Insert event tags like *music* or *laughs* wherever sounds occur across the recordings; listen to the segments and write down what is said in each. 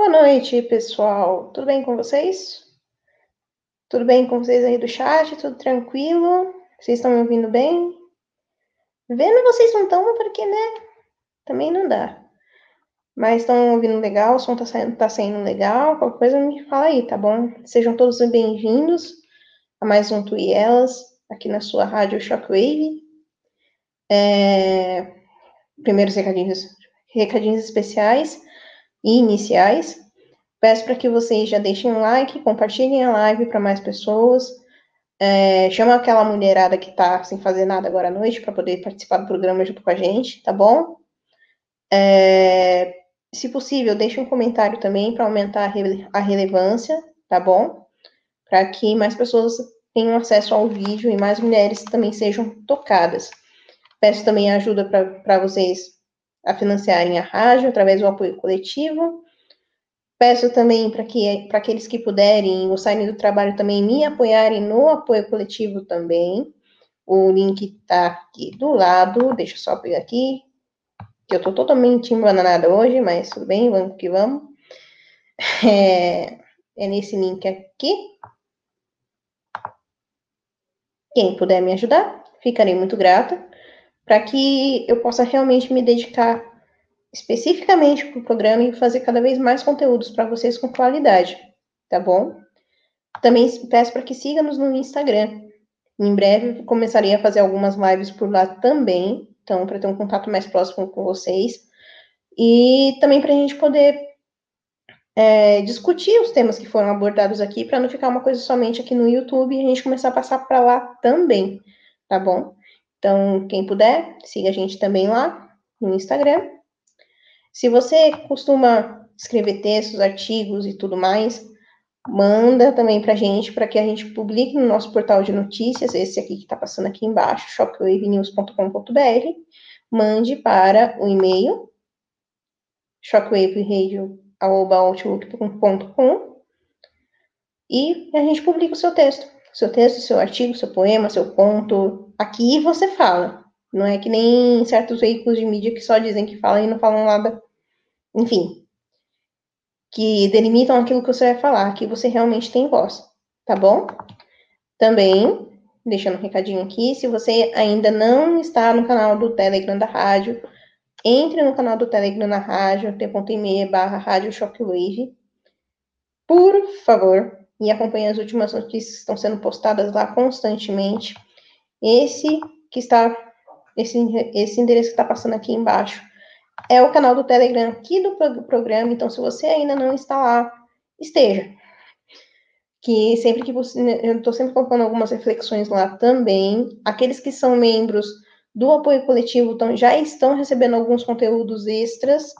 Boa noite, pessoal. Tudo bem com vocês? Tudo bem com vocês aí do chat? Tudo tranquilo? Vocês estão me ouvindo bem? Vendo vocês não estão, porque, né? Também não dá. Mas estão ouvindo legal, o som tá saindo, tá saindo legal. Qualquer coisa me fala aí, tá bom? Sejam todos bem-vindos a mais um Tu e Elas, aqui na sua rádio Shockwave. É... Primeiros recadinhos, recadinhos especiais e iniciais. Peço para que vocês já deixem um like, compartilhem a live para mais pessoas. É, chama aquela mulherada que está sem fazer nada agora à noite para poder participar do programa junto com a gente, tá bom? É, se possível, deixe um comentário também para aumentar a, re a relevância, tá bom? Para que mais pessoas tenham acesso ao vídeo e mais mulheres também sejam tocadas. Peço também ajuda para vocês a financiarem a rádio através do apoio coletivo. Peço também para que para aqueles que puderem gostarem do trabalho também me apoiarem no apoio coletivo também. O link está aqui do lado. Deixa eu só pegar aqui. Que eu estou totalmente embananada hoje, mas tudo bem, vamos que vamos. É, é nesse link aqui. Quem puder me ajudar, ficarei muito grata para que eu possa realmente me dedicar especificamente para o programa e fazer cada vez mais conteúdos para vocês com qualidade, tá bom? Também peço para que siga-nos no Instagram. Em breve começarei a fazer algumas lives por lá também, então para ter um contato mais próximo com vocês e também para a gente poder é, discutir os temas que foram abordados aqui, para não ficar uma coisa somente aqui no YouTube e a gente começar a passar para lá também, tá bom? Então, quem puder, siga a gente também lá no Instagram. Se você costuma escrever textos, artigos e tudo mais, manda também para a gente, para que a gente publique no nosso portal de notícias, esse aqui que está passando aqui embaixo, shockwavenews.com.br. Mande para o e-mail shockwaveradio.outlook.com e a gente publica o seu texto. Seu texto, seu artigo, seu poema, seu conto, Aqui você fala. Não é que nem certos veículos de mídia que só dizem que falam e não falam nada. Enfim. Que delimitam aquilo que você vai falar. Aqui você realmente tem voz. Tá bom? Também, deixando um recadinho aqui, se você ainda não está no canal do Telegram da rádio, entre no canal do Telegram da rádio, t.me barra rádio shockwave. Por favor, e acompanhe as últimas notícias que estão sendo postadas lá constantemente esse que está, esse, esse endereço que está passando aqui embaixo é o canal do Telegram aqui do programa, então se você ainda não está lá, esteja. Que sempre que você, eu estou sempre colocando algumas reflexões lá também. Aqueles que são membros do apoio coletivo então, já estão recebendo alguns conteúdos extras.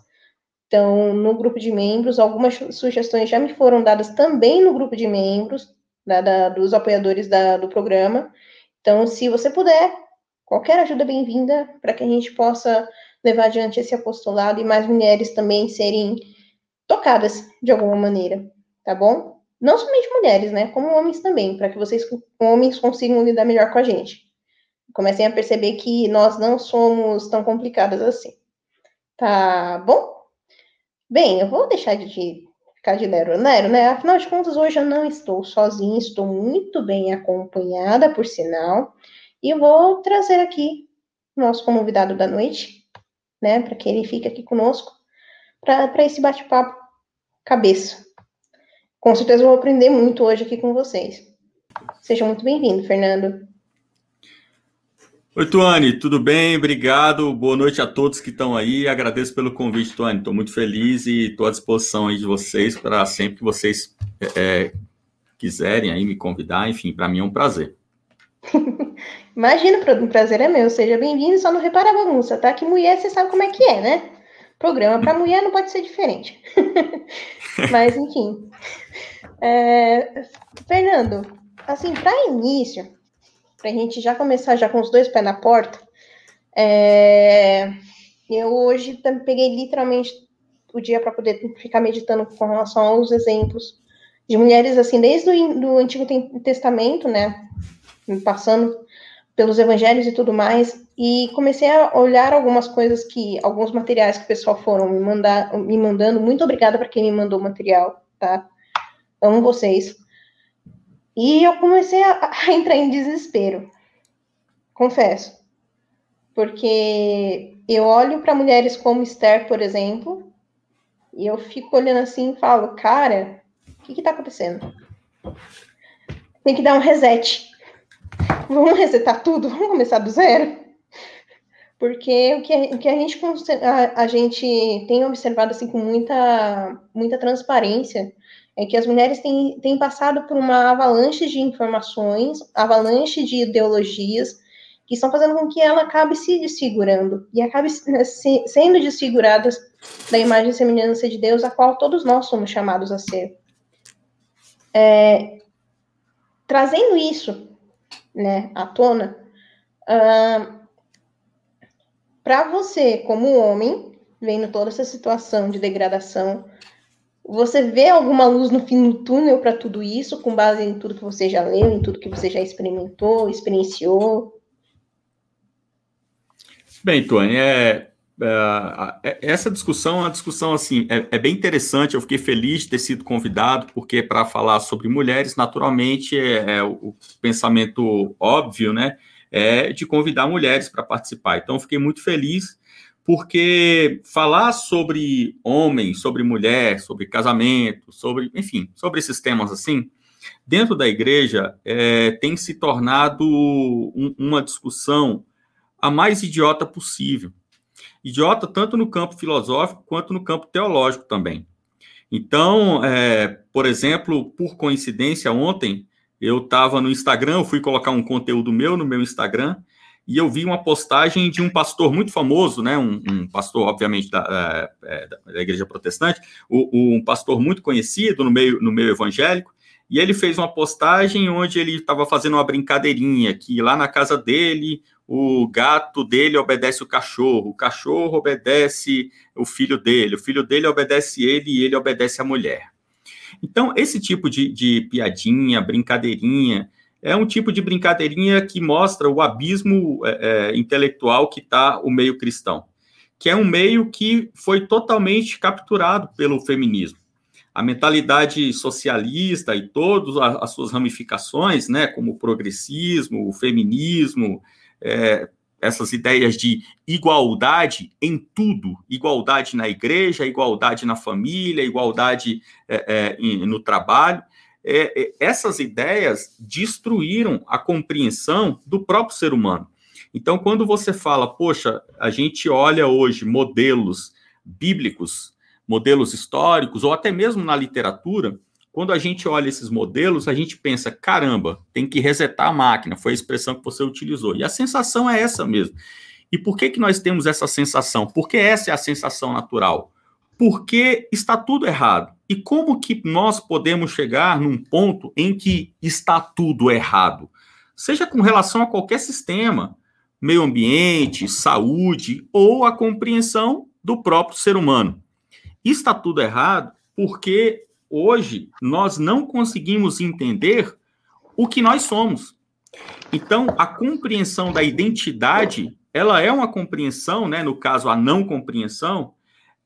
Então, no grupo de membros, algumas sugestões já me foram dadas também no grupo de membros, da, da, dos apoiadores da, do programa. Então, se você puder, qualquer ajuda bem-vinda para que a gente possa levar adiante esse apostolado e mais mulheres também serem tocadas de alguma maneira, tá bom? Não somente mulheres, né? Como homens também, para que vocês, homens, consigam lidar melhor com a gente. Comecem a perceber que nós não somos tão complicadas assim. Tá bom? Bem, eu vou deixar de ficar de Nero Nero, né? Afinal de contas, hoje eu não estou sozinha, estou muito bem acompanhada, por sinal, e vou trazer aqui nosso convidado da noite, né? Para que ele fique aqui conosco, para esse bate-papo cabeça. Com certeza vou aprender muito hoje aqui com vocês. Seja muito bem-vindo, Fernando. Oi, Tuane, tudo bem? Obrigado. Boa noite a todos que estão aí. Agradeço pelo convite, Tuane. Estou muito feliz e estou à disposição aí de vocês para sempre que vocês é, quiserem aí me convidar. Enfim, para mim é um prazer. *laughs* Imagina, o prazer é meu. Seja bem-vindo, só não repara a bagunça, tá? Que mulher, você sabe como é que é, né? Programa para *laughs* mulher não pode ser diferente. *laughs* Mas, enfim. É... Fernando, assim, para início, para a gente já começar já com os dois pés na porta, é, eu hoje peguei literalmente o dia para poder ficar meditando com relação aos exemplos de mulheres assim desde o do Antigo Testamento, né, passando pelos Evangelhos e tudo mais, e comecei a olhar algumas coisas que, alguns materiais que o pessoal foram me, mandar, me mandando. Muito obrigada para quem me mandou material, tá? Amo vocês. E eu comecei a, *laughs* a entrar em desespero, confesso. Porque eu olho para mulheres como Esther, por exemplo, e eu fico olhando assim e falo, cara, o que está acontecendo? Tem que dar um reset. *laughs* Vamos resetar tudo? Vamos começar do zero? Porque o que, o que a, gente, a, a gente tem observado assim, com muita, muita transparência é que as mulheres têm, têm passado por uma avalanche de informações, avalanche de ideologias, que estão fazendo com que ela acabe se desfigurando e acabe se, sendo desfigurada da imagem e semelhança de Deus, a qual todos nós somos chamados a ser. É, trazendo isso né, à tona, uh, para você, como homem, vendo toda essa situação de degradação, você vê alguma luz no fim do túnel para tudo isso, com base em tudo que você já leu, em tudo que você já experimentou, experienciou? Bem, Tony, é, é, é essa discussão é uma discussão assim é, é, bem interessante. Eu fiquei feliz de ter sido convidado, porque para falar sobre mulheres, naturalmente, é, é, o pensamento óbvio, né? É de convidar mulheres para participar. Então, fiquei muito feliz porque falar sobre homem, sobre mulher, sobre casamento, sobre, enfim, sobre esses temas assim, dentro da igreja, é, tem se tornado um, uma discussão a mais idiota possível. Idiota tanto no campo filosófico quanto no campo teológico também. Então, é, por exemplo, por coincidência, ontem eu estava no Instagram, eu fui colocar um conteúdo meu no meu Instagram, e eu vi uma postagem de um pastor muito famoso, né, um, um pastor, obviamente, da, é, é da, igreja protestante, o, um pastor muito conhecido no meio, no meio evangélico, e ele fez uma postagem onde ele estava fazendo uma brincadeirinha, que lá na casa dele, o gato dele obedece o cachorro, o cachorro obedece o filho dele, o filho dele obedece ele e ele obedece a mulher. Então, esse tipo de, de piadinha, brincadeirinha, é um tipo de brincadeirinha que mostra o abismo é, é, intelectual que está o meio cristão, que é um meio que foi totalmente capturado pelo feminismo. A mentalidade socialista e todas as suas ramificações, né, como o progressismo, o feminismo, é, essas ideias de igualdade em tudo, igualdade na igreja, igualdade na família, igualdade é, é, no trabalho, é, é, essas ideias destruíram a compreensão do próprio ser humano. Então, quando você fala, poxa, a gente olha hoje modelos bíblicos, modelos históricos, ou até mesmo na literatura, quando a gente olha esses modelos, a gente pensa, caramba, tem que resetar a máquina, foi a expressão que você utilizou. E a sensação é essa mesmo. E por que, que nós temos essa sensação? Porque essa é a sensação natural. Porque está tudo errado. E como que nós podemos chegar num ponto em que está tudo errado? Seja com relação a qualquer sistema, meio ambiente, saúde ou a compreensão do próprio ser humano. Está tudo errado porque hoje nós não conseguimos entender o que nós somos. Então, a compreensão da identidade, ela é uma compreensão, né, no caso a não compreensão,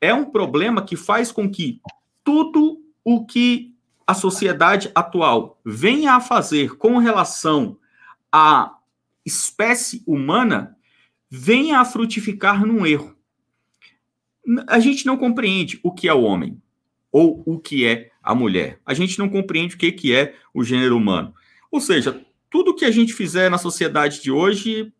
é um problema que faz com que tudo o que a sociedade atual venha a fazer com relação à espécie humana venha a frutificar num erro. A gente não compreende o que é o homem ou o que é a mulher. A gente não compreende o que, que é o gênero humano. Ou seja, tudo que a gente fizer na sociedade de hoje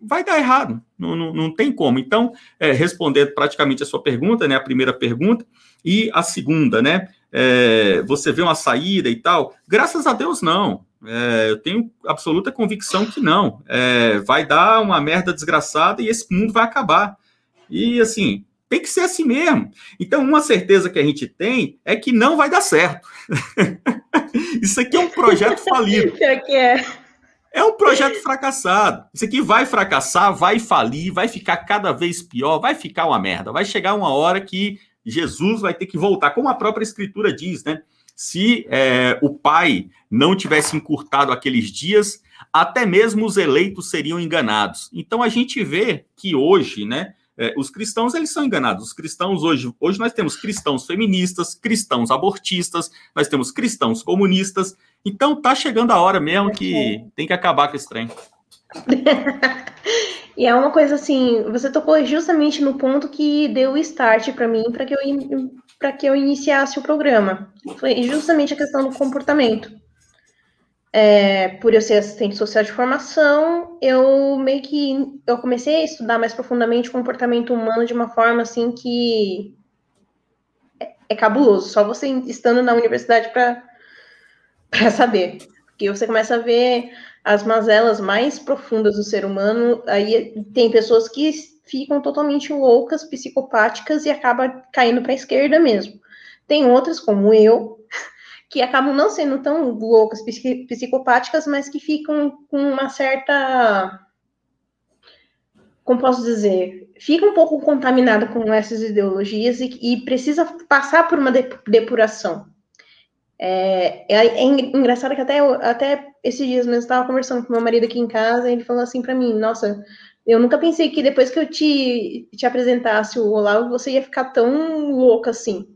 vai dar errado, não, não, não tem como. Então, é, respondendo praticamente a sua pergunta, né, a primeira pergunta, e a segunda, né, é, você vê uma saída e tal, graças a Deus não, é, eu tenho absoluta convicção que não, é, vai dar uma merda desgraçada e esse mundo vai acabar. E, assim, tem que ser assim mesmo. Então, uma certeza que a gente tem é que não vai dar certo. *laughs* Isso aqui é um projeto falido. Pior que é. É um projeto fracassado. Isso aqui vai fracassar, vai falir, vai ficar cada vez pior, vai ficar uma merda. Vai chegar uma hora que Jesus vai ter que voltar, como a própria Escritura diz, né? Se é, o pai não tivesse encurtado aqueles dias, até mesmo os eleitos seriam enganados. Então a gente vê que hoje, né, é, os cristãos eles são enganados. Os cristãos hoje, hoje nós temos cristãos feministas, cristãos abortistas, nós temos cristãos comunistas. Então tá chegando a hora mesmo que tem que acabar com esse trem. *laughs* e é uma coisa assim, você tocou justamente no ponto que deu o start para mim, para que eu para que eu iniciasse o programa. Foi justamente a questão do comportamento. É, por eu ser assistente social de formação, eu meio que eu comecei a estudar mais profundamente o comportamento humano de uma forma assim que é, é cabuloso. Só você estando na universidade para saber, porque você começa a ver as mazelas mais profundas do ser humano. Aí tem pessoas que ficam totalmente loucas, psicopáticas e acaba caindo para a esquerda mesmo. Tem outras, como eu, *laughs* que acabam não sendo tão loucas, psicopáticas, mas que ficam com uma certa. Como posso dizer? Fica um pouco contaminada com essas ideologias e, e precisa passar por uma depuração. É, é, é, engraçado que até, até esses dias mesmo estava conversando com meu marido aqui em casa e ele falou assim para mim: Nossa, eu nunca pensei que depois que eu te, te apresentasse o Olavo, você ia ficar tão louca assim.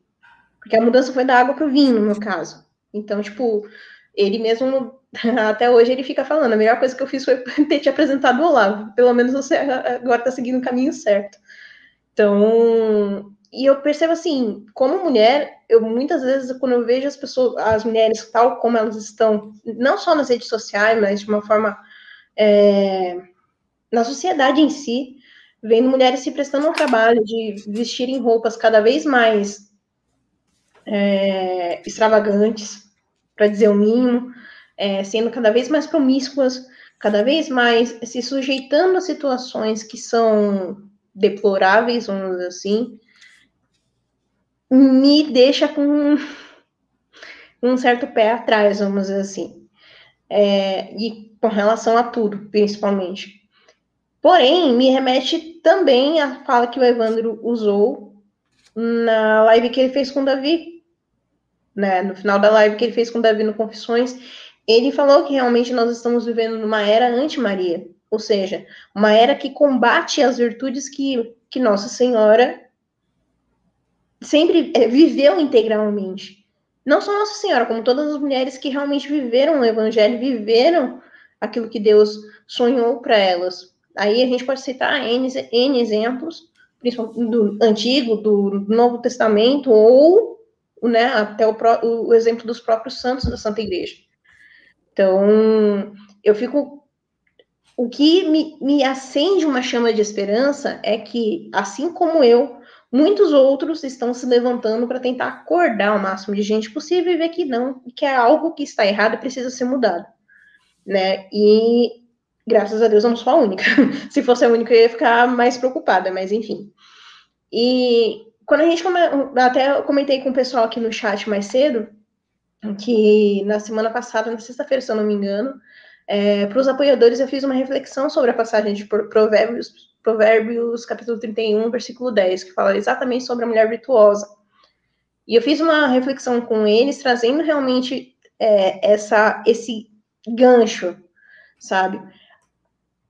Porque a mudança foi da água para o vinho, no meu caso. Então, tipo, ele mesmo, *laughs* até hoje, ele fica falando, a melhor coisa que eu fiz foi *laughs* ter te apresentado o Olavo. Pelo menos você agora está seguindo o caminho certo. Então, e eu percebo assim, como mulher, eu muitas vezes, quando eu vejo as pessoas, as mulheres tal como elas estão, não só nas redes sociais, mas de uma forma é, na sociedade em si, vendo mulheres se prestando ao trabalho de vestirem roupas cada vez mais é, extravagantes, para dizer o mínimo, é, sendo cada vez mais promíscuas, cada vez mais se sujeitando a situações que são deploráveis, vamos dizer assim, me deixa com um certo pé atrás, vamos dizer assim. É, e com relação a tudo, principalmente. Porém, me remete também à fala que o Evandro usou na live que ele fez com o Davi, né, no final da live que ele fez com o Davi no Confissões, ele falou que realmente nós estamos vivendo numa era anti-Maria, ou seja, uma era que combate as virtudes que, que Nossa Senhora sempre é, viveu integralmente. Não só Nossa Senhora, como todas as mulheres que realmente viveram o Evangelho, viveram aquilo que Deus sonhou para elas. Aí a gente pode citar N, N exemplos, principalmente do Antigo, do Novo Testamento, ou né, até o, o exemplo dos próprios santos da Santa Igreja. Então, eu fico. O que me, me acende uma chama de esperança é que, assim como eu, muitos outros estão se levantando para tentar acordar o máximo de gente possível e ver que não, que é algo que está errado e precisa ser mudado. Né? E graças a Deus eu não sou a única. *laughs* se fosse a única, eu ia ficar mais preocupada, mas enfim. E quando a gente come... até comentei com o pessoal aqui no chat mais cedo que na semana passada, na sexta-feira, se eu não me engano, é, para os apoiadores eu fiz uma reflexão sobre a passagem de Provérbios, Provérbios capítulo 31, versículo 10, que fala exatamente sobre a mulher virtuosa. E eu fiz uma reflexão com eles, trazendo realmente é, essa, esse gancho, sabe?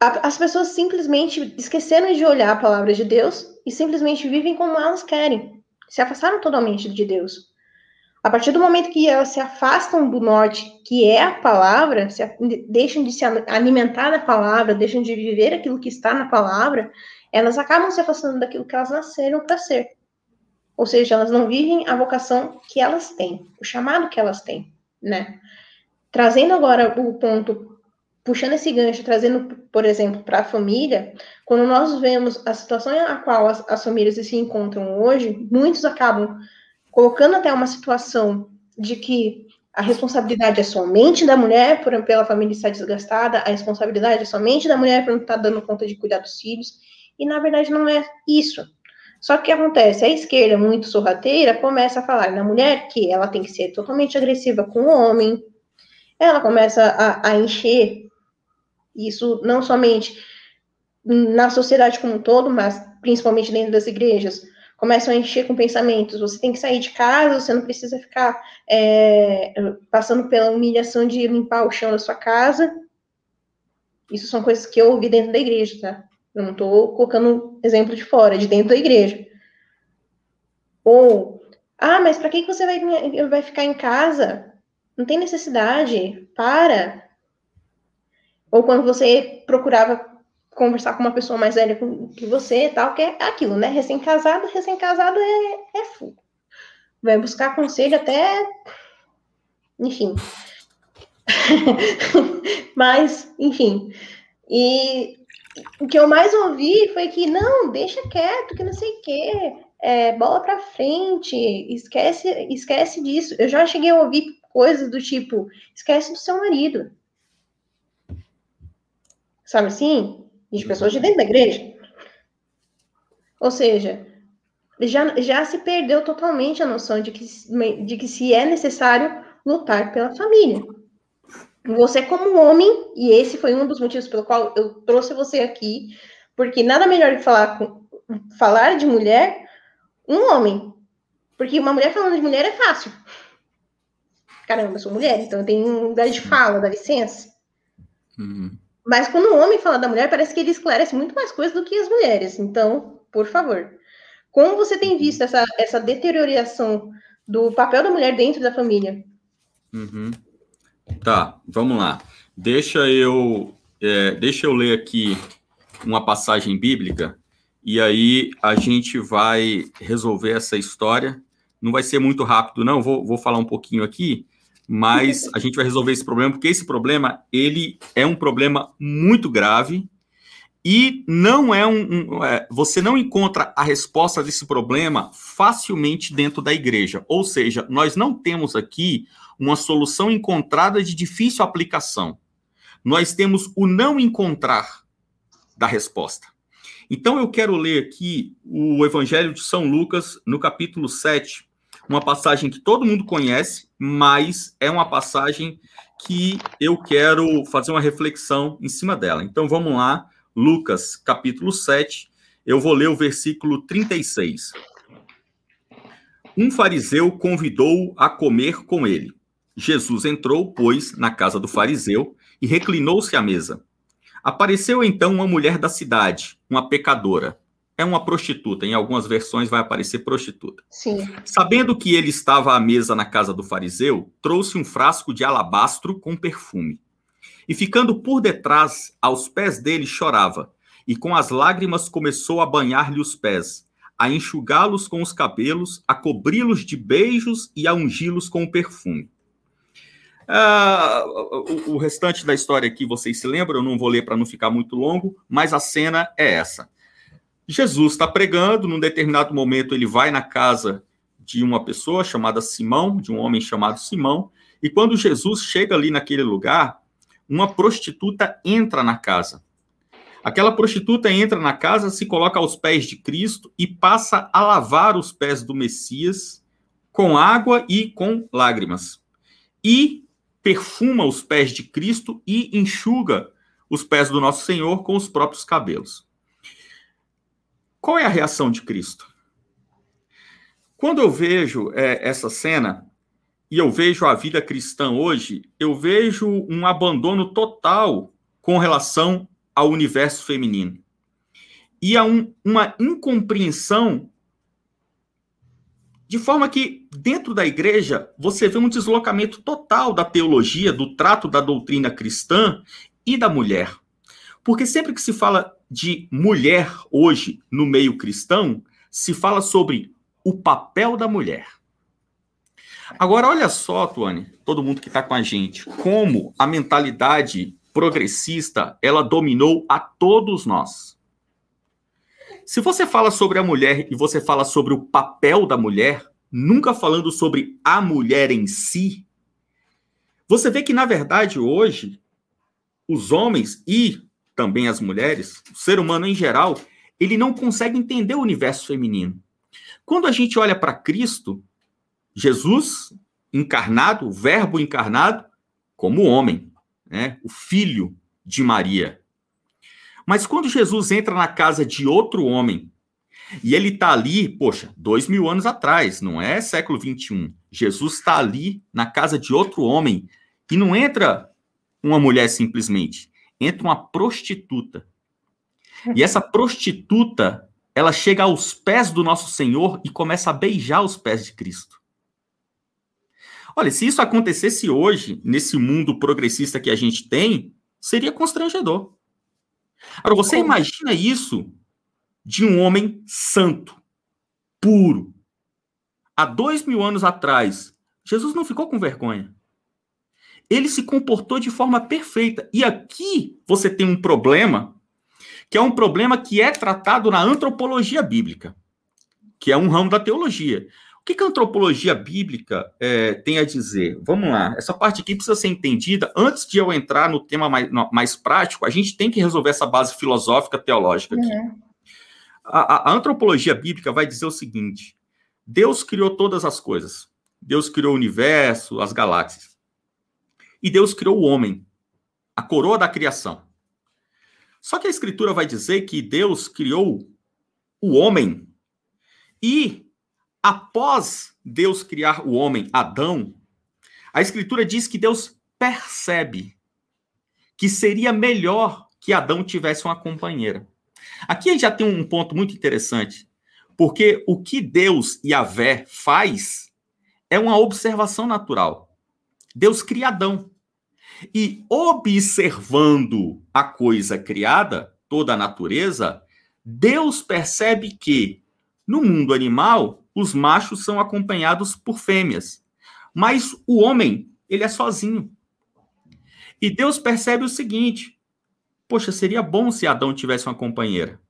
as pessoas simplesmente esqueceram de olhar a palavra de Deus e simplesmente vivem como elas querem. Se afastaram totalmente de Deus. A partir do momento que elas se afastam do norte, que é a palavra, se, deixam de se alimentar da palavra, deixam de viver aquilo que está na palavra, elas acabam se afastando daquilo que elas nasceram para ser. Ou seja, elas não vivem a vocação que elas têm, o chamado que elas têm, né? Trazendo agora o ponto puxando esse gancho, trazendo, por exemplo, para a família, quando nós vemos a situação a qual as, as, famílias se encontram hoje, muitos acabam colocando até uma situação de que a responsabilidade é somente da mulher por, pela família estar desgastada, a responsabilidade é somente da mulher por não estar dando conta de cuidar dos filhos, e na verdade não é isso. Só que acontece? A esquerda, muito sorrateira, começa a falar na mulher que ela tem que ser totalmente agressiva com o homem, ela começa a, a encher isso não somente na sociedade como um todo, mas principalmente dentro das igrejas, começam a encher com pensamentos. Você tem que sair de casa, você não precisa ficar é, passando pela humilhação de limpar o chão da sua casa. Isso são coisas que eu ouvi dentro da igreja, tá? Eu não estou colocando exemplo de fora, de dentro da igreja. Ou, ah, mas para que você vai, vai ficar em casa? Não tem necessidade, para. Ou quando você procurava conversar com uma pessoa mais velha que você tal, que é aquilo, né? Recém-casado, recém-casado é, é fogo. Vai buscar conselho até. Enfim. *laughs* Mas, enfim. E o que eu mais ouvi foi que, não, deixa quieto, que não sei o quê. É, bola pra frente, esquece, esquece disso. Eu já cheguei a ouvir coisas do tipo, esquece do seu marido. Sabe assim? De pessoas de dentro da igreja. Ou seja, já, já se perdeu totalmente a noção de que, de que se é necessário lutar pela família. Você, como homem, e esse foi um dos motivos pelo qual eu trouxe você aqui, porque nada melhor que falar, com, falar de mulher, um homem. Porque uma mulher falando de mulher é fácil. Caramba, eu sou mulher, então eu tenho lugar de fala, dá licença. Uhum. Mas quando um homem fala da mulher, parece que ele esclarece muito mais coisas do que as mulheres. Então, por favor. Como você tem visto essa, essa deterioração do papel da mulher dentro da família? Uhum. Tá, vamos lá. Deixa eu, é, deixa eu ler aqui uma passagem bíblica e aí a gente vai resolver essa história. Não vai ser muito rápido, não. Vou, vou falar um pouquinho aqui, mas a gente vai resolver esse problema porque esse problema ele é um problema muito grave e não é um, um é, você não encontra a resposta desse problema facilmente dentro da igreja. Ou seja, nós não temos aqui uma solução encontrada de difícil aplicação. Nós temos o não encontrar da resposta. Então eu quero ler aqui o Evangelho de São Lucas, no capítulo 7, uma passagem que todo mundo conhece, mas é uma passagem que eu quero fazer uma reflexão em cima dela. Então vamos lá, Lucas, capítulo 7, eu vou ler o versículo 36. Um fariseu convidou-o a comer com ele. Jesus entrou, pois, na casa do fariseu e reclinou-se à mesa. Apareceu então uma mulher da cidade, uma pecadora. É uma prostituta, em algumas versões vai aparecer prostituta. Sim. Sabendo que ele estava à mesa na casa do fariseu, trouxe um frasco de alabastro com perfume. E ficando por detrás, aos pés dele, chorava, e com as lágrimas começou a banhar-lhe os pés, a enxugá-los com os cabelos, a cobri-los de beijos e a ungí-los com o perfume. Uh, o, o, restante da história aqui vocês se lembram, eu não vou ler para não ficar muito longo, mas a cena é essa. Jesus está pregando, num determinado momento ele vai na casa de uma pessoa chamada Simão, de um homem chamado Simão, e quando Jesus chega ali naquele lugar, uma prostituta entra na casa. Aquela prostituta entra na casa, se coloca aos pés de Cristo e passa a lavar os pés do Messias com água e com lágrimas. E perfuma os pés de Cristo e enxuga os pés do nosso Senhor com os próprios cabelos. Qual é a reação de Cristo? Quando eu vejo é, essa cena e eu vejo a vida cristã hoje, eu vejo um abandono total com relação ao universo feminino. E há um, uma incompreensão de forma que, dentro da igreja, você vê um deslocamento total da teologia, do trato da doutrina cristã e da mulher. Porque sempre que se fala de mulher hoje no meio cristão, se fala sobre o papel da mulher. Agora, olha só, Tuane, todo mundo que está com a gente, como a mentalidade progressista ela dominou a todos nós. Se você fala sobre a mulher e você fala sobre o papel da mulher, nunca falando sobre a mulher em si, você vê que, na verdade, hoje, os homens e também as mulheres, o ser humano em geral, ele não consegue entender o universo feminino. Quando a gente olha para Cristo, Jesus encarnado, o Verbo encarnado, como homem, né? o Filho de Maria. Mas quando Jesus entra na casa de outro homem, e ele está ali, poxa, dois mil anos atrás, não é século 21. Jesus está ali na casa de outro homem, e não entra uma mulher simplesmente, entra uma prostituta. E essa prostituta, ela chega aos pés do nosso Senhor e começa a beijar os pés de Cristo. Olha, se isso acontecesse hoje, nesse mundo progressista que a gente tem, seria constrangedor. Agora, você imagina isso de um homem santo, puro. Há dois mil anos atrás, Jesus não ficou com vergonha. Ele se comportou de forma perfeita. E aqui você tem um problema, que é um problema que é tratado na antropologia bíblica, que é um ramo da teologia. O que, que a antropologia bíblica é, tem a dizer? Vamos lá, essa parte aqui precisa ser entendida. Antes de eu entrar no tema mais, mais prático, a gente tem que resolver essa base filosófica teológica aqui. Uhum. A, a, antropologia bíblica vai dizer o seguinte: Deus criou todas as coisas. Deus criou o universo, as galáxias. E Deus criou o homem, a coroa da criação. Só que a Escritura vai dizer que Deus criou o homem e após Deus criar o homem, Adão, a Escritura diz que Deus percebe que seria melhor que Adão tivesse uma companheira. Aqui a gente já tem um ponto muito interessante, porque o que Deus e a faz é uma observação natural. Deus cria Adão. E observando a coisa criada, toda a natureza, Deus percebe que no mundo animal os machos são acompanhados por fêmeas. Mas o homem, ele é sozinho. E Deus percebe o seguinte: poxa, seria bom se Adão tivesse uma companheira.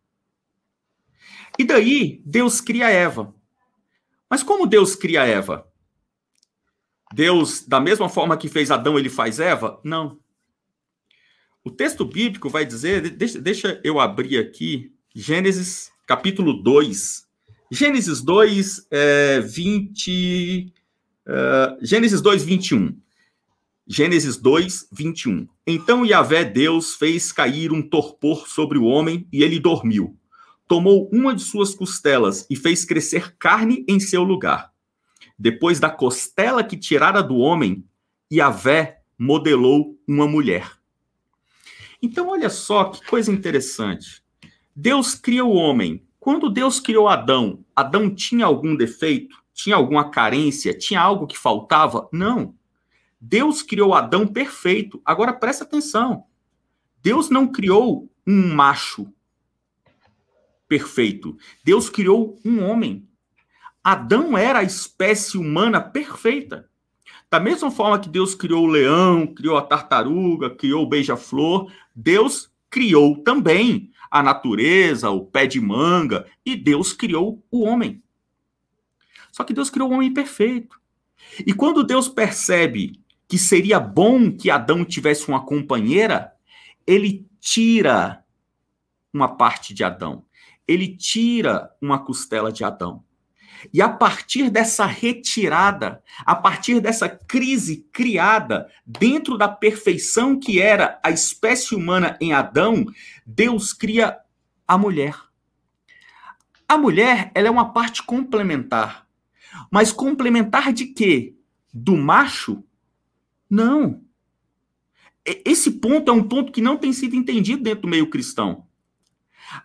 E daí, Deus cria Eva. Mas como Deus cria Eva? Deus, da mesma forma que fez Adão, ele faz Eva? Não. O texto bíblico vai dizer, deixa, deixa eu abrir aqui, Gênesis capítulo 2, Gênesis 2, é, 20. Uh, Gênesis 2, 21. Gênesis 2, 21. Então Yahvé Deus fez cair um torpor sobre o homem e ele dormiu. Tomou uma de suas costelas e fez crescer carne em seu lugar. Depois da costela que tirara do homem, Yahvé modelou uma mulher. Então, olha só que coisa interessante. Deus cria o homem quando Deus criou Adão, Adão tinha algum defeito? Tinha alguma carência? Tinha algo que faltava? Não. Deus criou Adão perfeito. Agora presta atenção. Deus não criou um macho perfeito. Deus criou um homem. Adão era a espécie humana perfeita. Da mesma forma que Deus criou o leão, criou a tartaruga, criou o beija-flor, Deus criou também a natureza, o pé de manga, e Deus criou o homem. Só que Deus criou o homem perfeito. E quando Deus percebe que seria bom que Adão tivesse uma companheira, ele tira uma parte de Adão. Ele tira uma costela de Adão. E a partir dessa retirada, a partir dessa crise criada dentro da perfeição que era a espécie humana em Adão, Deus cria a mulher. A mulher, ela é uma parte complementar. Mas complementar de quê? Do macho? Não. Esse ponto é um ponto que não tem sido entendido dentro do meio cristão.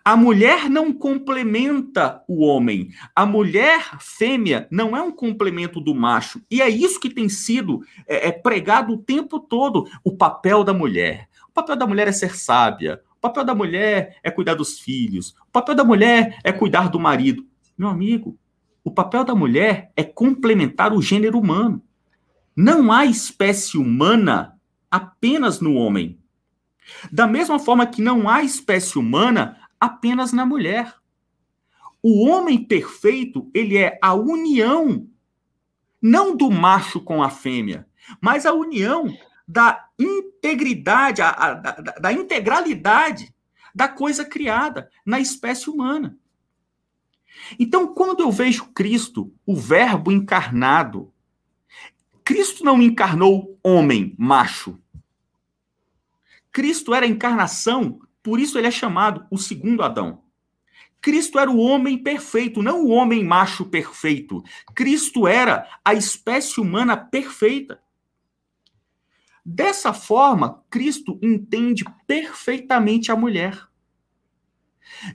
A mulher não complementa o homem. A mulher fêmea não é um complemento do macho. E é isso que tem sido é, é pregado o tempo todo. O papel da mulher. O papel da mulher é ser sábia. O papel da mulher é cuidar dos filhos. O papel da mulher é cuidar do marido. Meu amigo, o papel da mulher é complementar o gênero humano. Não há espécie humana apenas no homem. Da mesma forma que não há espécie humana apenas na mulher. O homem perfeito, ele é a união não do macho com a fêmea, mas a união da integridade, a, a, da, da integralidade da coisa criada na espécie humana. Então, quando eu vejo Cristo, o Verbo encarnado, Cristo não encarnou homem, macho. Cristo era a encarnação por isso ele é chamado o segundo Adão. Cristo era o homem perfeito, não o homem macho perfeito. Cristo era a espécie humana perfeita. Dessa forma, Cristo entende perfeitamente a mulher.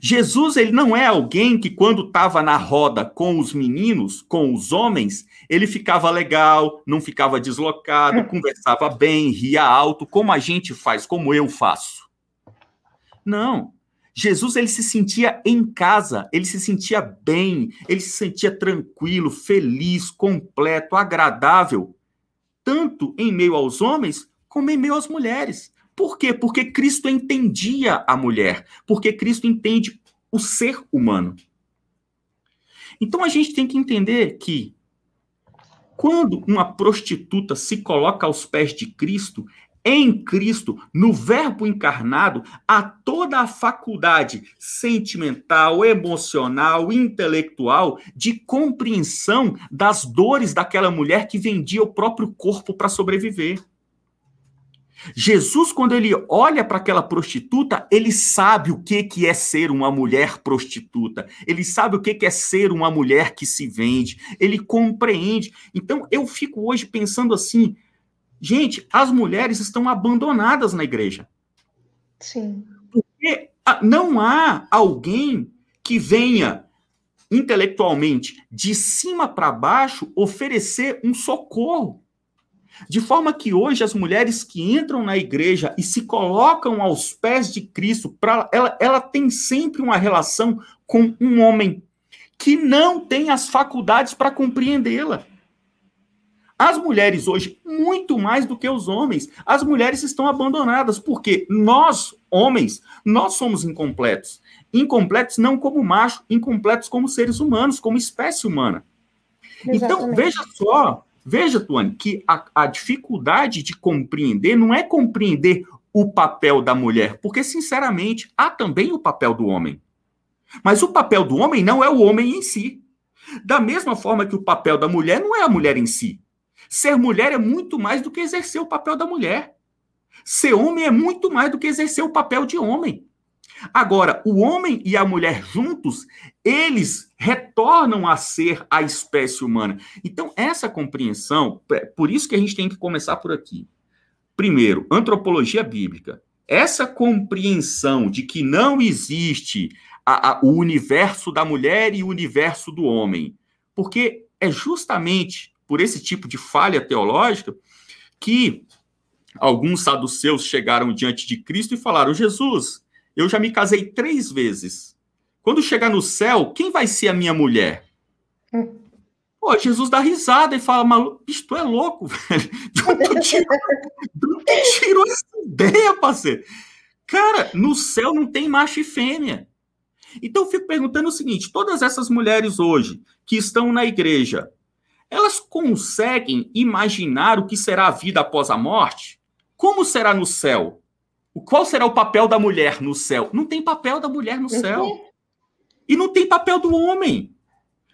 Jesus ele não é alguém que quando estava na roda com os meninos, com os homens, ele ficava legal, não ficava deslocado, é. conversava bem, ria alto, como a gente faz, como eu faço. Não. Jesus ele se sentia em casa, ele se sentia bem, ele se sentia tranquilo, feliz, completo, agradável, tanto em meio aos homens como em meio às mulheres. Por quê? Porque Cristo entendia a mulher, porque Cristo entende o ser humano. Então a gente tem que entender que quando uma prostituta se coloca aos pés de Cristo, em Cristo, no Verbo encarnado, há toda a faculdade sentimental, emocional, intelectual de compreensão das dores daquela mulher que vendia o próprio corpo para sobreviver. Jesus, quando ele olha para aquela prostituta, ele sabe o que, que é ser uma mulher prostituta. Ele sabe o que, que é ser uma mulher que se vende. Ele compreende. Então, eu fico hoje pensando assim: Gente, as mulheres estão abandonadas na igreja. Sim. Porque não há alguém que venha intelectualmente de cima para baixo oferecer um socorro. De forma que hoje as mulheres que entram na igreja e se colocam aos pés de Cristo, pra, ela, ela tem sempre uma relação com um homem que não tem as faculdades para compreendê-la. As mulheres hoje, muito mais do que os homens, as mulheres estão abandonadas, porque nós, homens, nós somos incompletos. Incompletos não como macho, incompletos como seres humanos, como espécie humana. Então, Exatamente. Então, veja só, veja, Tuane, que a, a dificuldade de compreender não é compreender o papel da mulher, porque, sinceramente, há também o papel do homem. Mas o papel do homem não é o homem em si. Da mesma forma que o papel da mulher não é a mulher em si. Ser mulher é muito mais do que exercer o papel da mulher. Ser homem é muito mais do que exercer o papel de homem. Agora, o homem e a mulher juntos, eles retornam a ser a espécie humana. Então, essa compreensão, é por isso que a gente tem que começar por aqui. Primeiro, antropologia bíblica. Essa compreensão de que não existe a, a, o universo da mulher e o universo do homem, porque é justamente por esse tipo de falha teológica que alguns saduceus chegaram diante de Cristo e falaram: Jesus, eu já me casei três vezes. Quando chegar no céu, quem vai ser a minha mulher? Hum. Pô, Jesus dá risada e fala, maluco, bicho, tu é louco, *laughs* velho. Tu tirou, tirou essa ideia, parceiro? Cara, no céu não tem macho e fêmea. Então eu fico perguntando o seguinte: todas essas mulheres hoje que estão na igreja, elas conseguem imaginar o que será a vida após a morte? Como será no céu? Qual será o papel da mulher no céu? Não tem papel da mulher no céu. E não tem papel do homem.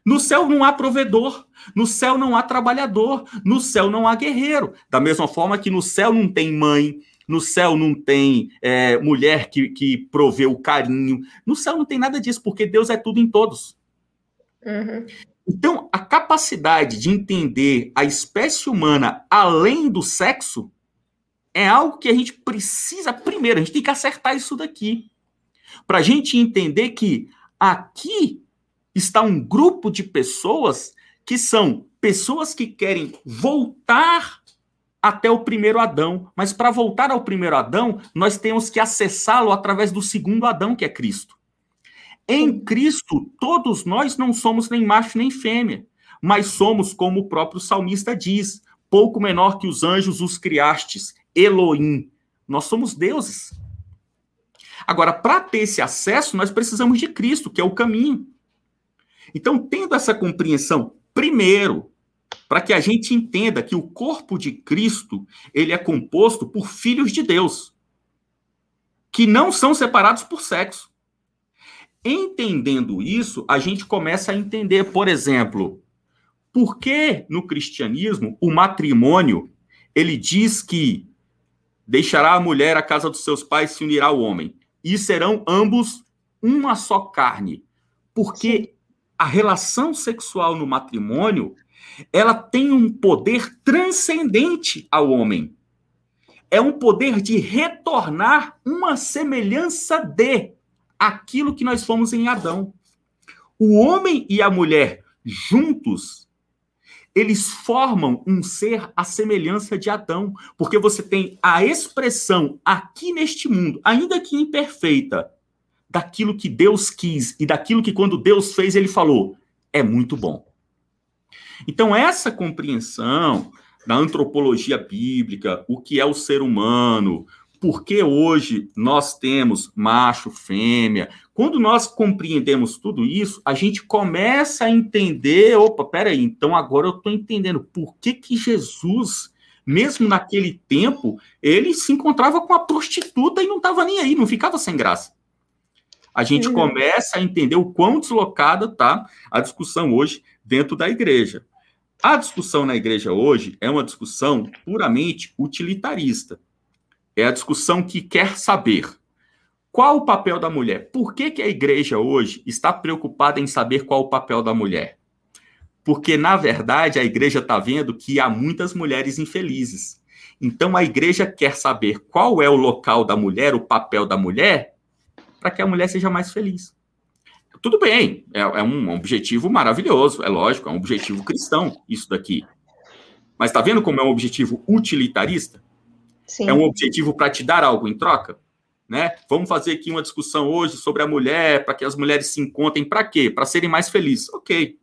No céu não há provedor, no céu não há trabalhador, no céu não há guerreiro. Da mesma forma que no céu não tem mãe, no céu não tem é, mulher que, que provê o carinho. No céu não tem nada disso, porque Deus é tudo em todos. Uhum. Então, a capacidade de entender a espécie humana além do sexo é algo que a gente precisa, primeiro, a gente tem que acertar isso daqui. Para a gente entender que aqui está um grupo de pessoas que são pessoas que querem voltar até o primeiro Adão. Mas para voltar ao primeiro Adão, nós temos que acessá-lo através do segundo Adão, que é Cristo. Em Cristo, todos nós não somos nem macho nem fêmea, mas somos, como o próprio salmista diz, pouco menor que os anjos os criastes, Elohim. Nós somos deuses. Agora, para ter esse acesso, nós precisamos de Cristo, que é o caminho. Então, tendo essa compreensão, primeiro, para que a gente entenda que o corpo de Cristo, ele é composto por filhos de Deus, que não são separados por sexo. Entendendo isso, a gente começa a entender, por exemplo, por que no cristianismo o matrimônio ele diz que deixará a mulher a casa dos seus pais se unirá ao homem e serão ambos uma só carne. Porque a relação sexual no matrimônio, ela tem um poder transcendente ao homem. é um poder de retornar uma semelhança de aquilo que nós fomos em Adão. O homem e a mulher juntos, eles formam um ser à semelhança de Adão, porque você tem a expressão aqui neste mundo, ainda que imperfeita, daquilo que Deus quis e daquilo que quando Deus fez ele falou, é muito bom. Então essa compreensão da antropologia bíblica, o que é o ser humano, por que hoje nós temos macho, fêmea. Quando nós compreendemos tudo isso, a gente começa a entender, opa, peraí, então agora eu estou entendendo por que, que Jesus, mesmo naquele tempo, ele se encontrava com a prostituta e não estava nem aí, não ficava sem graça. A gente uhum. começa a entender o quão deslocada está a discussão hoje dentro da igreja. A discussão na igreja hoje é uma discussão puramente utilitarista. É a discussão que quer saber qual o papel da mulher. Por que, que a igreja hoje está preocupada em saber qual o papel da mulher? Porque, na verdade, a igreja está vendo que há muitas mulheres infelizes. Então, a igreja quer saber qual é o local da mulher, o papel da mulher, para que a mulher seja mais feliz. Tudo bem, é, é, um objetivo maravilhoso, é lógico, é um objetivo cristão, isso daqui. Mas está vendo como é um objetivo utilitarista? Sim. É um objetivo para te dar algo em troca? Né? Vamos fazer aqui uma discussão hoje sobre a mulher, para que as mulheres se encontrem, para quê? Para serem mais felizes. Ok.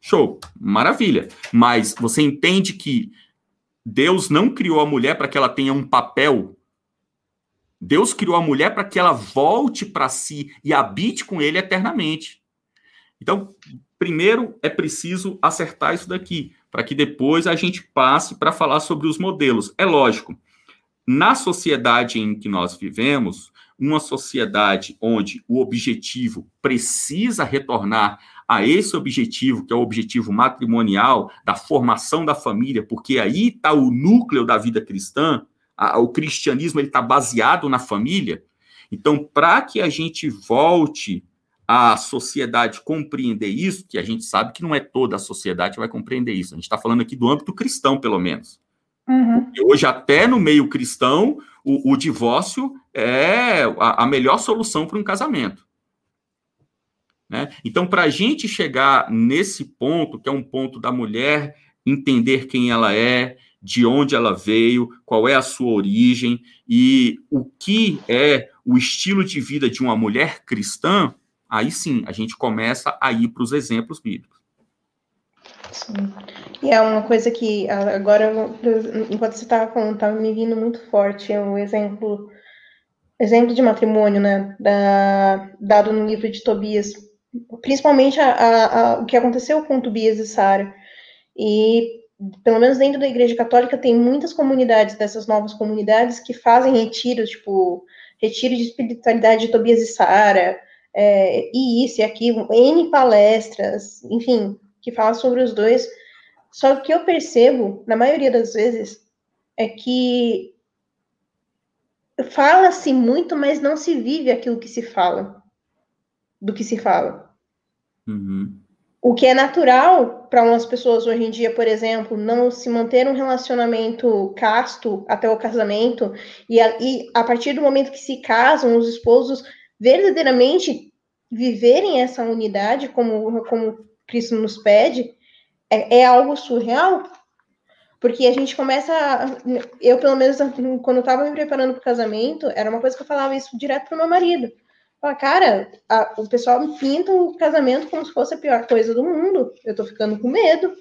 Show, maravilha. Mas você entende que Deus não criou a mulher para que ela tenha um papel Deus criou a mulher para que ela volte para si e habite com ele eternamente. Então, primeiro é preciso acertar isso daqui, para que depois a gente passe para falar sobre os modelos. É lógico, na sociedade em que nós vivemos, uma sociedade onde o objetivo precisa retornar a esse objetivo, que é o objetivo matrimonial, da formação da família, porque aí está o núcleo da vida cristã, a, o cristianismo está baseado na família. Então, para que a gente volte à sociedade compreender isso, que a gente sabe que não é toda a sociedade que vai compreender isso. A gente está falando aqui do âmbito cristão, pelo menos. Uhum. Hoje, até no meio cristão, o, o divórcio é a, a melhor solução para um casamento. Né? Então, para a gente chegar nesse ponto, que é um ponto da mulher entender quem ela é, de onde ela veio, qual é a sua origem e o que é o estilo de vida de uma mulher cristã, aí sim a gente começa a ir para os exemplos bíblicos. Sim. E é uma coisa que agora, enquanto você estava falando, estava me vindo muito forte, um exemplo, exemplo de matrimônio, né, da, dado no livro de Tobias, principalmente a, a, a, o que aconteceu com Tobias e Sara. E pelo menos dentro da Igreja Católica, tem muitas comunidades dessas novas comunidades que fazem retiros, tipo, retiro de espiritualidade de Tobias e Sara, é, e isso e aquilo, N palestras, enfim, que falam sobre os dois. Só que eu percebo, na maioria das vezes, é que fala-se muito, mas não se vive aquilo que se fala, do que se fala. Uhum. O que é natural para umas pessoas hoje em dia, por exemplo, não se manter um relacionamento casto até o casamento, e a, e a partir do momento que se casam, os esposos verdadeiramente viverem essa unidade, como, como Cristo nos pede, é, é algo surreal. Porque a gente começa. A, eu, pelo menos, quando estava me preparando para o casamento, era uma coisa que eu falava isso direto para o meu marido. Fala, cara, a, o pessoal pinta o casamento como se fosse a pior coisa do mundo. Eu tô ficando com medo.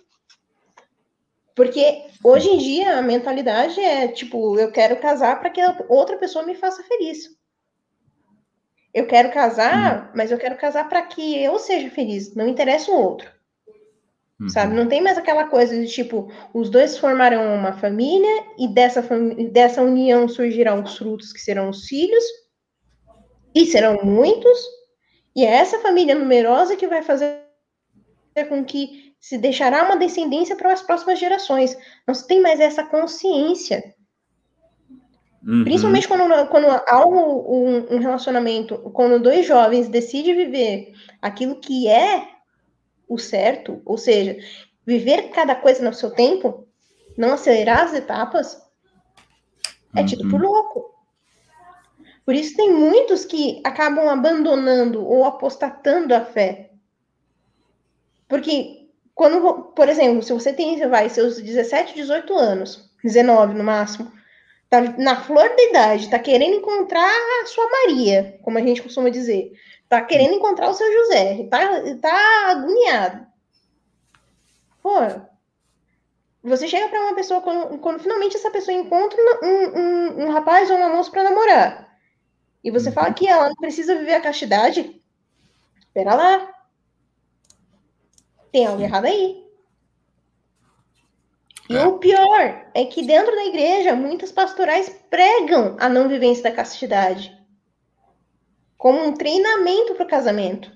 Porque hoje em dia a mentalidade é tipo, eu quero casar para que outra pessoa me faça feliz. Eu quero casar, uhum. mas eu quero casar para que eu seja feliz, não interessa o outro. Uhum. Sabe? Não tem mais aquela coisa de tipo, os dois formarão uma família e dessa, dessa união surgirão os frutos que serão os filhos, e serão muitos, e é essa família numerosa que vai fazer com que se deixará uma descendência para as próximas gerações. Não se tem mais essa consciência. Uhum. Principalmente quando, quando há um, um, relacionamento, quando dois jovens decidem viver aquilo que é o certo, ou seja, viver cada coisa no seu tempo, não acelerar as etapas, é tido por uhum. louco. Por isso tem muitos que acabam abandonando ou apostatando a fé. Porque quando, por exemplo, se você tem, vai, seus 17, 18 anos, 19 no máximo, tá na flor da idade, tá querendo encontrar a sua Maria, como a gente costuma dizer, tá querendo encontrar o seu José, tá, tá agoniado. Pô, você chega para uma pessoa, quando, quando, finalmente essa pessoa encontra um, um, um rapaz ou uma moça para namorar, e você fala que ela não precisa viver a castidade, espera lá. Tem algo errado aí. E é. o pior é que dentro da igreja, muitas pastorais pregam a não vivência da castidade como um treinamento para o casamento.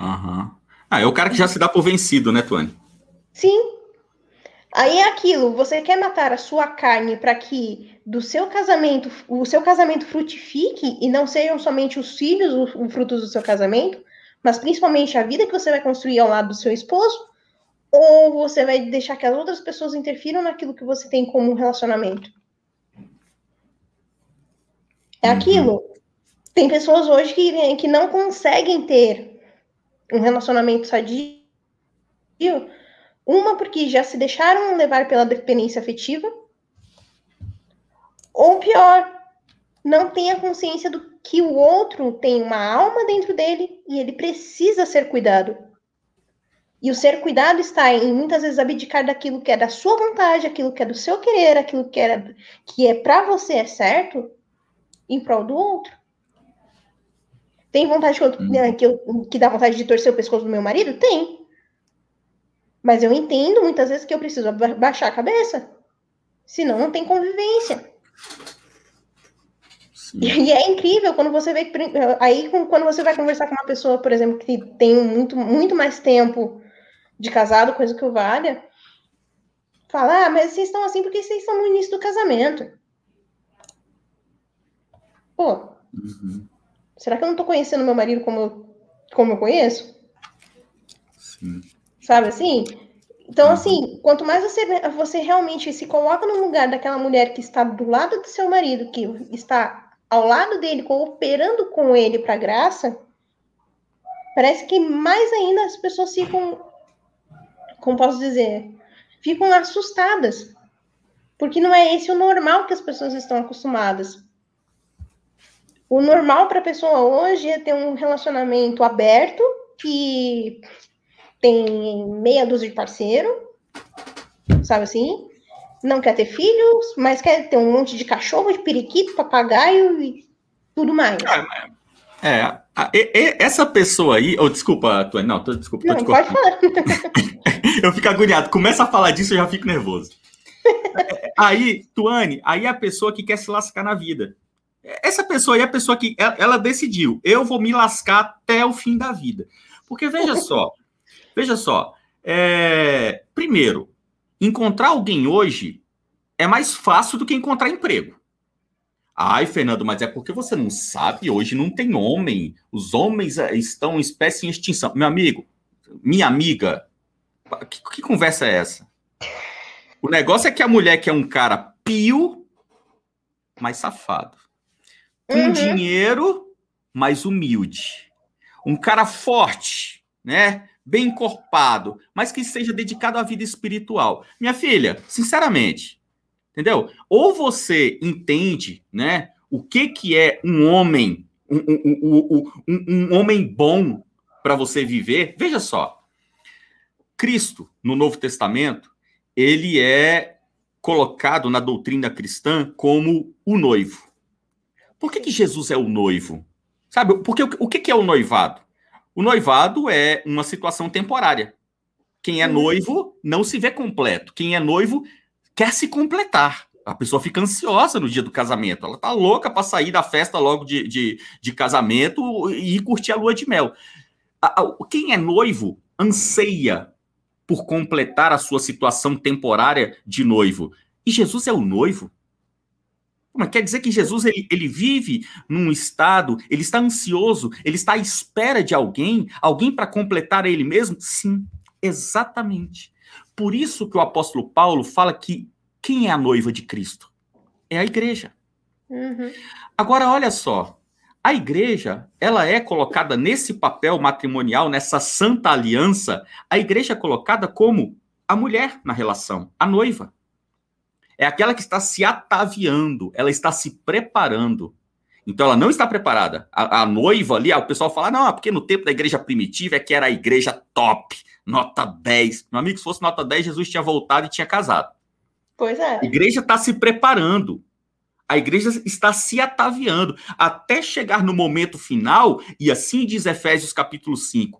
Uhum. Ah, é o cara que já se dá por vencido, né, Tuane? Sim. Aí é aquilo, você quer matar a sua carne para que do seu casamento, o seu casamento frutifique e não sejam somente os filhos os frutos do seu casamento, mas principalmente a vida que você vai construir ao lado do seu esposo, ou você vai deixar que as outras pessoas interfiram naquilo que você tem como relacionamento? É uhum. aquilo. Tem pessoas hoje que, que não conseguem ter um relacionamento sadio uma, porque já se deixaram levar pela dependência afetiva. Ou pior, não tem a consciência do que o outro tem uma alma dentro dele e ele precisa ser cuidado. E o ser cuidado está em muitas vezes abdicar daquilo que é da sua vontade, aquilo que é do seu querer, aquilo que é, que é para você é certo, em prol do outro. Tem vontade que, eu, hum. que, eu, que dá vontade de torcer o pescoço do meu marido? Tem. Mas eu entendo muitas vezes que eu preciso baixar a cabeça. Senão não tem convivência. E é incrível quando você vê. Aí, quando você vai conversar com uma pessoa, por exemplo, que tem muito, muito mais tempo de casado, coisa que o valha, fala: Ah, mas vocês estão assim porque vocês estão no início do casamento. Pô, uhum. será que eu não tô conhecendo meu marido como eu, como eu conheço? Sim. Sabe assim? Então, uhum. assim, quanto mais você, você realmente se coloca no lugar daquela mulher que está do lado do seu marido, que está ao lado dele, cooperando com ele para graça, parece que mais ainda as pessoas ficam, como posso dizer, ficam assustadas. Porque não é esse o normal que as pessoas estão acostumadas. O normal para a pessoa hoje é ter um relacionamento aberto, que tem meia dúzia de parceiro, sabe assim? Não quer ter filhos, mas quer ter um monte de cachorro, de periquito, papagaio e tudo mais. É, é essa pessoa aí, oh, desculpa, Tuane, não, tô, desculpa, não, pode falar. *laughs* eu fico agoniado, começa a falar disso, eu já fico nervoso. aí, Tuane, aí é a pessoa que quer se lascar na vida. Essa pessoa aí é a pessoa que ela, ela decidiu, eu vou me lascar até o fim da vida. Porque veja só, Veja só, é... primeiro, encontrar alguém hoje é mais fácil do que encontrar emprego. Ai, Fernando, mas é porque você não sabe, hoje não tem homem. Os homens é, estão em espécie em extinção. Meu amigo, minha amiga, que, que conversa é essa? O negócio é que a mulher quer um cara pio, mas safado. Com uhum. dinheiro, mas humilde. Um cara forte, né? bem encorpado, mas que seja dedicado à vida espiritual. Minha filha, sinceramente, entendeu? Ou você entende, né, o que que é um homem, um, um, um, um homem bom para você viver. Veja só, Cristo no Novo Testamento ele é colocado na doutrina cristã como o noivo. Por que, que Jesus é o noivo? Sabe? Porque o, que, que é o noivado? O noivado é uma situação temporária. Quem é uhum. noivo não se vê completo. Quem é noivo quer se completar. A pessoa fica ansiosa no dia do casamento. Ela tá louca para sair da festa logo de, de, de, casamento e curtir a lua de mel. Quem é noivo anseia por completar a sua situação temporária de noivo. E Jesus é o noivo. Mas quer dizer que Jesus ele, ele vive num estado, ele está ansioso, ele está à espera de alguém, alguém para completar ele mesmo? Sim, exatamente. Por isso que o apóstolo Paulo fala que quem é a noiva de Cristo? é a igreja. Uhum. Agora, olha só, a igreja, ela é colocada nesse papel matrimonial, nessa santa aliança, a igreja é colocada como a mulher na relação, a noiva. É aquela que está se ataviando, ela está se preparando. Então ela não está preparada. A, a noiva ali, o pessoal fala, não, porque no tempo da igreja primitiva é que era a igreja top, nota 10. Meu amigo, se fosse nota 10, Jesus tinha voltado e tinha casado. Pois é. A igreja está se preparando. A igreja está se ataviando até chegar no momento final, e assim diz Efésios capítulo 5,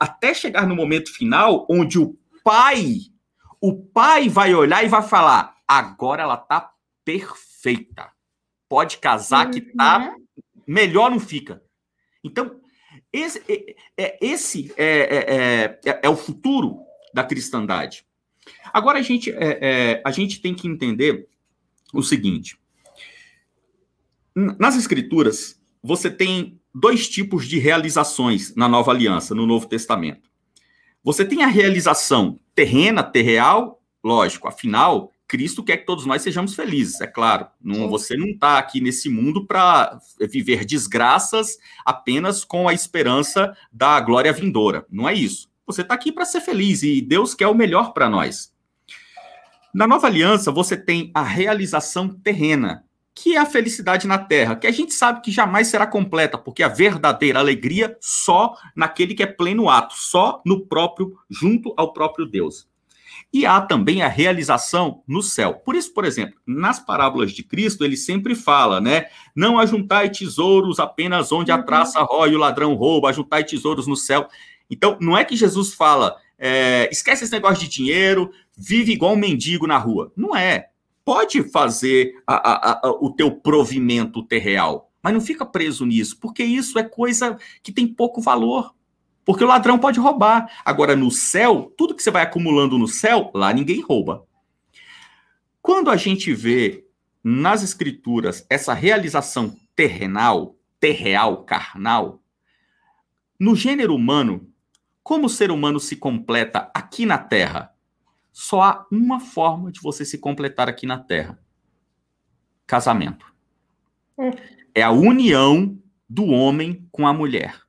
até chegar no momento final onde o pai, o pai vai olhar e vai falar: agora ela está perfeita. Pode casar que tá uhum. melhor não fica. Então, esse, é, é esse é, é, é, é, o futuro da cristandade. Agora a gente, é, é, a gente tem que entender o seguinte: nas escrituras, você tem dois tipos de realizações na nova aliança, no Novo Testamento. Você tem a realização terrena, terreal, lógico, afinal, Cristo quer que todos nós sejamos felizes, é claro. Não, você não está aqui nesse mundo para viver desgraças apenas com a esperança da glória vindoura. Não é isso. Você está aqui para ser feliz e Deus quer o melhor para nós. Na nova aliança, você tem a realização terrena, que é a felicidade na terra, que a gente sabe que jamais será completa, porque a verdadeira alegria só naquele que é pleno ato, só no próprio, junto ao próprio Deus. E há também a realização no céu. Por isso, por exemplo, nas parábolas de Cristo, ele sempre fala, né? Não ajuntai tesouros apenas onde a uhum. traça rói e o ladrão rouba, ajuntai tesouros no céu. Então, não é que Jesus fala, é, esquece esse negócio de dinheiro, vive igual um mendigo na rua. Não é pode fazer a, a, a, o teu provimento terreal, mas não fica preso nisso, porque isso é coisa que tem pouco valor. Porque o ladrão pode roubar. Agora, no céu, tudo que você vai acumulando no céu, lá ninguém rouba. Quando a gente vê nas escrituras essa realização terrenal, terreal, carnal, no gênero humano, como o ser humano se completa aqui na Terra? Só há uma forma de você se completar aqui na Terra: casamento. Hum. É a união do homem com a mulher.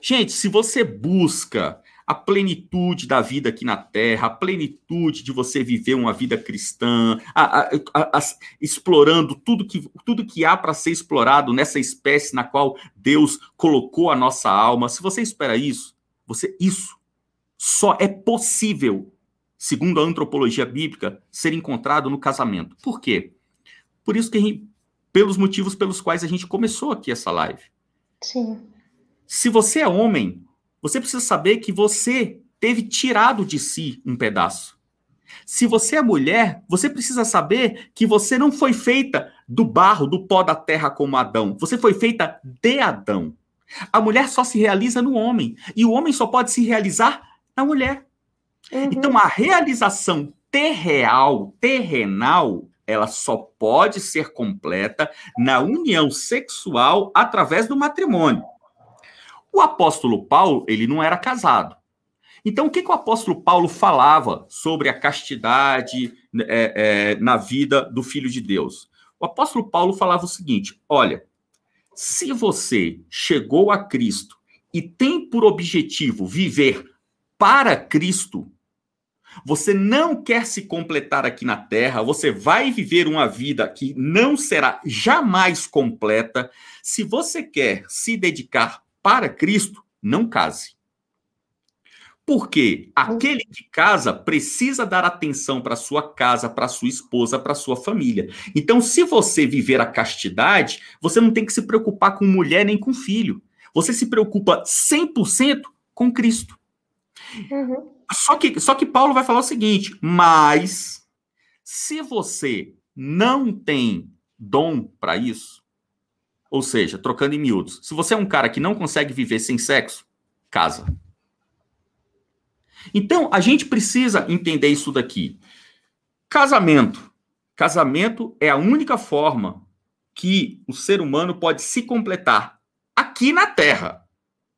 Gente, se você busca a plenitude da vida aqui na Terra, a plenitude de você viver uma vida cristã, a, a, a, explorando tudo que, tudo que há para ser explorado nessa espécie na qual Deus colocou a nossa alma. Se você espera isso, você isso só é possível segundo a antropologia bíblica, ser encontrado no casamento. Por quê? Por isso que gente, pelos motivos pelos quais a gente começou aqui essa live. Sim. Se você é homem, você precisa saber que você teve tirado de si um pedaço. Se você é mulher, você precisa saber que você não foi feita do barro, do pó da terra como Adão. Você foi feita de Adão. A mulher só se realiza no homem. E o homem só pode se realizar na mulher. Uhum. Então, a realização terreal, terrenal, ela só pode ser completa na união sexual através do matrimônio. O apóstolo Paulo, ele não era casado. Então, o que, que o apóstolo Paulo falava sobre a castidade é, é, na vida do filho de Deus? O apóstolo Paulo falava o seguinte: olha, se você chegou a Cristo e tem por objetivo viver para Cristo, você não quer se completar aqui na Terra, você vai viver uma vida que não será jamais completa. Se você quer se dedicar para Cristo, não case. Porque aquele que casa precisa dar atenção para sua casa, para sua esposa, para sua família. Então, se você viver a castidade, você não tem que se preocupar com mulher nem com filho. Você se preocupa 100% com Cristo. Uhum. Só que, só que Paulo vai falar o seguinte: mas se você não tem dom para isso, ou seja, trocando em miúdos, se você é um cara que não consegue viver sem sexo, casa. Então, a gente precisa entender isso daqui. Casamento. Casamento é a única forma que o ser humano pode se completar aqui na Terra.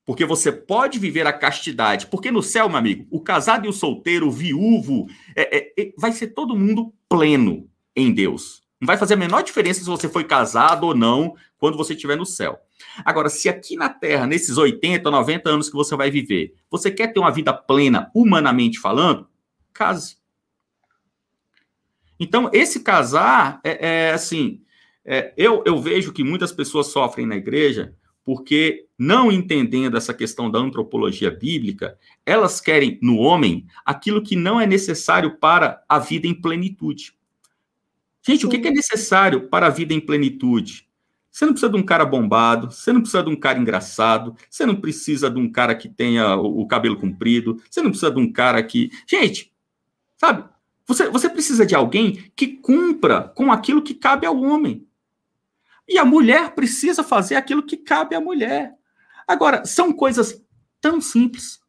Porque você pode viver a castidade. Porque no céu, meu amigo, o casado e o solteiro, o viúvo, é, é, é, vai ser todo mundo pleno em Deus. Não vai fazer a menor diferença se você foi casado ou não quando você estiver no céu. Agora, se aqui na Terra, nesses 80, 90 anos que você vai viver, você quer ter uma vida plena, humanamente falando, case. Então, esse casar é, é assim. É, eu, eu vejo que muitas pessoas sofrem na igreja porque, não entendendo essa questão da antropologia bíblica, elas querem no homem aquilo que não é necessário para a vida em plenitude. Gente, o que é necessário para a vida em plenitude? Você não precisa de um cara bombado, você não precisa de um cara engraçado, você não precisa de um cara que tenha o, o cabelo comprido, você não precisa de um cara que. Gente, sabe? Você, você precisa de alguém que cumpra com aquilo que cabe ao homem. E a mulher precisa fazer aquilo que cabe à mulher. Agora, são coisas tão simples.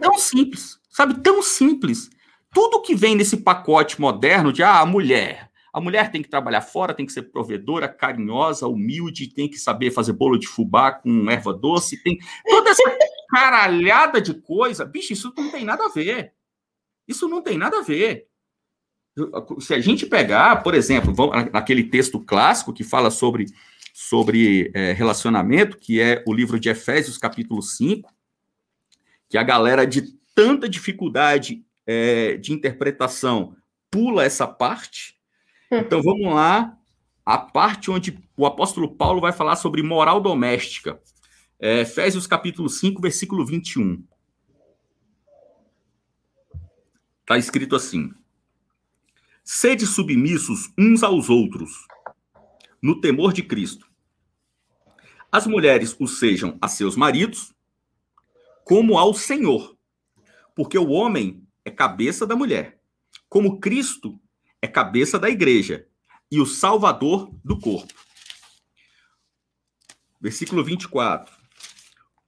Tão simples. Sabe? Tão simples. Tudo que vem nesse pacote moderno de ah, a mulher. A mulher tem que trabalhar fora, tem que ser provedora, carinhosa, humilde, tem que saber fazer bolo de fubá com erva doce, tem toda essa *laughs* caralhada de coisa. Bicho, isso não tem nada a ver. Isso não tem nada a ver. Se a gente pegar, por exemplo, naquele texto clássico que fala sobre, sobre é, relacionamento, que é o livro de Efésios, capítulo 5, que a galera de tanta dificuldade é, de interpretação pula essa parte. Hum. Então vamos lá, a parte onde o apóstolo Paulo vai falar sobre moral doméstica. É, Efésios capítulo 5, versículo 21. Está escrito assim: Sede submissos uns aos outros, no temor de Cristo. As mulheres o sejam a seus maridos, como ao Senhor, porque o homem é cabeça da mulher, como Cristo é cabeça da igreja e o salvador do corpo. Versículo 24.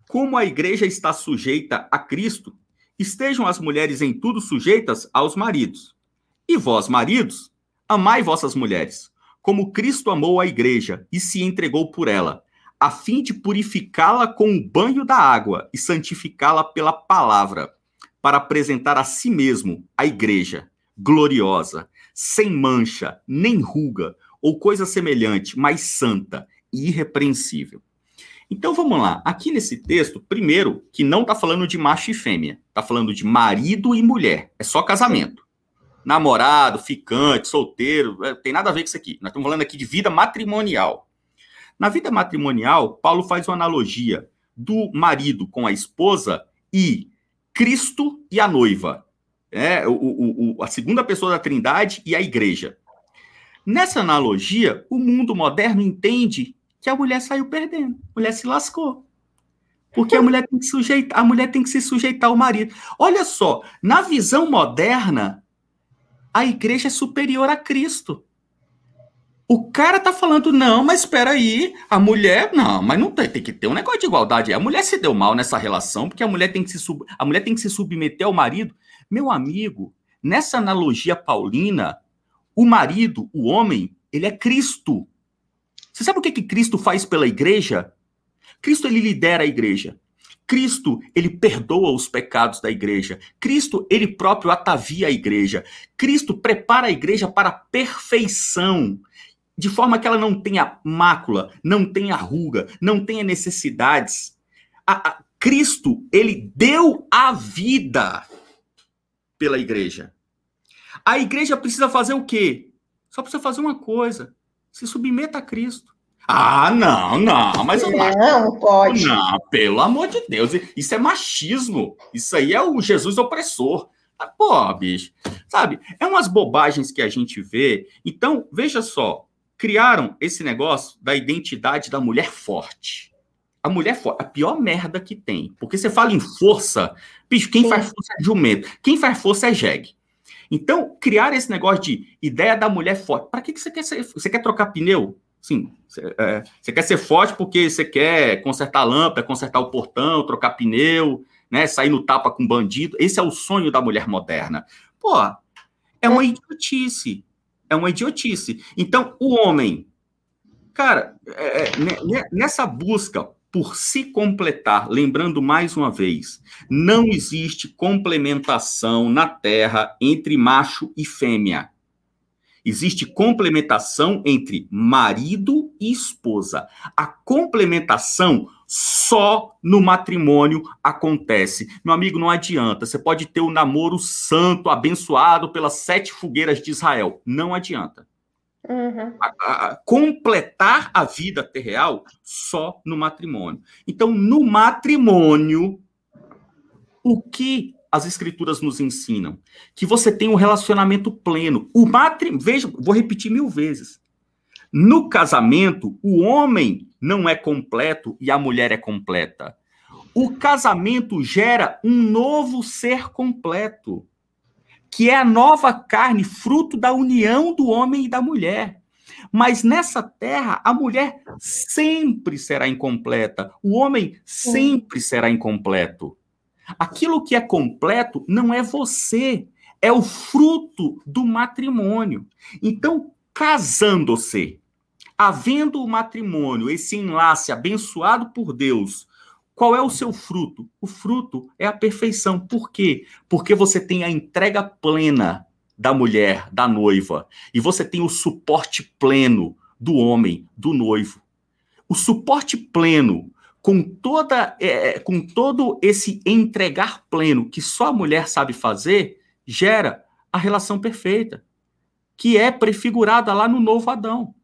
Como a igreja está sujeita a Cristo, estejam as mulheres em tudo sujeitas aos maridos. E vós, maridos, amai vossas mulheres, como Cristo amou a igreja e se entregou por ela, a fim de purificá-la com o banho da água e santificá-la pela palavra para apresentar a si mesmo a igreja gloriosa, sem mancha, nem ruga ou coisa semelhante, mas santa e irrepreensível. Então vamos lá. Aqui nesse texto, primeiro, que não está falando de macho e fêmea, está falando de marido e mulher. É só casamento. Namorado, ficante, solteiro, é, tem nada a ver com isso aqui. Nós estamos falando aqui de vida matrimonial. Na vida matrimonial, Paulo faz uma analogia do marido com a esposa e Cristo e a noiva. É, o, o, o, a segunda pessoa da Trindade e a igreja. Nessa analogia, o mundo moderno entende que a mulher saiu perdendo, a mulher se lascou. Porque a mulher tem que sujeitar, a mulher tem que se sujeitar ao marido. Olha só, na visão moderna, a igreja é superior a Cristo. O cara tá falando, não, mas espera aí, a mulher, não, mas não tem, tem que ter um negócio de igualdade. A mulher se deu mal nessa relação, porque a mulher tem que se, sub, a mulher tem que se submeter ao marido. Meu amigo, nessa analogia paulina, o marido, o homem, ele é Cristo. Você sabe o que, que Cristo faz pela igreja? Cristo, ele lidera a igreja. Cristo, ele perdoa os pecados da igreja. Cristo, ele próprio atavia a igreja. Cristo prepara a igreja para a perfeição de forma que ela não tenha mácula, não tenha ruga, não tenha necessidades. A, a, Cristo, ele deu a vida pela igreja. A igreja precisa fazer o quê? Só precisa fazer uma coisa: se submeta a Cristo. Ah, não, não, mas eu não. Não, pode. Não, pelo amor de Deus. Isso é machismo. Isso aí é o Jesus opressor. Ah, pô, bicho. Sabe? É umas bobagens que a gente vê. Então, veja só criaram esse negócio da identidade da mulher forte. A mulher forte, a pior merda que tem. Porque você fala em força, bicho, quem faz força é jumento, quem faz força é jegue. Então, criar esse negócio de ideia da mulher forte. Para que, que você quer ser? Você quer trocar pneu? Sim. Você, é, você quer ser forte porque você quer consertar a lâmpada, consertar o portão, trocar pneu, né? Sair no tapa com bandido. Esse é o sonho da mulher moderna. Pô, é uma idiotice é uma idiotice. Então, o homem, cara, é, é nessa busca por se completar, lembrando mais uma vez, não existe complementação na Terra entre macho e fêmea. Existe complementação entre marido e esposa. A complementação só no matrimônio acontece. Meu amigo, não adianta. Você pode ter o namoro santo, abençoado pelas sete fogueiras de Israel. Não adianta. Uhum. A, a, completar a vida terreal só no matrimônio. Então, no matrimônio, o que as escrituras nos ensinam? Que você tem um relacionamento pleno. O matrimônio, veja, vou repetir mil vezes. No casamento, o homem não é completo e a mulher é completa. O casamento gera um novo ser completo, que é a nova carne, fruto da união do homem e da mulher. Mas nessa terra, a mulher sempre será incompleta, o homem sempre será incompleto. Aquilo que é completo não é você, é o fruto do matrimônio. Então, casando-se, havendo o matrimônio, esse enlace abençoado por Deus, qual é o seu fruto? O fruto é a perfeição. Por quê? Porque você tem a entrega plena da mulher, da noiva, e você tem o suporte pleno do homem, do noivo. O suporte pleno com toda é, é, com todo esse entregar pleno que só a mulher sabe fazer, gera a relação perfeita, que é prefigurada lá no novo Adão.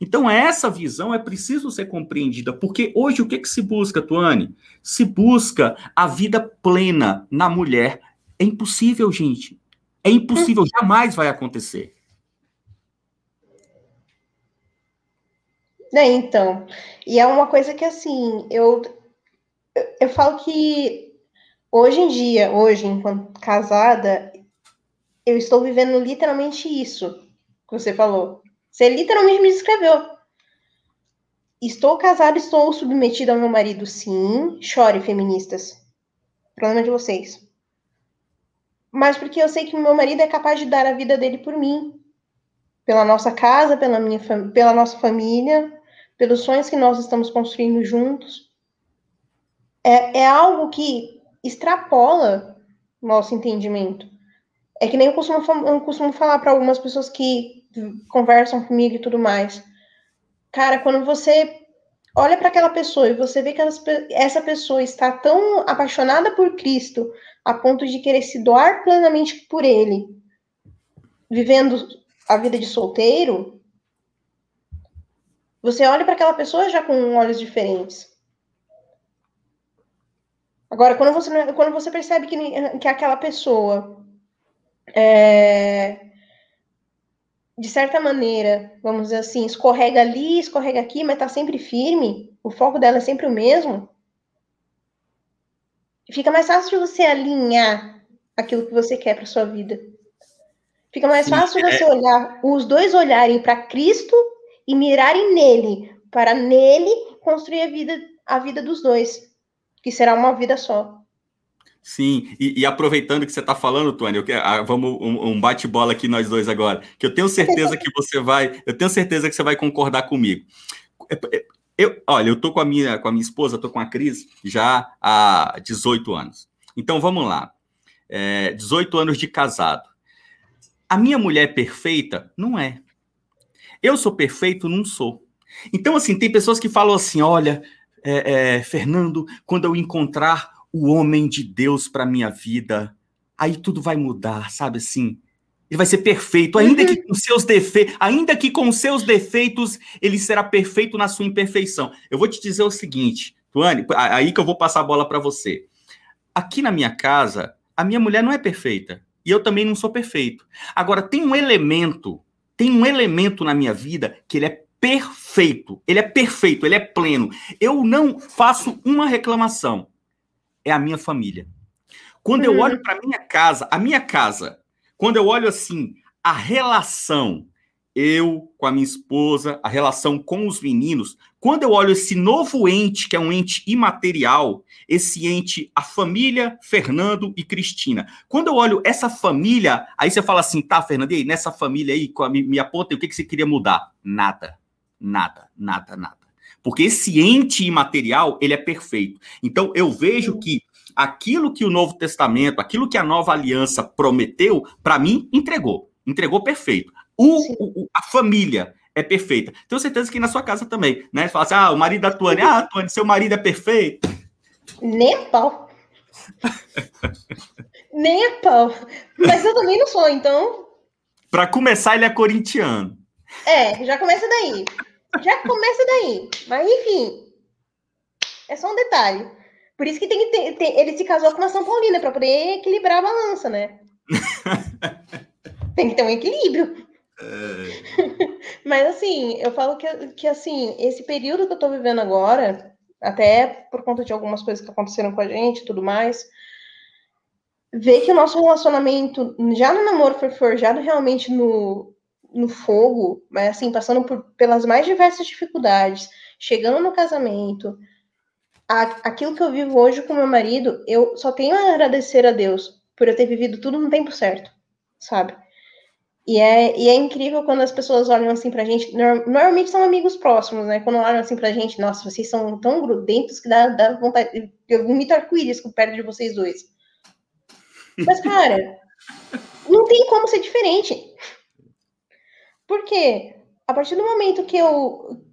Então, essa visão é preciso ser compreendida, porque hoje o que, que se busca, Tuane? Se busca a vida plena na mulher. É impossível, gente. É impossível, jamais vai acontecer. É, então, e é uma coisa que assim, eu, eu falo que hoje em dia, hoje, enquanto casada, eu estou vivendo literalmente isso que você falou. Você literalmente me descreveu. Estou casada, estou submetida ao meu marido, sim. Chore, feministas. Problema de vocês. Mas porque eu sei que meu marido é capaz de dar a vida dele por mim. Pela nossa casa, pela, minha, pela nossa família, pelos sonhos que nós estamos construindo juntos. É, é algo que extrapola nosso entendimento. É que nem eu costumo, eu costumo falar para algumas pessoas que conversam comigo e tudo mais. Cara, quando você olha para aquela pessoa e você vê que essa pessoa está tão apaixonada por Cristo a ponto de querer se doar plenamente por Ele, vivendo a vida de solteiro, você olha para aquela pessoa já com olhos diferentes. Agora, quando você, quando você percebe que, que aquela pessoa, é, de certa maneira, vamos dizer assim, escorrega ali, escorrega aqui, mas está sempre firme, o foco dela é sempre o mesmo, fica mais fácil de você alinhar aquilo que você quer para sua vida. Fica mais fácil Sim, é... você olhar, os dois olharem para Cristo e mirarem nele, para nele construir a vida, a vida dos dois, que será uma vida só. Sim, e, e aproveitando que você está falando, Tony, quero, ah, vamos um, um bate-bola aqui nós dois agora, que eu tenho certeza que você vai, eu tenho certeza que você vai concordar comigo. É, é, eu, olha, eu tô com a minha, com a minha esposa, tô com a Cris já há 18 anos. Então vamos lá, é, 18 anos de casado. A minha mulher perfeita não é. Eu sou perfeito? Não sou. Então, assim, tem pessoas que falam assim: olha, é, é, Fernando, quando eu encontrar o homem de Deus para minha vida, aí tudo vai mudar, sabe assim? Ele vai ser perfeito, ainda que com seus defeitos, ainda que com seus defeitos, ele será perfeito na sua imperfeição. Eu vou te dizer o seguinte, Tuane, aí que eu vou passar a bola para você. Aqui na minha casa, a minha mulher não é perfeita e eu também não sou perfeito. Agora tem um elemento tem um elemento na minha vida que ele é perfeito. Ele é perfeito, ele é pleno. Eu não faço uma reclamação. É a minha família. Quando eu uhum. olho para minha casa, a minha casa, quando eu olho assim, a relação eu com a minha esposa, a relação com os meninos, quando eu olho esse novo ente, que é um ente imaterial, esse ente, a família Fernando e Cristina, quando eu olho essa família, aí você fala assim, tá, Fernando, e aí, nessa família aí, me, me aponta, o que, que você queria mudar? Nada, nada, nada, nada. Porque esse ente imaterial, ele é perfeito. Então, eu vejo que aquilo que o Novo Testamento, aquilo que a nova aliança prometeu, para mim, entregou. Entregou perfeito. O, o, a família é perfeita. Tenho certeza que na sua casa também, né? Fala assim, ah, o marido da Tuane, ah, Tuane, seu marido é perfeito. Nem pau. *laughs* Nem pau. Mas eu também não sou, então. Para começar, ele é corintiano. É, já começa daí. Já começa daí. Mas enfim. É só um detalhe. Por isso que tem que ter, ele se casou com uma São Paulina para poder equilibrar a balança, né? *laughs* tem que ter um equilíbrio. É... *laughs* Mas assim, eu falo que, que assim, esse período que eu tô vivendo agora, até por conta de algumas coisas que aconteceram com a gente e tudo mais, ver que o nosso relacionamento, já no namoro, foi forjado realmente no, no fogo, mas assim, passando por, pelas mais diversas dificuldades, chegando no casamento, a, aquilo que eu vivo hoje com meu marido, eu só tenho a agradecer a Deus por eu ter vivido tudo no tempo certo, sabe? E é, e é incrível quando as pessoas olham assim pra gente. Normalmente são amigos próximos, né? Quando olham assim pra gente, nossa, vocês são tão grudentos que dá, dá vontade. Eu vomito arco-íris perto de vocês dois. Mas, cara, não tem como ser diferente. Porque a partir do momento que eu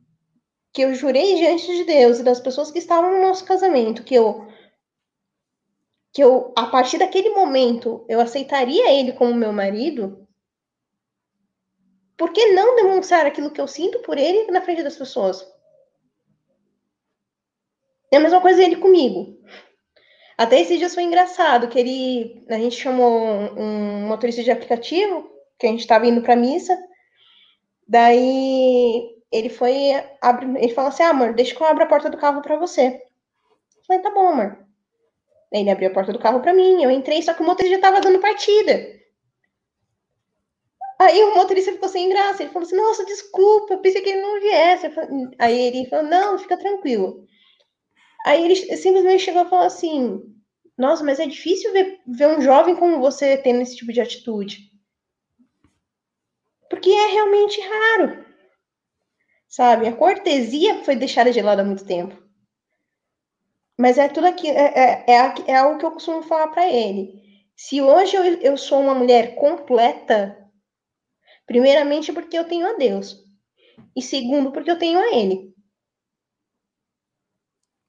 que eu jurei diante de Deus e das pessoas que estavam no nosso casamento, que eu que eu a partir daquele momento eu aceitaria ele como meu marido, por que não demonstrar aquilo que eu sinto por ele na frente das pessoas? É a mesma coisa ele comigo. Até esses dias foi engraçado, que ele. A gente chamou um motorista de aplicativo, que a gente estava indo para missa. Daí ele foi. Abre, ele falou assim: ah, amor, deixa que eu abra a porta do carro para você. Eu falei, tá bom, amor. Ele abriu a porta do carro para mim, eu entrei, só que o motorista já tava dando partida. Aí o motorista ficou sem graça. Ele falou assim: Nossa, desculpa, pensei que ele não viesse. Aí ele falou: Não, fica tranquilo. Aí ele simplesmente chegou e falou assim: Nossa, mas é difícil ver, ver um jovem como você tendo esse tipo de atitude. Porque é realmente raro. Sabe? A cortesia foi deixada de lado há muito tempo. Mas é tudo aqui, é, é, é, é algo que eu costumo falar para ele. Se hoje eu, eu sou uma mulher completa, Primeiramente, porque eu tenho a Deus. E segundo, porque eu tenho a Ele.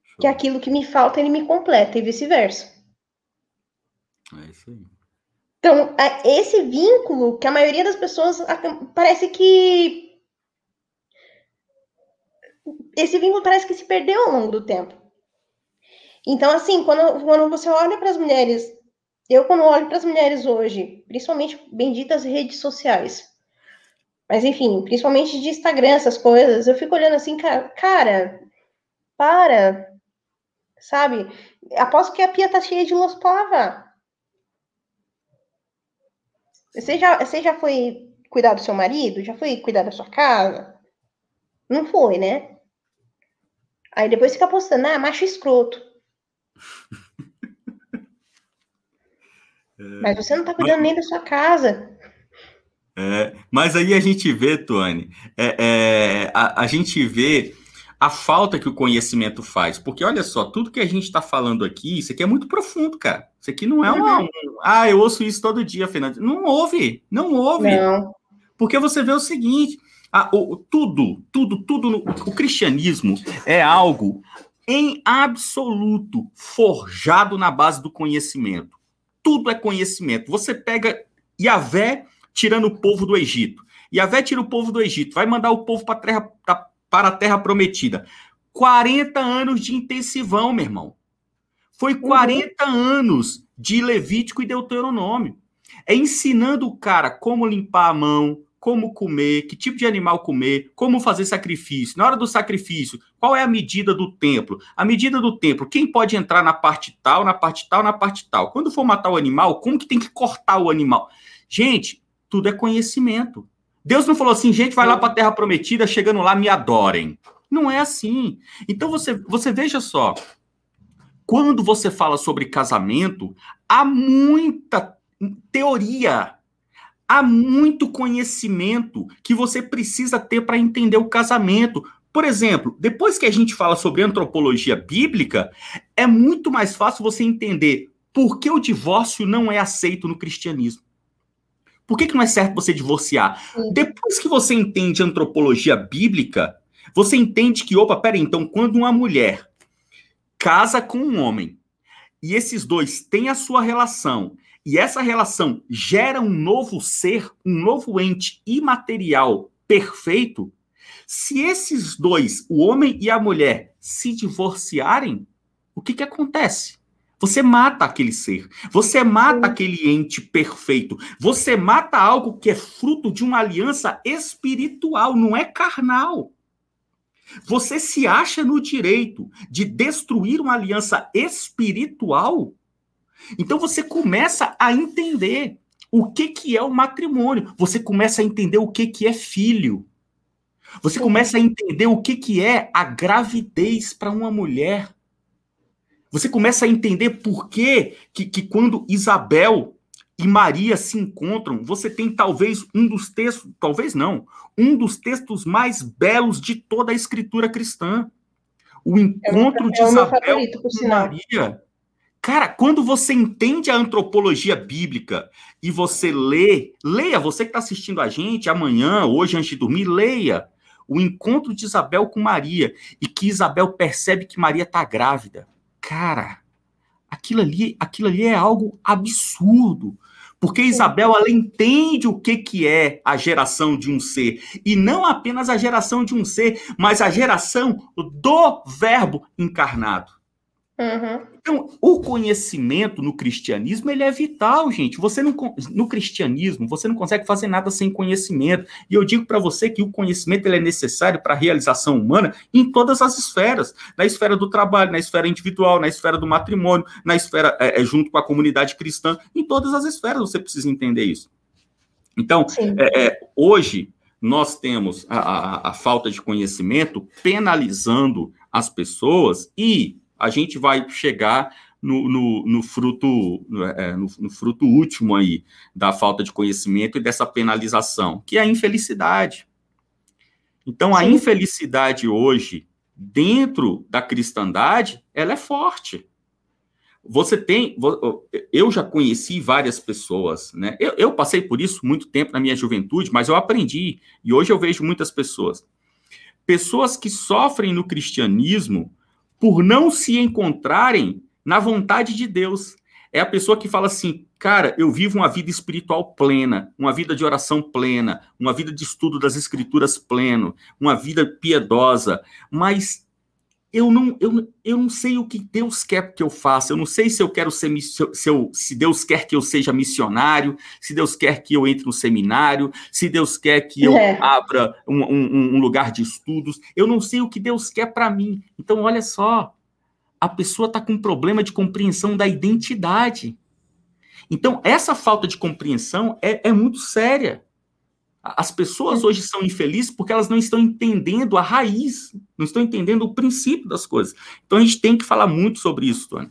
Show. Que aquilo que me falta, Ele me completa, e vice-versa. É isso aí. Então, é, esse vínculo que a maioria das pessoas parece que. Esse vínculo parece que se perdeu ao longo do tempo. Então, assim, quando, quando você olha para as mulheres, eu, quando olho para as mulheres hoje, principalmente benditas redes sociais, mas enfim, principalmente de Instagram, essas coisas, eu fico olhando assim, cara, cara para, sabe? Aposto que a pia tá cheia de louça para lavar. Você já, você já foi cuidar do seu marido? Já foi cuidar da sua casa? Não foi, né? Aí depois fica postando, ah, macho escroto. *laughs* É... Mas você não tá cuidando nem da sua casa. É, mas aí a gente vê, Tuane, é, é, a, a, gente vê a falta que o conhecimento faz. Porque olha só, tudo que a gente está falando aqui, isso aqui é muito profundo, cara. Isso aqui não é uma. Um, ah, eu ouço isso todo dia, Fernando. Não ouve, não ouve. Não. Porque você vê o seguinte: a, o, tudo, tudo, tudo. No, o cristianismo é algo em absoluto forjado na base do conhecimento. Tudo é conhecimento. Você pega Yahvé tirando o povo do Egito. E Vé tira o povo do Egito, vai mandar o povo para a terra, para a terra prometida. 40 anos de intensivão, meu irmão. Foi 40 uhum. anos de Levítico e Deuteronômio. É ensinando o cara como limpar a mão, como comer, que tipo de animal comer, como fazer sacrifício. Na hora do sacrifício, qual é a medida do templo? A medida do templo, quem pode entrar na parte tal, na parte tal, na parte tal. Quando for matar o animal, como que tem que cortar o animal? Gente, tudo é conhecimento. Deus não falou assim, gente, vai lá para a terra prometida, chegando lá, me adorem. Não é assim. Então você, você veja só, quando você fala sobre casamento, há muita teoria, há muito conhecimento que você precisa ter para entender o casamento. Por exemplo, depois que a gente fala sobre antropologia bíblica, é muito mais fácil você entender por que o divórcio não é aceito no cristianismo. Por que, que não é certo você divorciar? Sim. Depois que você entende antropologia bíblica, você entende que, opa, peraí, então quando uma mulher casa com um homem e esses dois têm a sua relação e essa relação gera um novo ser, um novo ente imaterial perfeito, se esses dois, o homem e a mulher, se divorciarem, o que, que acontece? Você mata aquele ser, você mata aquele ente perfeito, você mata algo que é fruto de uma aliança espiritual, não é carnal. Você se acha no direito de destruir uma aliança espiritual? Então você começa a entender o que, que é o matrimônio, você começa a entender o que, que é filho. Você começa a entender o que, que é a gravidez para uma mulher. Você começa a entender por que, que, quando Isabel e Maria se encontram, você tem talvez um dos textos, talvez não, um dos textos mais belos de toda a escritura cristã. O encontro é de Isabel favorito, com Maria. Cara, quando você entende a antropologia bíblica e você lê, leia, você que está assistindo a gente amanhã, hoje, antes de dormir, leia o encontro de Isabel com Maria e que Isabel percebe que Maria está grávida. Cara, aquilo ali, aquilo ali é algo absurdo. Porque Isabel ela entende o que, que é a geração de um ser. E não apenas a geração de um ser, mas a geração do Verbo encarnado. Uhum. Então, o conhecimento no cristianismo ele é vital, gente. Você não no cristianismo você não consegue fazer nada sem conhecimento. E eu digo para você que o conhecimento ele é necessário para a realização humana em todas as esferas, na esfera do trabalho, na esfera individual, na esfera do matrimônio, na esfera é, é, junto com a comunidade cristã, em todas as esferas você precisa entender isso. Então, é, é, hoje nós temos a, a, a falta de conhecimento penalizando as pessoas e a gente vai chegar no, no, no fruto é, no, no, fruto último aí da falta de conhecimento e dessa penalização, que é a infelicidade. Então, a Sim. infelicidade hoje, dentro da cristandade, ela é forte. Você tem. Eu já conheci várias pessoas, né? Eu, eu passei por isso muito tempo na minha juventude, mas eu aprendi, e hoje eu vejo muitas pessoas. Pessoas que sofrem no cristianismo por não se encontrarem na vontade de Deus. É a pessoa que fala assim, cara, eu vivo uma vida espiritual plena, uma vida de oração plena, uma vida de estudo das escrituras pleno, uma vida piedosa, mas eu não, eu, eu não sei o que Deus quer que eu faça, eu não sei se eu quero ser, se, eu, se Deus quer que eu seja missionário, se Deus quer que eu entre no seminário, se Deus quer que eu é. abra um, um, um lugar de estudos, eu não sei o que Deus quer para mim. Então, olha só, a pessoa está com um problema de compreensão da identidade. Então, essa falta de compreensão é, é muito séria. As pessoas hoje são infelizes porque elas não estão entendendo a raiz, não estão entendendo o princípio das coisas. Então a gente tem que falar muito sobre isso, Tony.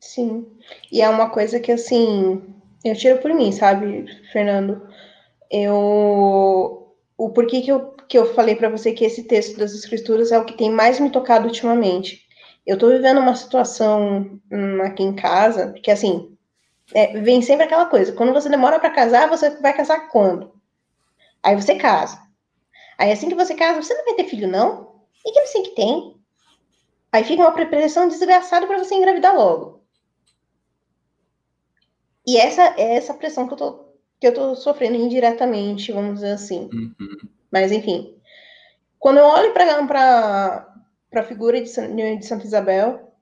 Sim. E é uma coisa que assim, eu tiro por mim, sabe, Fernando? Eu o porquê que eu, que eu falei para você que esse texto das escrituras é o que tem mais me tocado ultimamente. Eu tô vivendo uma situação hum, aqui em casa, que assim, é, vem sempre aquela coisa, quando você demora para casar, você vai casar quando? Aí você casa. Aí assim que você casa, você não vai ter filho, não? E que assim que tem? Aí fica uma preparação desgraçada para você engravidar logo. E essa é essa pressão que eu tô, que eu tô sofrendo indiretamente, vamos dizer assim. Uhum. Mas enfim. Quando eu olho para a figura de, de Santa Isabel,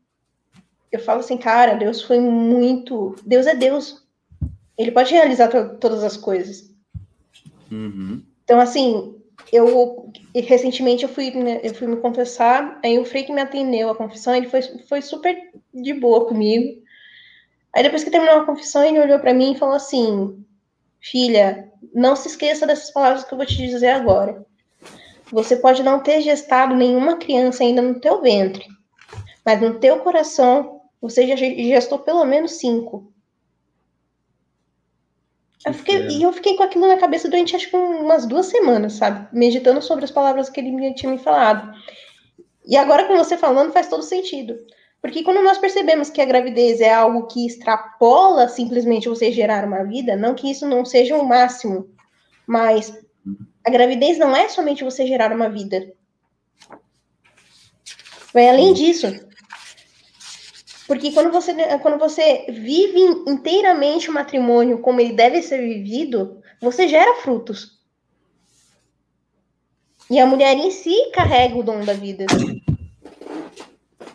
eu falo assim, cara, Deus foi muito. Deus é Deus. Ele pode realizar to todas as coisas. Uhum. Então, assim, eu recentemente eu fui, né, eu fui me confessar, aí o Frei que me atendeu a confissão, ele foi, foi super de boa comigo. Aí depois que terminou a confissão, ele olhou para mim e falou assim: Filha, não se esqueça dessas palavras que eu vou te dizer agora. Você pode não ter gestado nenhuma criança ainda no teu ventre, mas no teu coração você já gestou pelo menos cinco. Eu fiquei, e eu fiquei com aquilo na cabeça durante acho que umas duas semanas, sabe? Meditando sobre as palavras que ele tinha me falado. E agora com você falando faz todo sentido. Porque quando nós percebemos que a gravidez é algo que extrapola simplesmente você gerar uma vida, não que isso não seja o máximo, mas a gravidez não é somente você gerar uma vida. Vai além disso. Porque quando você, quando você vive inteiramente o matrimônio como ele deve ser vivido, você gera frutos. E a mulher em si carrega o dom da vida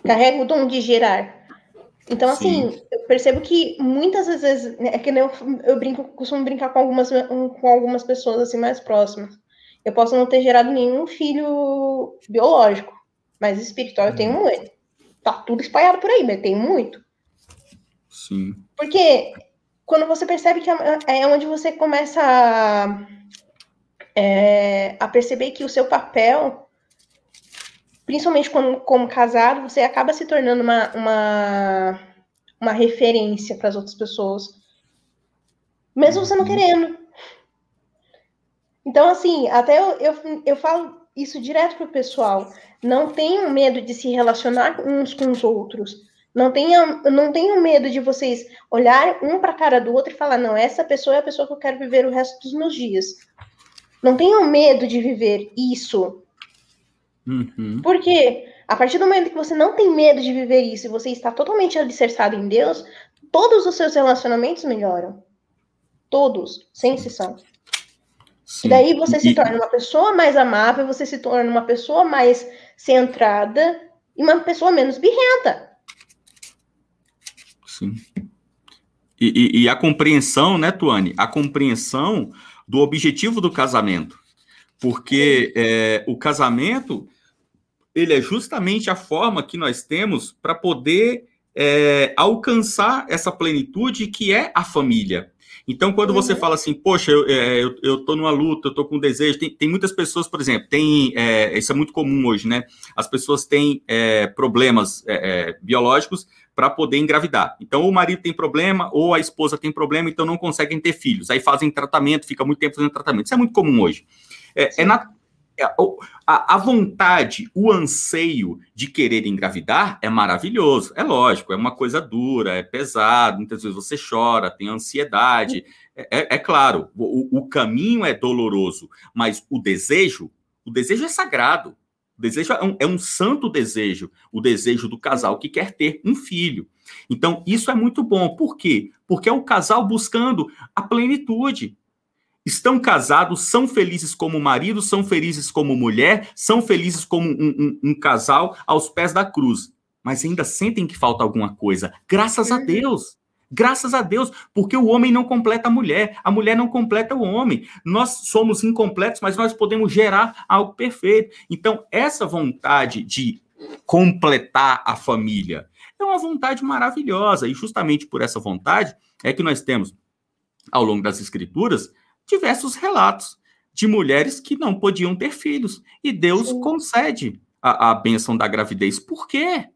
carrega o dom de gerar. Então, assim, Sim. eu percebo que muitas vezes, né, é que eu, eu brinco, costumo brincar com algumas, com algumas pessoas assim mais próximas. Eu posso não ter gerado nenhum filho biológico, mas espiritual eu tenho uhum. muito. Tá tudo espalhado por aí, mas tem muito. Sim. Porque quando você percebe que é, é onde você começa a, é, a perceber que o seu papel principalmente quando, como casado, você acaba se tornando uma, uma, uma referência para as outras pessoas. Mesmo você não uhum. querendo. Então, assim, até eu, eu, eu falo isso direto pro pessoal. Não tenham medo de se relacionar uns com os outros. Não tenham, não tenham medo de vocês olhar um para a cara do outro e falar: não, essa pessoa é a pessoa que eu quero viver o resto dos meus dias. Não tenham medo de viver isso. Uhum. Porque a partir do momento que você não tem medo de viver isso e você está totalmente alicerçado em Deus, todos os seus relacionamentos melhoram. Todos, sem exceção. Sim. E daí você se torna uma pessoa mais amável, você se torna uma pessoa mais centrada e uma pessoa menos birrenta. Sim. E, e, e, a compreensão, né, Tuane? A compreensão do objetivo do casamento. Porque é, o casamento ele é justamente a forma que nós temos para poder é, alcançar essa plenitude que é a família. Então, quando uhum. você fala assim, poxa, eu, é, eu, eu tô numa luta, eu tô com desejo, tem, tem muitas pessoas, por exemplo, tem, é, isso é muito comum hoje, né? As pessoas têm é, problemas é, é, biológicos para poder engravidar. Então, o marido tem problema, ou a esposa tem problema, então não conseguem ter filhos. Aí fazem tratamento, fica muito tempo fazendo tratamento. Isso é muito comum hoje. É, é, na, a, a, vontade, o anseio de querer engravidar é maravilhoso. É lógico, é uma coisa dura, é pesado, muitas vezes você chora, tem ansiedade. É, é, é claro, o, o, caminho é doloroso, mas o desejo, o desejo é sagrado. O desejo é um, é um santo desejo, o desejo do casal que quer ter um filho. Então, isso é muito bom. Por quê? Porque é o casal buscando a plenitude estão casados, são felizes como marido, são felizes como mulher, são felizes como um, um, um casal aos pés da cruz, mas ainda sentem que falta alguma coisa. Graças a uhum. Deus. Graças a Deus, porque o homem não completa a mulher, a mulher não completa o homem. Nós somos incompletos, mas nós podemos gerar algo perfeito. Então, essa vontade de completar a família é uma vontade maravilhosa, e justamente por essa vontade é que nós temos, ao longo das Escrituras, diversos relatos de mulheres que não podiam ter filhos. E Deus Sim. concede a, a bênção da gravidez. Por quê?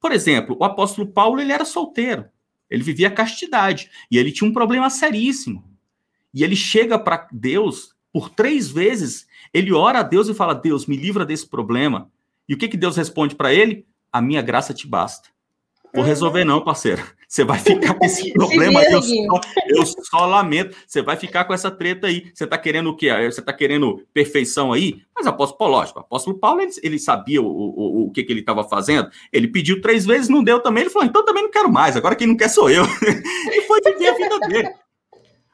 Por exemplo, o apóstolo Paulo ele era solteiro. Ele vivia castidade. E ele tinha um problema seríssimo. E ele chega para Deus por três vezes. Ele ora a Deus e fala: Deus, me livra desse problema. E o que, que Deus responde para ele? A minha graça te basta. Vou resolver, não, parceiro. Você vai ficar com esse *laughs* problema. Eu só, eu só lamento. Você vai ficar com essa treta aí. Você está querendo o quê? Você está querendo perfeição aí? Mas apóstolo Paulo, lógico, apóstolo Paulo, ele, ele sabia o, o, o que, que ele estava fazendo. Ele pediu três vezes, não deu também. Ele falou, então também não quero mais. Agora quem não quer sou eu. *laughs* e foi viver a vida dele.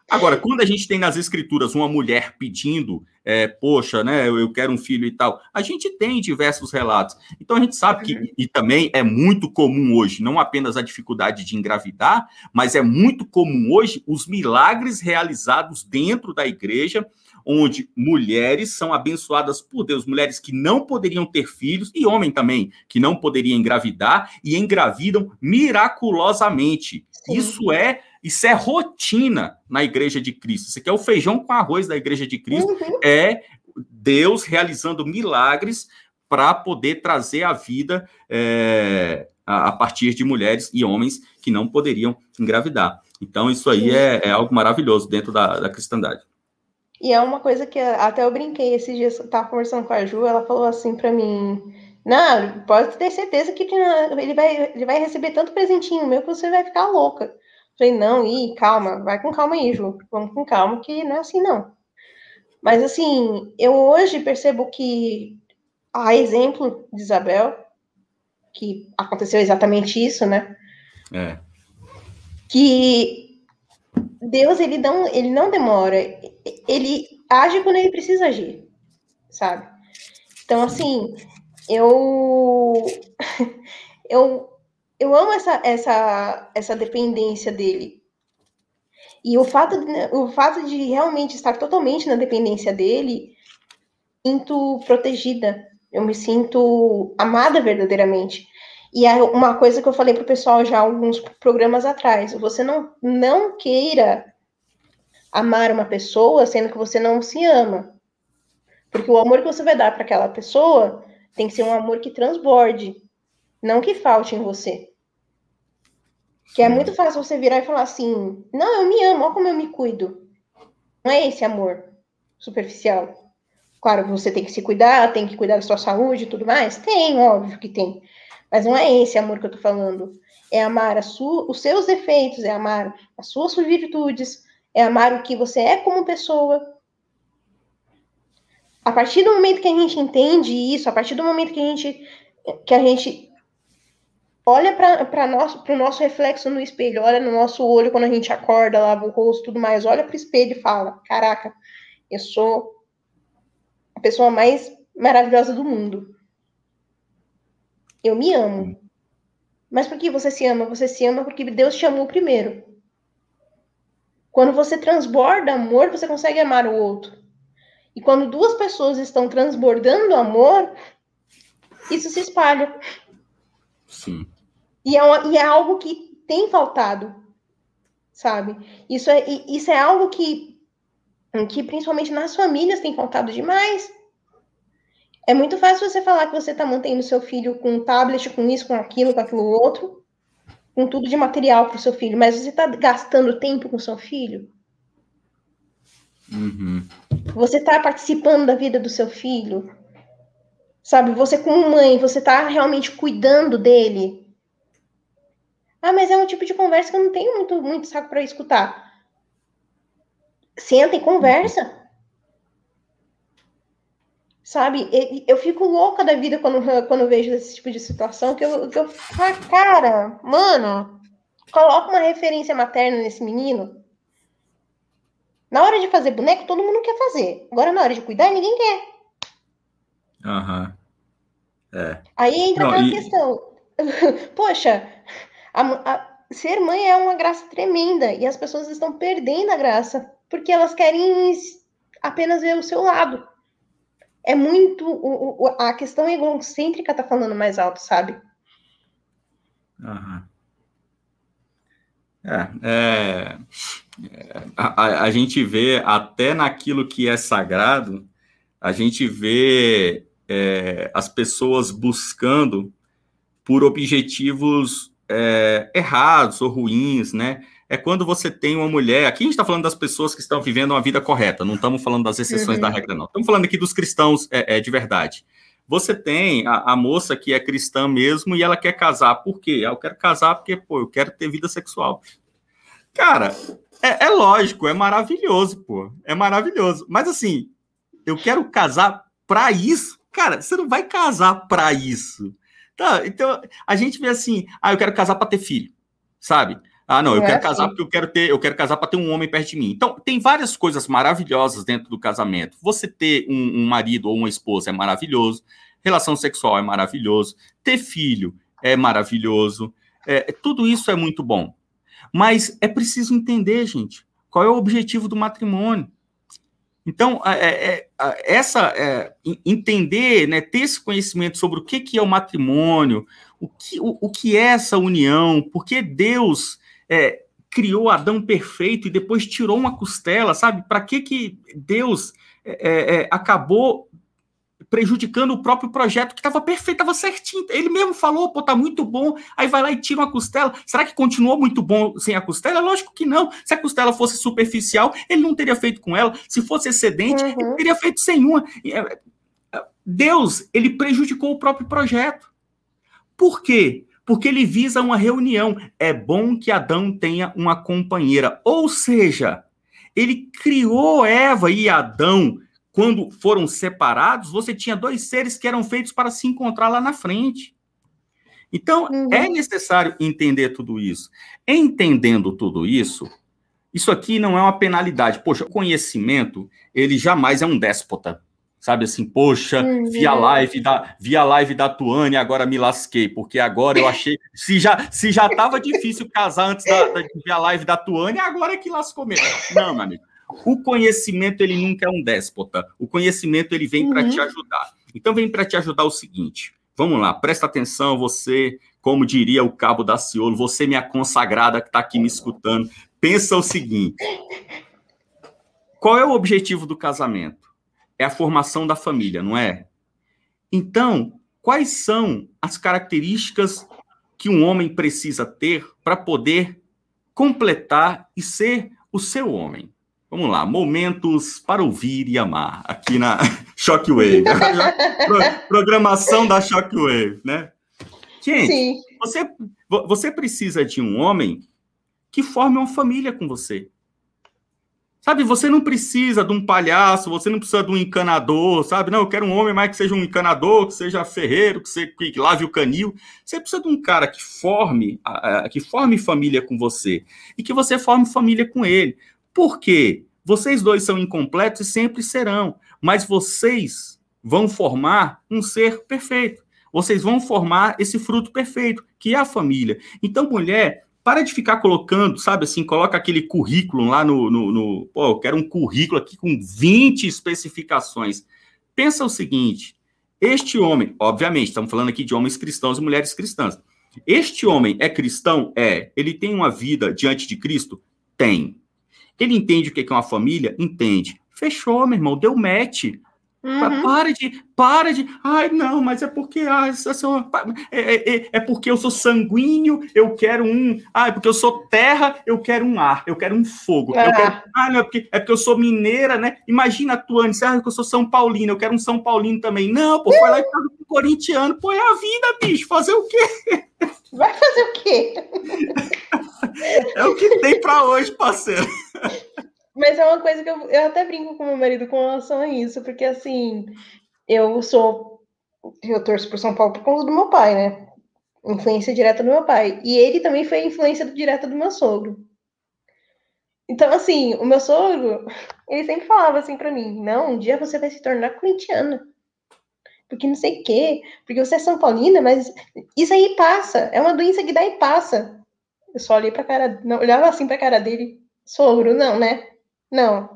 Agora, quando a gente tem nas escrituras uma mulher pedindo, é, poxa, né, eu quero um filho e tal, a gente tem diversos relatos. Então a gente sabe que, uhum. e também é muito comum hoje, não apenas a dificuldade de engravidar, mas é muito comum hoje os milagres realizados dentro da igreja, onde mulheres são abençoadas por Deus, mulheres que não poderiam ter filhos, e homem também, que não poderia engravidar, e engravidam miraculosamente. Isso é isso é rotina na igreja de Cristo. Isso aqui é o feijão com arroz da igreja de Cristo. Uhum. É Deus realizando milagres para poder trazer a vida é, a, a, partir de mulheres e homens que não poderiam engravidar. Então, isso aí é, é, algo maravilhoso dentro da, da cristandade. E é uma coisa que até eu brinquei esses dias, eu estava conversando com a Ju, ela falou assim para mim, Não, pode ter certeza que ele vai, ele vai receber tanto presentinho meu que você vai ficar louca. Falei, não, e calma, vai com calma aí, Ju. Vamos com calma, que não é assim, não. Mas, assim, eu hoje percebo que, a exemplo de Isabel, que aconteceu exatamente isso, né? É. Que Deus, ele não, ele não demora. Ele age quando ele precisa agir, sabe? Então, assim, eu *laughs* eu eu amo essa essa essa dependência dele. E o fato de, o fato de realmente estar totalmente na dependência dele, sinto protegida. Eu me sinto amada verdadeiramente. E é uma coisa que eu falei pro pessoal já alguns programas atrás, você não não queira amar uma pessoa sendo que você não se ama. Porque o amor que você vai dar para aquela pessoa tem que ser um amor que transborde, não que falte em você. Que é muito fácil você virar e falar assim: não, eu me amo, olha como eu me cuido. Não é esse amor superficial. Claro, você tem que se cuidar, tem que cuidar da sua saúde e tudo mais. Tem, óbvio que tem. Mas não é esse amor que eu tô falando. É amar sua, os seus defeitos, é amar as suas virtudes, é amar o que você é como pessoa, a partir do momento que a gente entende isso, a partir do momento que a gente, que a gente olha para nosso, o nosso reflexo no espelho, olha no nosso olho quando a gente acorda, lava o rosto tudo mais, olha para o espelho e fala: Caraca, eu sou a pessoa mais maravilhosa do mundo. Eu me amo. Mas por que você se ama? Você se ama porque Deus te amou primeiro. Quando você transborda amor, você consegue amar o outro. E quando duas pessoas estão transbordando amor, isso se espalha. Sim. E é, e é algo que tem faltado, sabe? Isso é, isso é algo que, que, principalmente nas famílias, tem faltado demais. É muito fácil você falar que você está mantendo seu filho com um tablet, com isso, com aquilo, com aquilo outro, com tudo de material para o seu filho, mas você está gastando tempo com seu filho? Uhum. Você está participando da vida do seu filho? Sabe, você como mãe, você está realmente cuidando dele? Ah, mas é um tipo de conversa que eu não tenho muito, muito saco para escutar. Senta e conversa. Sabe, eu fico louca da vida quando, *laughs* quando vejo esse tipo de situação, que eu, que eu falo, cara, mano, coloca uma referência materna nesse menino, na hora de fazer boneco, todo mundo quer fazer. Agora, na hora de cuidar, ninguém quer. Aham. Uhum. É. Aí entra Não, aquela e... questão. *laughs* Poxa, a, a, ser mãe é uma graça tremenda e as pessoas estão perdendo a graça porque elas querem apenas ver o seu lado. É muito. O, o, a questão egocêntrica tá falando mais alto, sabe? Uhum. É, é, a, a, gente vê até naquilo que é sagrado, a gente vê é, as pessoas buscando por objetivos é, errados ou ruins, né? É quando você tem uma mulher. Aqui a gente está falando das pessoas que estão vivendo uma vida correta, não estamos falando das exceções uhum. da regra, não. Estamos falando aqui dos cristãos é, é de verdade. Você tem a, a, moça que é cristã mesmo e ela quer casar. Por quê? Eu quero casar porque, pô, eu quero ter vida sexual. Cara, é, é lógico, é maravilhoso, pô. É maravilhoso. Mas assim, eu quero casar pra isso. Cara, você não vai casar pra isso. Tá, então a gente vê assim, ah, eu quero casar para ter filho, sabe? Ah, não, eu é quero casar porque eu quero ter, eu quero casar para ter um homem perto de mim. Então, tem várias coisas maravilhosas dentro do casamento. Você ter um, um marido ou uma esposa é maravilhoso, relação sexual é maravilhoso, ter filho é maravilhoso. É, tudo isso é muito bom. Mas é preciso entender, gente, qual é o objetivo do matrimônio. Então, é, é, essa é, entender, né, ter esse conhecimento sobre o que, que é o matrimônio, o que, o, o que é essa união, porque Deus é, criou Adão perfeito e depois tirou uma costela, sabe? Para que, que Deus é, é, acabou prejudicando o próprio projeto que estava perfeito, estava certinho. Ele mesmo falou, pô, tá muito bom. Aí vai lá e tira uma costela. Será que continuou muito bom sem a costela? Lógico que não. Se a costela fosse superficial, ele não teria feito com ela. Se fosse excedente, uhum. ele teria feito sem uma. É, Deus, ele prejudicou o próprio projeto. Por quê? Porque ele visa uma reunião. É bom que Adão tenha uma companheira. Ou seja, ele criou Eva e Adão quando foram separados, você tinha dois seres que eram feitos para se encontrar lá na frente. Então, uhum. é necessário entender tudo isso. Entendendo tudo isso, isso aqui não é uma penalidade. Poxa, o conhecimento, ele jamais é um déspota. Sabe assim, poxa, uhum. vi a live da vi a live da Tuane, agora me lasquei, porque agora eu achei, se já se já estava difícil casar antes da, da, de ver a live da Tuane, agora é que lascou mesmo. Não, meu amigo. O conhecimento ele nunca é um déspota. O conhecimento ele vem uhum. para te ajudar. Então vem para te ajudar o seguinte. Vamos lá, presta atenção, você, como diria o cabo da Ciolo, você minha consagrada que está aqui me escutando, pensa o seguinte: qual é o objetivo do casamento? é a formação da família, não é? Então, quais são as características que um homem precisa ter para poder completar e ser o seu homem? Vamos lá, momentos para ouvir e amar, aqui na *laughs* Shockwave. Programação da Shockwave, né? Gente, você, você precisa de um homem que forme uma família com você. Sabe, você não precisa de um palhaço, você não precisa de um encanador, sabe? Não, eu quero um homem mais que seja um encanador, que seja ferreiro, que, seja, que lave o canil. Você precisa de um cara que forme, que forme família com você e que você forme família com ele. Por quê? Vocês dois são incompletos e sempre serão, mas vocês vão formar um ser perfeito. Vocês vão formar esse fruto perfeito, que é a família. Então, mulher, para de ficar colocando, sabe assim, coloca aquele currículo lá no, no, no, Pô, eu quero um currículo aqui com 20 especificações. Pensa o seguinte: este homem, obviamente, estamos falando aqui de homens cristãos e mulheres cristãs. Este homem é cristão? É. Ele tem uma vida diante de Cristo? Tem. Ele entende o que é uma família? Entende. Fechou, meu irmão, deu match. Uhum. Para de, para de. Ai, não, mas é porque ah, essa, é, é, é, é, porque eu sou sanguíneo, eu quero um. Ah, é porque eu sou terra, eu quero um ar, eu quero um fogo. Eu quero, ah, não, é porque, é porque eu sou mineira, né? Imagina a Tuane, você acha que eu sou São Paulino, eu quero um São Paulino também. Não, pô, foi lá e tá com corintiano. Pô, é a vida, bicho, fazer o quê? Vai fazer o quê? *laughs* é o que tem para hoje, parceiro. *laughs* Mas é uma coisa que eu, eu até brinco com meu marido com relação a isso, porque assim, eu sou. Eu torço por São Paulo por conta do meu pai, né? Influência direta do meu pai. E ele também foi influência direta do meu sogro. Então, assim, o meu sogro, ele sempre falava assim para mim: não, um dia você vai se tornar corintiana. Porque não sei o quê, porque você é São Paulina, mas isso aí passa, é uma doença que dá e passa. Eu só olhei pra cara, não, olhava assim pra cara dele, sogro, não, né? Não.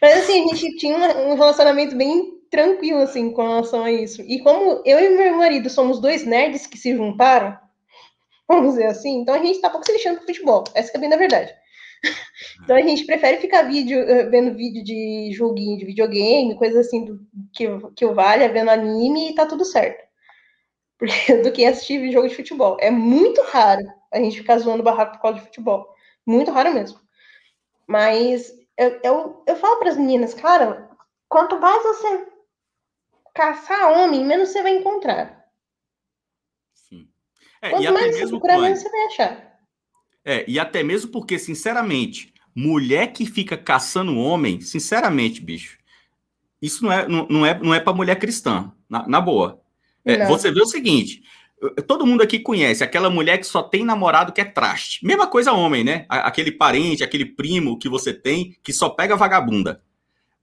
Mas assim, a gente tinha um relacionamento bem tranquilo, assim, com relação a isso. E como eu e meu marido somos dois nerds que se juntaram, vamos dizer assim, então a gente tá pouco se lixando pro futebol. Essa é bem da verdade. Então a gente prefere ficar vídeo, eh, vendo vídeo de joguinho de videogame, coisa assim do, que, que o valha, vendo anime e tá tudo certo. Porque, do que assistir jogo de futebol. É muito raro a gente ficar zoando barraco por causa de futebol. Muito raro mesmo. Mas eu, eu, eu falo para as meninas, cara, quanto mais você caçar homem, menos você vai encontrar. Sim. É, quanto mais você procurar, menos você vai achar. É, e até mesmo porque, sinceramente, mulher que fica caçando homem, sinceramente, bicho, isso não é, não, não é, não é para mulher cristã, na, na boa. É, você vê o seguinte: Todo mundo aqui conhece aquela mulher que só tem namorado que é traste. Mesma coisa homem, né? Aquele parente, aquele primo que você tem que só pega vagabunda.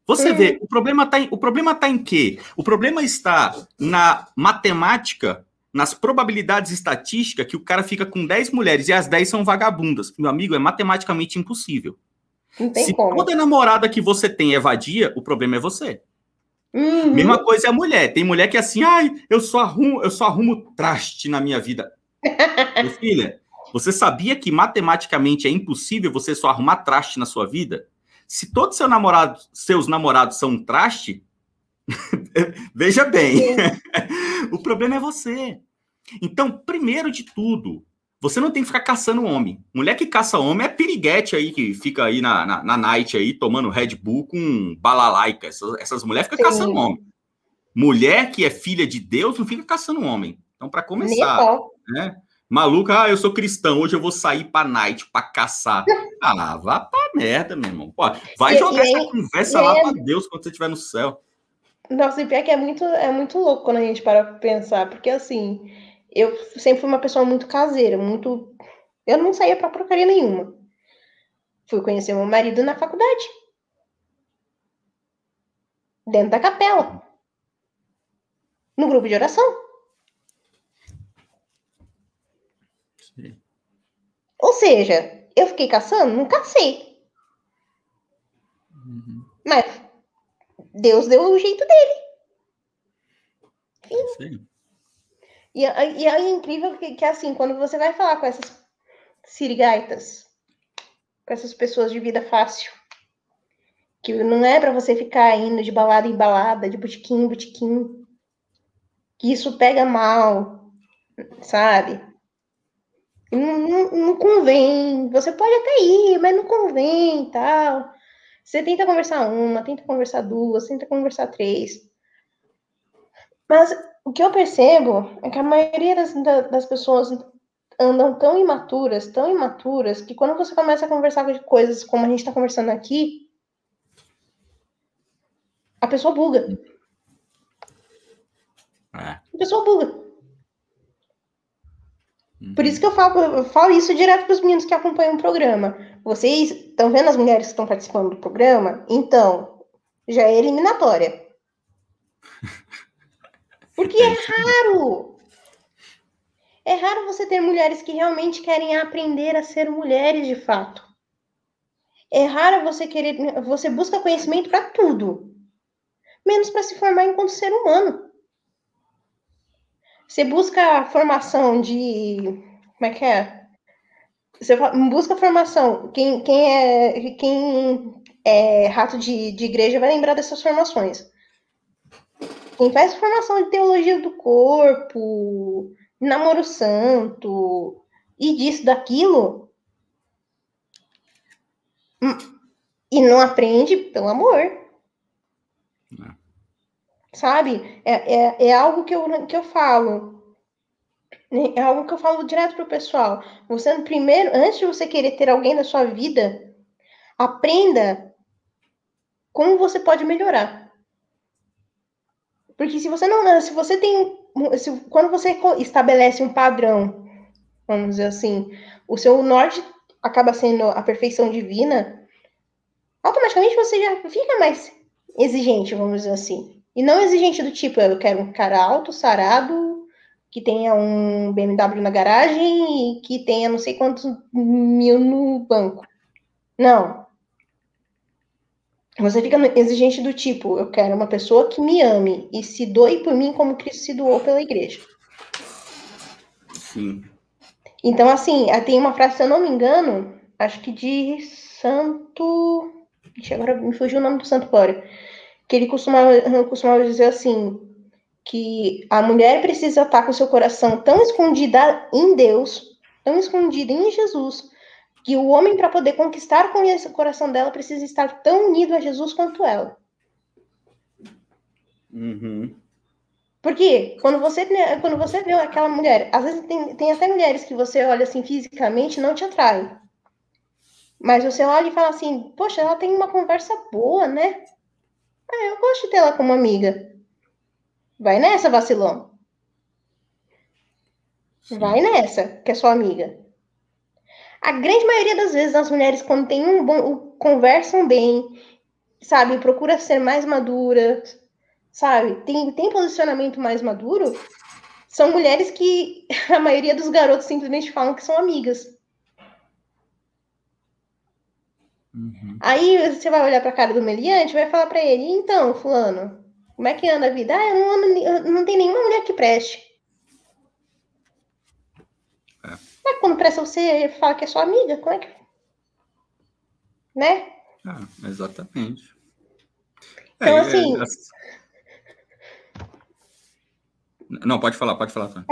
Você uhum. vê, o problema está em, o problema tá em quê? O problema está na matemática, nas probabilidades estatísticas que o cara fica com 10 mulheres e as 10 são vagabundas. Meu amigo, é matematicamente impossível. Se como. toda namorada que você tem é vadia, o problema é você. Uhum. Mesma coisa é a mulher. Tem mulher que é assim, ai, eu só arrumo, eu só arrumo traste na minha vida. *laughs* Meu filha, você sabia que matematicamente é impossível você só arrumar traste na sua vida? Se todos seu namorado, seus namorados são um traste, *laughs* veja bem, *laughs* o problema é você. Então, primeiro de tudo, você não tem que ficar caçando homem. Mulher que caça homem é piriguete aí, que fica aí na, na, na night aí, tomando Red Bull com balalaica. Essas, essas mulheres ficam Sim. caçando homem. mulher que é filha de Deus não fica caçando homem. Então, para começar, né? Maluca, ah, eu sou cristão, hoje eu vou sair pra night, pra caçar. *laughs* Ah, vá pra merda, meu irmão. Pô, vai e, jogar e, essa conversa lá é... pra Deus quando você estiver no céu. Nossa, e pior que é muito, é muito louco quando a gente para pra pensar, porque assim, eu sempre fui uma pessoa muito caseira, muito. Eu não saía pra porcaria nenhuma. Fui conhecer meu marido na faculdade. Dentro da capela. No grupo de oração. Sim. Ou seja, eu fiquei caçando? Não cacei. Uhum. Mas Deus deu o jeito dele. Sim. E, e é incrível que, que, assim, quando você vai falar com essas sirigaitas, com essas pessoas de vida fácil, que não é para você ficar indo de balada em balada, de botiquim em botiquim, que isso pega mal, sabe? Não, não, não, convém. Você pode até ir, mas não convém tal. Você tenta conversar uma, tenta conversar duas, tenta conversar três. Mas o que eu percebo é que a maioria das, das pessoas andam tão imaturas, tão imaturas, que quando você começa a conversar de coisas como a gente está conversando aqui, a pessoa buga. É. A pessoa buga. Por isso que eu falo, eu falo isso direto para os meninos que acompanham o programa. Vocês estão vendo as mulheres que estão participando do programa? Então, já é eliminatória. *laughs* Porque é raro. É raro você ter mulheres que realmente querem aprender a ser mulheres de fato. É raro você querer, você busca conhecimento para tudo, menos para se formar enquanto ser humano. Você busca formação de. Como é que é? Você busca formação. Quem, quem, é, quem é rato de, de igreja vai lembrar dessas formações. Quem faz formação de teologia do corpo, namoro santo, e disso, daquilo, hum, e não aprende pelo amor sabe? É, é, é algo que eu, que eu falo. É algo que eu falo direto pro pessoal. Você, primeiro, antes de você querer ter alguém na sua vida, aprenda como você pode melhorar. Porque se você não, se você tem, se, quando você estabelece um padrão, vamos dizer assim, o seu norte acaba sendo a perfeição divina, automaticamente você já fica mais exigente, vamos dizer assim. E não exigente do tipo, eu quero um cara alto, sarado, que tenha um BMW na garagem e que tenha não sei quantos mil no banco. Não. Você fica exigente do tipo, eu quero uma pessoa que me ame e se doe por mim como Cristo se doou pela igreja. Sim. Então, assim, tem uma frase, se eu não me engano, acho que de Santo. Agora me fugiu o nome do Santo Glória que ele costumava, costumava dizer assim, que a mulher precisa estar com seu coração tão escondida em Deus, tão escondida em Jesus, que o homem, para poder conquistar com o coração dela, precisa estar tão unido a Jesus quanto ela. Uhum. Porque quando você, quando você vê aquela mulher, às vezes tem, tem até mulheres que você olha assim fisicamente não te atraem. Mas você olha e fala assim, poxa, ela tem uma conversa boa, né? É, eu gosto de ter ela como amiga. Vai nessa, vacilão. Vai nessa, que é sua amiga. A grande maioria das vezes as mulheres, quando tem um bom. conversam bem, sabe, procura ser mais madura, sabe, tem, tem posicionamento mais maduro, são mulheres que *laughs* a maioria dos garotos simplesmente falam que são amigas. Uhum. Aí você vai olhar para a cara do meliante e vai falar para ele: então, Fulano, como é que anda a vida? Ah, eu não, ando, não tem nenhuma mulher que preste. É. Mas quando presta você fala que é sua amiga, como é que. Né? Ah, exatamente. Então, é, assim. É... Não, pode falar, pode falar. Falar.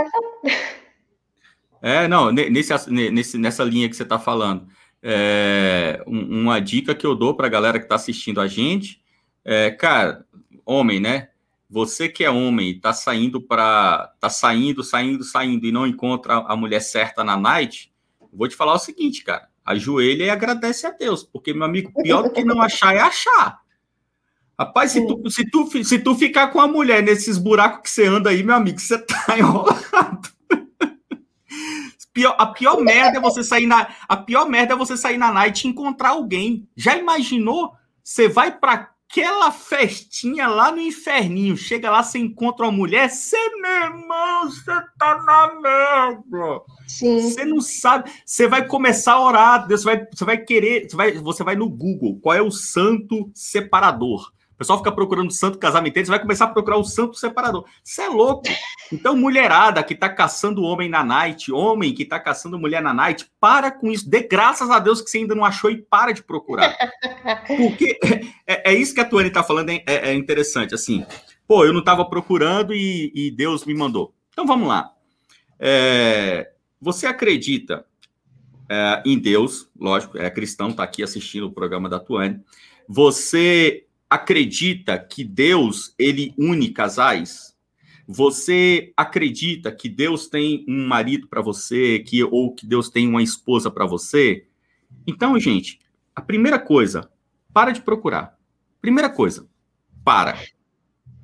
É, não, nesse, nesse, nessa linha que você está falando é, uma dica que eu dou para a galera que está assistindo a gente é, cara, homem, né? Você que é homem, tá saindo para tá saindo, saindo, saindo e não encontra a mulher certa na night, vou te falar o seguinte, cara, ajoelha e agradece a Deus, porque meu amigo, pior do que não achar é achar. Rapaz, se tu, se, tu, se tu ficar com a mulher nesses buracos que você anda aí, meu amigo, você tá *laughs* enrolado. Pior, a pior merda é você sair na a pior merda é você sair na night e encontrar alguém. Já imaginou? Você vai para aquela festinha lá no inferninho, chega lá, você encontra uma mulher, você, meu irmão, você tá na merda. Sim. Você não sabe, você vai começar a orar, Deus vai, você vai querer, você vai, você vai no Google, qual é o santo separador? Pessoal fica procurando santo casamento, você vai começar a procurar o santo separador. Você é louco. Então, mulherada que tá caçando homem na night, homem que tá caçando mulher na night, para com isso. Dê graças a Deus que você ainda não achou e para de procurar. Porque *laughs* é, é isso que a Tuane tá falando, é, é, interessante. Assim, pô, eu não tava procurando e, e Deus me mandou. Então, vamos lá. É, você acredita é, em Deus, lógico, é cristão, tá aqui assistindo o programa da Tuane. Você acredita que Deus ele une casais? Você acredita que Deus tem um marido para você, que ou que Deus tem uma esposa para você? Então, gente, a primeira coisa, para de procurar. Primeira coisa, para.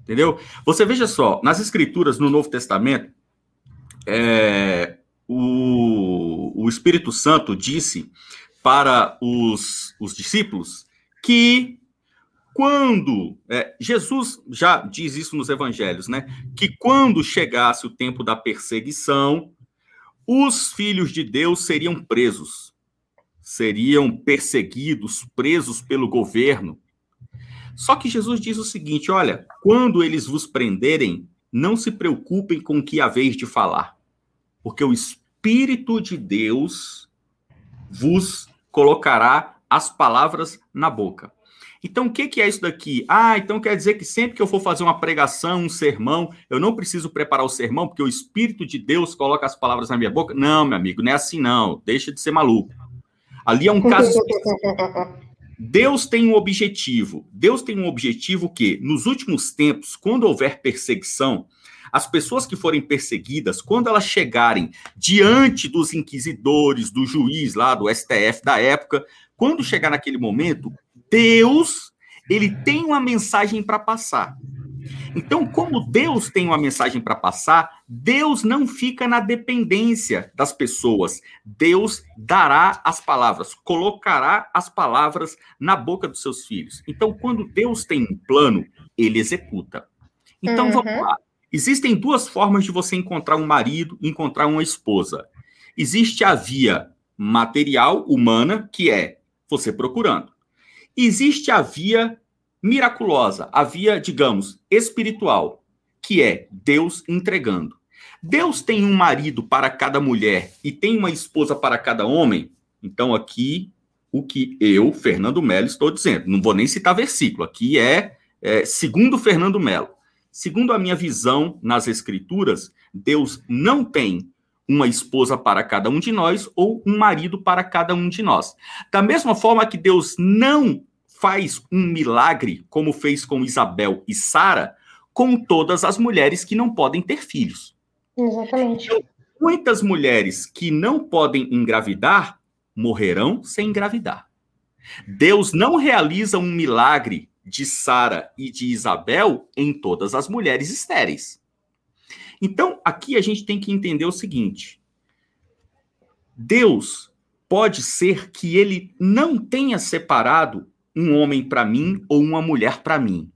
Entendeu? Você veja só, nas escrituras no Novo Testamento, é, o, o Espírito Santo disse para os, os discípulos que quando é, Jesus já diz isso nos evangelhos, né? Que quando chegasse o tempo da perseguição, os filhos de Deus seriam presos, seriam perseguidos, presos pelo governo. Só que Jesus diz o seguinte: olha, quando eles vos prenderem, não se preocupem com o que haveis de falar, porque o Espírito de Deus vos colocará as palavras na boca. Então, o que, que é isso daqui? Ah, então quer dizer que sempre que eu for fazer uma pregação, um sermão, eu não preciso preparar o sermão, porque o Espírito de Deus coloca as palavras na minha boca? Não, meu amigo, não é assim, não. Deixa de ser maluco. Ali é um *laughs* caso Deus tem um objetivo. Deus tem um objetivo que, nos últimos tempos, quando houver perseguição, as pessoas que forem perseguidas, quando elas chegarem diante dos inquisidores, do juiz lá, do STF da época, quando chegar naquele momento, Deus, ele tem uma mensagem para passar. Então, como Deus tem uma mensagem para passar, Deus não fica na dependência das pessoas. Deus dará as palavras, colocará as palavras na boca dos seus filhos. Então, quando Deus tem um plano, ele executa. Então, uhum. vamos lá. Existem duas formas de você encontrar um marido, encontrar uma esposa. Existe a via material, humana, que é você procurando. Existe a via miraculosa, a via, digamos, espiritual, que é Deus entregando. Deus tem um marido para cada mulher e tem uma esposa para cada homem. Então, aqui, o que eu, Fernando Melo, estou dizendo, não vou nem citar versículo, aqui é, é segundo Fernando Melo. Segundo a minha visão nas Escrituras, Deus não tem uma esposa para cada um de nós ou um marido para cada um de nós. Da mesma forma que Deus não faz um milagre, como fez com Isabel e Sara, com todas as mulheres que não podem ter filhos. Exatamente. Então, muitas mulheres que não podem engravidar morrerão sem engravidar. Deus não realiza um milagre de Sara e de Isabel em todas as mulheres estéreis. Então, aqui a gente tem que entender o seguinte: Deus pode ser que ele não tenha separado um homem para mim ou uma mulher para mim.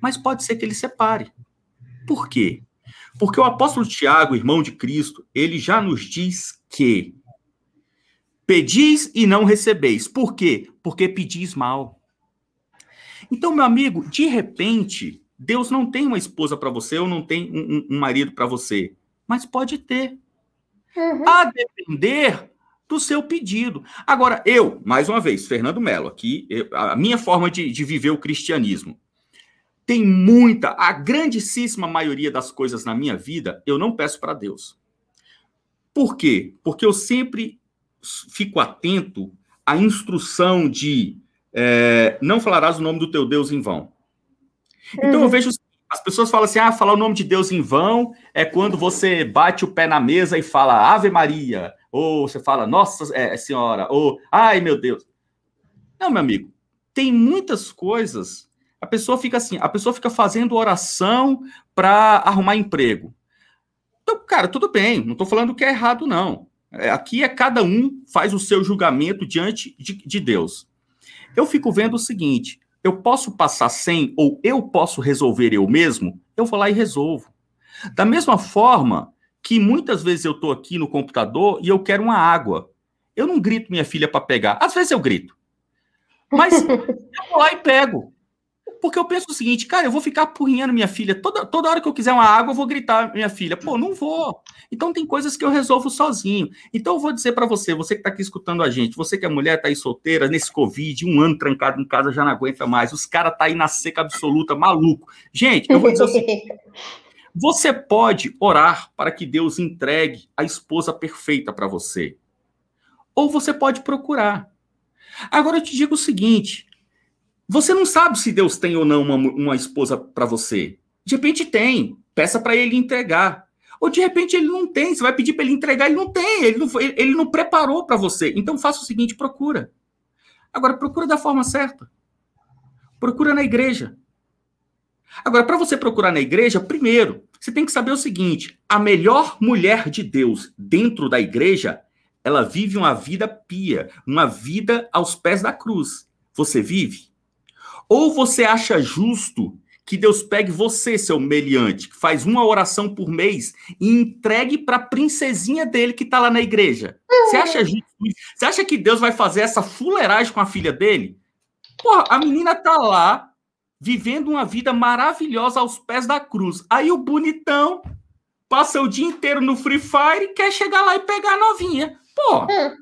Mas pode ser que ele separe. Por quê? Porque o apóstolo Tiago, irmão de Cristo, ele já nos diz que pedis e não recebeis. Por quê? Porque pedis mal. Então, meu amigo, de repente, Deus não tem uma esposa para você ou não tem um, um marido para você, mas pode ter. Uhum. A depender do seu pedido. Agora, eu, mais uma vez, Fernando Melo, aqui, eu, a minha forma de, de viver o cristianismo. Tem muita, a grandíssima maioria das coisas na minha vida, eu não peço para Deus. Por quê? Porque eu sempre fico atento à instrução de é, não falarás o nome do teu Deus em vão. Então eu uhum. vejo As pessoas falam assim: ah, falar o nome de Deus em vão é quando você bate o pé na mesa e fala Ave Maria, ou você fala Nossa é, Senhora, ou Ai meu Deus. Não, meu amigo, tem muitas coisas. A pessoa fica assim, a pessoa fica fazendo oração para arrumar emprego. Então, cara, tudo bem, não estou falando que é errado, não. É, aqui é cada um faz o seu julgamento diante de, de Deus. Eu fico vendo o seguinte: eu posso passar sem ou eu posso resolver eu mesmo, eu vou lá e resolvo. Da mesma forma que muitas vezes eu estou aqui no computador e eu quero uma água. Eu não grito minha filha para pegar. Às vezes eu grito. Mas *laughs* eu vou lá e pego. Porque eu penso o seguinte, cara, eu vou ficar apurrinhando minha filha. Toda, toda hora que eu quiser uma água, eu vou gritar minha filha. Pô, não vou. Então tem coisas que eu resolvo sozinho. Então eu vou dizer para você, você que está aqui escutando a gente, você que é mulher, tá aí solteira, nesse Covid, um ano trancado em casa, já não aguenta mais. Os caras tá aí na seca absoluta, maluco. Gente, eu vou dizer o *laughs* seguinte. Você pode orar para que Deus entregue a esposa perfeita para você. Ou você pode procurar. Agora eu te digo o seguinte: você não sabe se Deus tem ou não uma, uma esposa para você. De repente tem, peça para ele entregar. Ou de repente ele não tem, você vai pedir para ele entregar, ele não tem, ele não, ele, não preparou para você. Então faça o seguinte: procura. Agora, procura da forma certa. Procura na igreja. Agora, para você procurar na igreja, primeiro, você tem que saber o seguinte: a melhor mulher de Deus dentro da igreja, ela vive uma vida pia, uma vida aos pés da cruz. Você vive? Ou você acha justo que Deus pegue você, seu meliante, que faz uma oração por mês e entregue para a princesinha dele que está lá na igreja? Você acha justo isso? Você acha que Deus vai fazer essa fuleiragem com a filha dele? Porra, a menina tá lá vivendo uma vida maravilhosa aos pés da cruz. Aí o bonitão passa o dia inteiro no Free Fire e quer chegar lá e pegar a novinha. Pô, hum.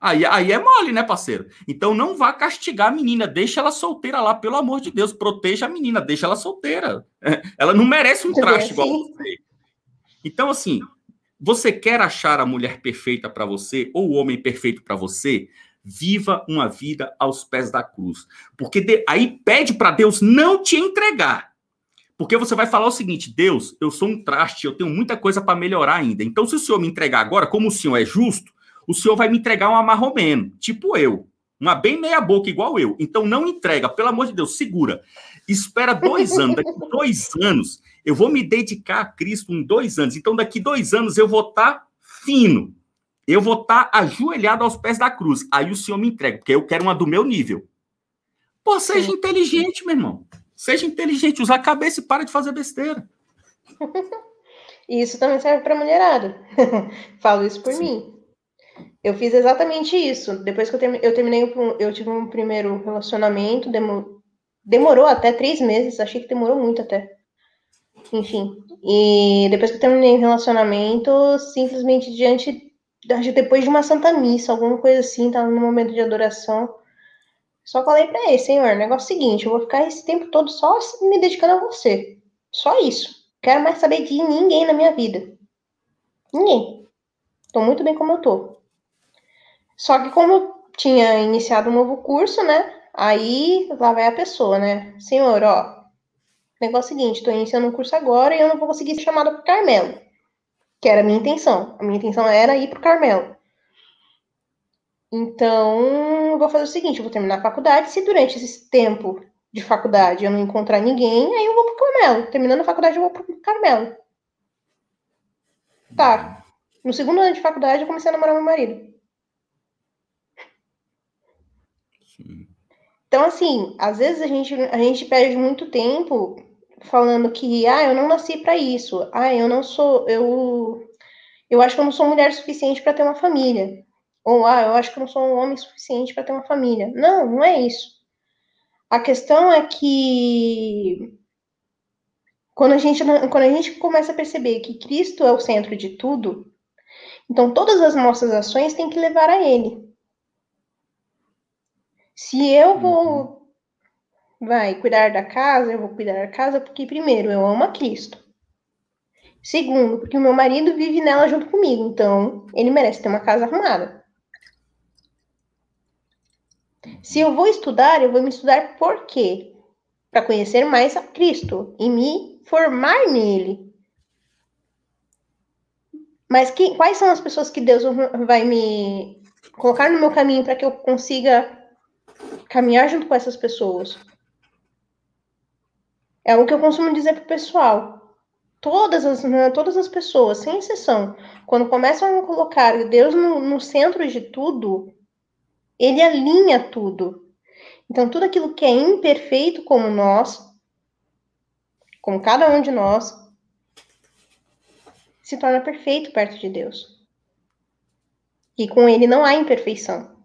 Aí, aí é mole, né, parceiro? Então não vá castigar a menina, deixa ela solteira lá, pelo amor de Deus, proteja a menina, deixa ela solteira. *laughs* Ela não merece um traste igual você. Então, assim, você quer achar a mulher perfeita para você ou o homem perfeito para você? Viva uma vida aos pés da cruz. Porque de, aí pede para Deus não te entregar. Porque você vai falar o seguinte: Deus, eu sou um traste, eu tenho muita coisa para melhorar ainda. Então, se o senhor me entregar agora, como o senhor é justo, o senhor vai me entregar uma marromeno, tipo eu. Uma bem meia boca, igual eu. Então não entrega, pelo amor de Deus, segura. Espera dois anos. Daqui *laughs* dois anos, eu vou me dedicar a Cristo em dois anos. Então, daqui dois anos, eu vou estar tá fino. Eu vou estar tá ajoelhado aos pés da cruz. Aí o senhor me entrega, porque eu quero uma do meu nível. Pô, seja inteligente, meu irmão. Seja inteligente, usa a cabeça e para de fazer besteira. *laughs* Isso também serve para mulherada. *laughs* Falo isso por Sim. mim. Eu fiz exatamente isso. Depois que eu, eu terminei, eu tive um primeiro relacionamento, demo... demorou até três meses, achei que demorou muito até. Enfim. E depois que eu terminei o relacionamento, simplesmente diante, depois de uma santa missa, alguma coisa assim, tava no momento de adoração. Só falei para ele, Senhor, negócio é seguinte, eu vou ficar esse tempo todo só me dedicando a você. Só isso. Quero mais saber de ninguém na minha vida. Ninguém. Tô muito bem como eu tô. Só que como tinha iniciado um novo curso, né? Aí lá vai a pessoa, né? Senhor, ó, negócio é o seguinte, tô iniciando um curso agora e eu não vou conseguir ser chamada pro Carmelo. Que era a minha intenção. A minha intenção era ir pro Carmelo. Então, eu vou fazer o seguinte, eu vou terminar a faculdade, se durante esse tempo de faculdade eu não encontrar ninguém, aí eu vou pro Carmelo. Terminando a faculdade, eu vou pro Carmelo. Tá. No segundo ano de faculdade, eu comecei a namorar meu marido. Então, assim, às vezes a gente, a gente perde muito tempo falando que, ah, eu não nasci para isso, ah, eu não sou, eu, eu acho que eu não sou mulher suficiente para ter uma família, ou ah, eu acho que eu não sou um homem suficiente para ter uma família. Não, não é isso. A questão é que quando a gente quando a gente começa a perceber que Cristo é o centro de tudo, então todas as nossas ações têm que levar a Ele. Se eu vou vai cuidar da casa, eu vou cuidar da casa porque primeiro eu amo a Cristo. Segundo, porque o meu marido vive nela junto comigo, então ele merece ter uma casa arrumada. Se eu vou estudar, eu vou me estudar por quê? para conhecer mais a Cristo e me formar nele. Mas que, quais são as pessoas que Deus vai me colocar no meu caminho para que eu consiga caminhar junto com essas pessoas? É o que eu costumo dizer para o pessoal. Todas as, né, todas as pessoas, sem exceção, quando começam a colocar Deus no, no centro de tudo, ele alinha tudo. Então, tudo aquilo que é imperfeito como nós, como cada um de nós, se torna perfeito perto de Deus. E com ele não há imperfeição.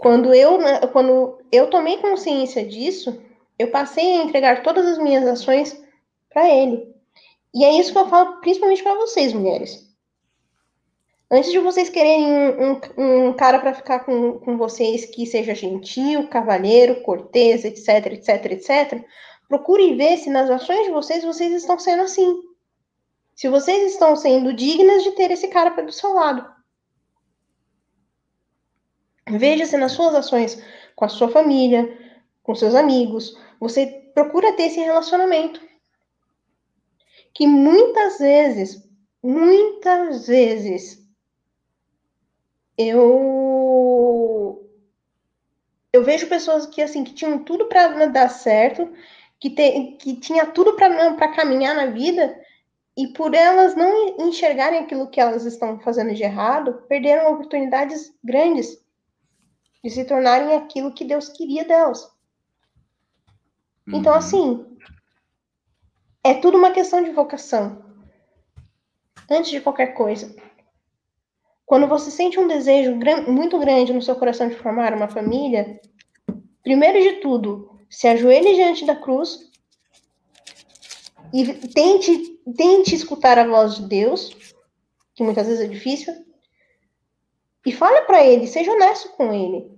Quando eu, quando eu tomei consciência disso, eu passei a entregar todas as minhas ações para ele. E é isso que eu falo principalmente para vocês, mulheres. Antes de vocês quererem um, um, um cara para ficar com, com vocês que seja gentil, cavalheiro, cortês, etc, etc, etc, procure ver se nas ações de vocês vocês estão sendo assim. Se vocês estão sendo dignas de ter esse cara do seu lado. Veja se nas suas ações com a sua família, com seus amigos, você procura ter esse relacionamento. Que muitas vezes, muitas vezes, eu eu vejo pessoas que assim que tinham tudo para dar certo, que, te, que tinha tudo para caminhar na vida e por elas não enxergarem aquilo que elas estão fazendo de errado, perderam oportunidades grandes de se tornarem aquilo que Deus queria delas. Então, uhum. assim, é tudo uma questão de vocação. Antes de qualquer coisa. Quando você sente um desejo muito grande no seu coração de formar uma família, primeiro de tudo, se ajoelhe diante da cruz e tente, tente escutar a voz de Deus, que muitas vezes é difícil, e fale para ele, seja honesto com ele.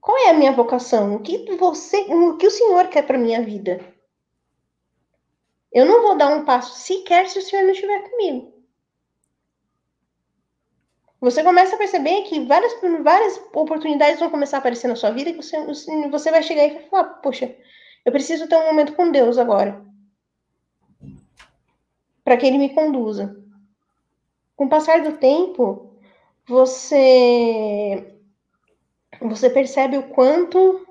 Qual é a minha vocação? O que você, o que o Senhor quer para minha vida? Eu não vou dar um passo sequer se o Senhor não estiver comigo você começa a perceber que várias, várias oportunidades vão começar a aparecer na sua vida que você, você vai chegar e vai falar, poxa, eu preciso ter um momento com Deus agora. Para que ele me conduza. Com o passar do tempo, você você percebe o quanto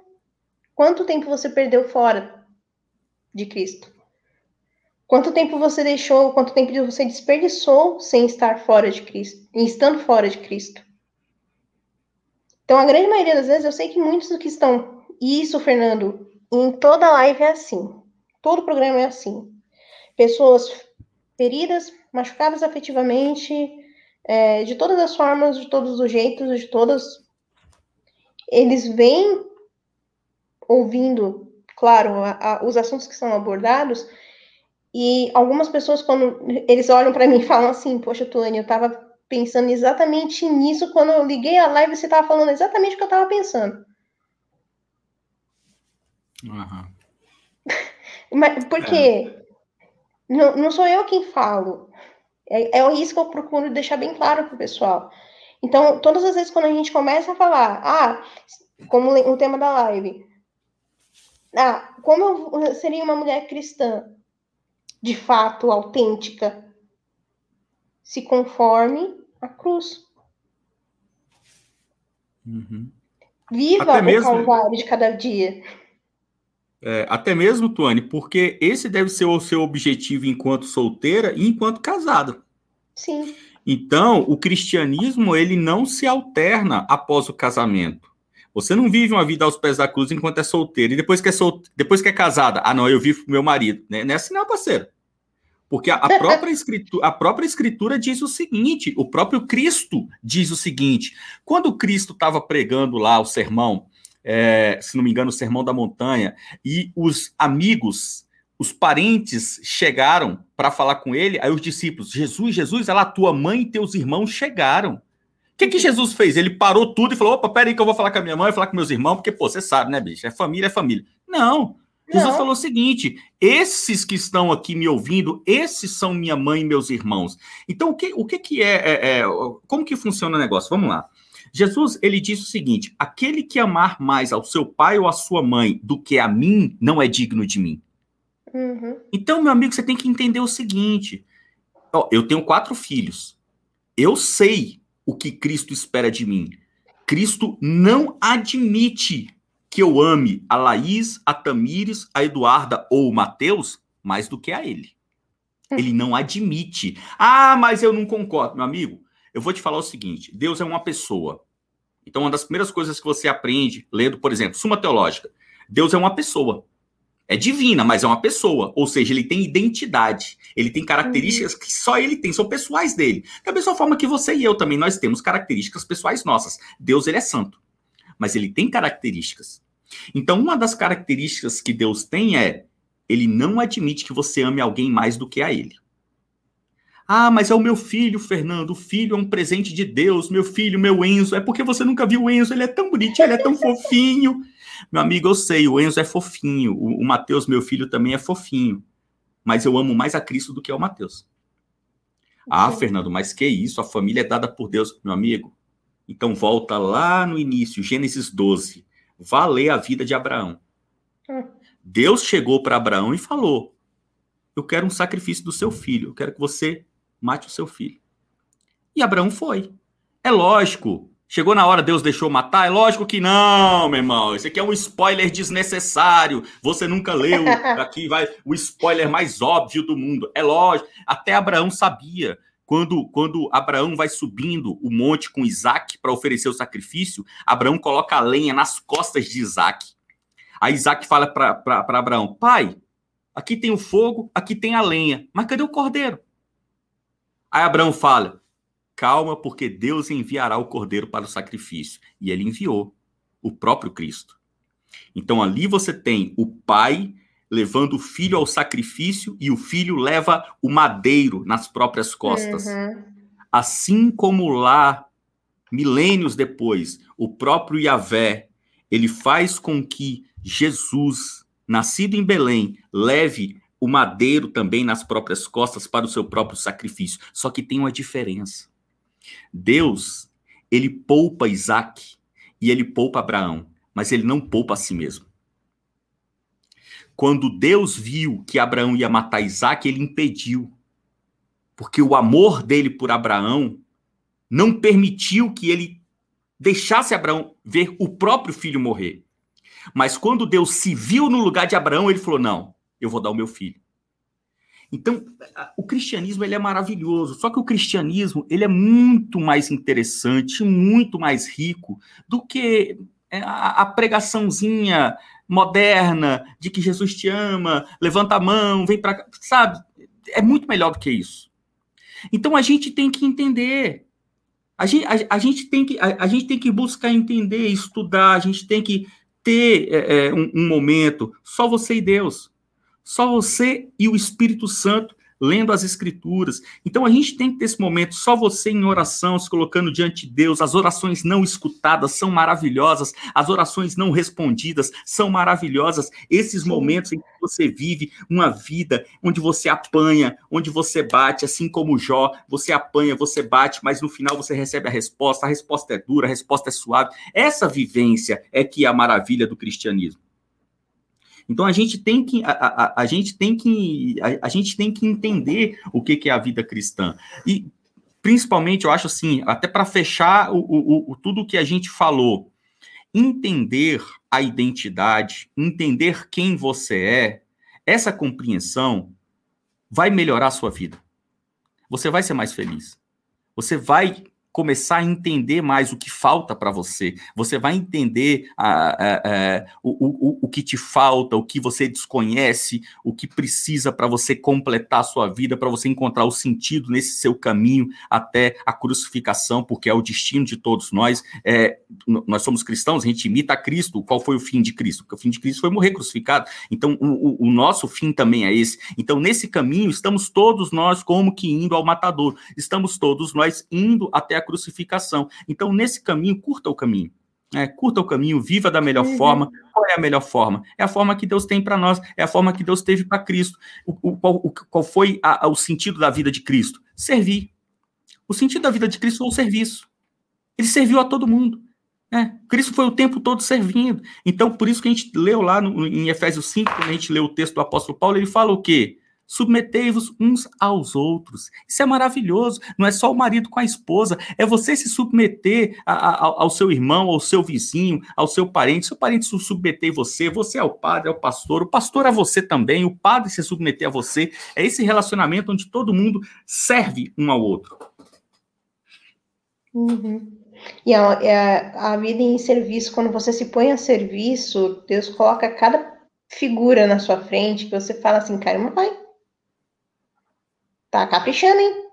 quanto tempo você perdeu fora de Cristo. Quanto tempo você deixou, quanto tempo você desperdiçou sem estar fora de Cristo, estando fora de Cristo? Então, a grande maioria das vezes, eu sei que muitos que estão. Isso, Fernando, em toda live é assim. Todo programa é assim. Pessoas feridas, machucadas afetivamente, é, de todas as formas, de todos os jeitos, de todas. Eles vêm ouvindo, claro, a, a, os assuntos que são abordados e algumas pessoas, quando eles olham para mim e *laughs* falam assim, poxa, Tuane, eu estava pensando exatamente nisso quando eu liguei a live, você estava falando exatamente o que eu estava pensando. Uhum. *laughs* Mas, porque é. não, não sou eu quem falo. É, é isso que eu procuro deixar bem claro para o pessoal. Então, todas as vezes quando a gente começa a falar, ah, como o tema da live, ah, como eu seria uma mulher cristã? de fato autêntica, se conforme à cruz. Uhum. Viva até o mesmo, calvário de cada dia. É, até mesmo, Tuane, porque esse deve ser o seu objetivo enquanto solteira e enquanto casada. Sim. Então, o cristianismo ele não se alterna após o casamento. Você não vive uma vida aos pés da cruz enquanto é solteira e depois que é sol... depois que é casada, ah não, eu vivo com meu marido, né? Não é assim não, parceiro. Porque a, a, *laughs* própria escritura, a própria escritura diz o seguinte: o próprio Cristo diz o seguinte. Quando Cristo estava pregando lá o sermão, é, se não me engano, o sermão da montanha, e os amigos, os parentes chegaram para falar com ele, aí os discípulos, Jesus, Jesus, ela, tua mãe e teus irmãos chegaram. O que, que Jesus fez? Ele parou tudo e falou: opa, peraí que eu vou falar com a minha mãe, falar com meus irmãos, porque, pô, você sabe, né, bicho? É família, é família. Não. Jesus Não. falou o seguinte: esses que estão aqui me ouvindo, esses são minha mãe e meus irmãos. Então, o que, o que, que é, é, é, Como que funciona o negócio? Vamos lá. Jesus, ele diz o seguinte: aquele que amar mais ao seu pai ou à sua mãe do que a mim, não é digno de mim. Uhum. Então, meu amigo, você tem que entender o seguinte: ó, eu tenho quatro filhos. Eu sei o que Cristo espera de mim. Cristo não admite que eu ame a Laís, a Tamires, a Eduarda ou o Mateus mais do que a ele. É. Ele não admite. Ah, mas eu não concordo, meu amigo. Eu vou te falar o seguinte: Deus é uma pessoa. Então, uma das primeiras coisas que você aprende, lendo, por exemplo, Suma Teológica, Deus é uma pessoa. É divina, mas é uma pessoa. Ou seja, ele tem identidade. Ele tem características uhum. que só ele tem, são pessoais dele. Da mesma forma que você e eu também, nós temos características pessoais nossas. Deus, ele é santo. Mas ele tem características. Então, uma das características que Deus tem é ele não admite que você ame alguém mais do que a ele. Ah, mas é o meu filho, Fernando. O filho é um presente de Deus. Meu filho, meu Enzo. É porque você nunca viu o Enzo. Ele é tão bonitinho, ele é tão fofinho. Meu amigo, eu sei, o Enzo é fofinho. O, o Mateus, meu filho, também é fofinho. Mas eu amo mais a Cristo do que ao Mateus. Ah, Fernando, mas que isso? A família é dada por Deus, meu amigo. Então volta lá no início, Gênesis 12. Vá ler a vida de Abraão. *laughs* Deus chegou para Abraão e falou: Eu quero um sacrifício do seu filho. Eu quero que você mate o seu filho. E Abraão foi. É lógico. Chegou na hora, Deus deixou matar? É lógico que não, meu irmão. Isso aqui é um spoiler desnecessário. Você nunca leu. *laughs* Aqui vai o spoiler mais óbvio do mundo. É lógico. Até Abraão sabia. Quando, quando Abraão vai subindo o monte com Isaac para oferecer o sacrifício, Abraão coloca a lenha nas costas de Isaac. Aí Isaac fala para Abraão: Pai, aqui tem o fogo, aqui tem a lenha, mas cadê o cordeiro? Aí Abraão fala: Calma, porque Deus enviará o cordeiro para o sacrifício. E ele enviou o próprio Cristo. Então ali você tem o pai levando o filho ao sacrifício e o filho leva o madeiro nas próprias costas. Uhum. Assim como lá, milênios depois, o próprio Yahvé, ele faz com que Jesus, nascido em Belém, leve o madeiro também nas próprias costas para o seu próprio sacrifício. Só que tem uma diferença. Deus, ele poupa Isaac e ele poupa Abraão, mas ele não poupa a si mesmo. Quando Deus viu que Abraão ia matar Isaac, ele impediu. Porque o amor dele por Abraão não permitiu que ele deixasse Abraão ver o próprio filho morrer. Mas quando Deus se viu no lugar de Abraão, ele falou: Não, eu vou dar o meu filho. Então, o cristianismo ele é maravilhoso, só que o cristianismo ele é muito mais interessante, muito mais rico do que é, a, pregaçãozinha moderna de que Jesus te ama, levanta a mão, vem para cá, sabe? É muito melhor do que isso. Então a gente tem que entender. A gente, a, a gente, tem, que, a, a, gente tem que buscar entender, estudar, a gente tem que ter é, é um, um momento, só você e Deus. Só você e o Espírito Santo lendo as escrituras. Então a gente tem que ter esse momento, só você em oração, se colocando diante de Deus. As orações não escutadas são maravilhosas, as orações não respondidas são maravilhosas. Esses momentos em que você vive uma vida onde você apanha, onde você bate, assim como Jó, você apanha, você bate, mas no final você recebe a resposta. A resposta é dura, a resposta é suave. Essa vivência é que é a maravilha do cristianismo. Então a gente tem que a, a, a gente tem que a, a, gente tem que entender o que, que é a vida cristã. E principalmente eu acho assim até para fechar o, o, o, tudo que a gente falou entender a identidade entender quem você é essa compreensão vai melhorar a sua vida. Você vai ser mais feliz. Você vai começar a entender mais o que falta para você. Você vai entender a, a, a, o, o, o que te falta, o que você desconhece, o que precisa para você completar a sua vida, para você encontrar o sentido nesse seu caminho até a crucificação, porque é o destino de todos nós. É, nós somos cristãos, a gente imita Cristo. Qual foi o fim de Cristo? Porque o fim de Cristo foi morrer crucificado. Então, o, o nosso fim também é esse. Então, nesse caminho, estamos todos nós como que indo ao matador. Estamos todos nós indo até a crucificação. Então, nesse caminho, curta o caminho. É, curta o caminho, viva da melhor uhum. forma. Qual é a melhor forma? É a forma que Deus tem para nós, é a forma que Deus teve para Cristo. O, o, qual, o, qual foi a, a, o sentido da vida de Cristo? Servir. O sentido da vida de Cristo foi o serviço. Ele serviu a todo mundo. Né? Cristo foi o tempo todo servindo. Então, por isso que a gente leu lá no, em Efésios 5, quando a gente lê o texto do apóstolo Paulo, ele fala o quê? Submetei-vos uns aos outros. Isso é maravilhoso. Não é só o marido com a esposa, é você se submeter a, a, ao seu irmão, ao seu vizinho, ao seu parente. Seu parente se submeter a você, você é o padre, é o pastor, o pastor é você também, o padre se submeter a você. É esse relacionamento onde todo mundo serve um ao outro. Uhum. E a, a, a vida em serviço, quando você se põe a serviço, Deus coloca cada figura na sua frente que você fala assim, cara, vai tá caprichando, hein?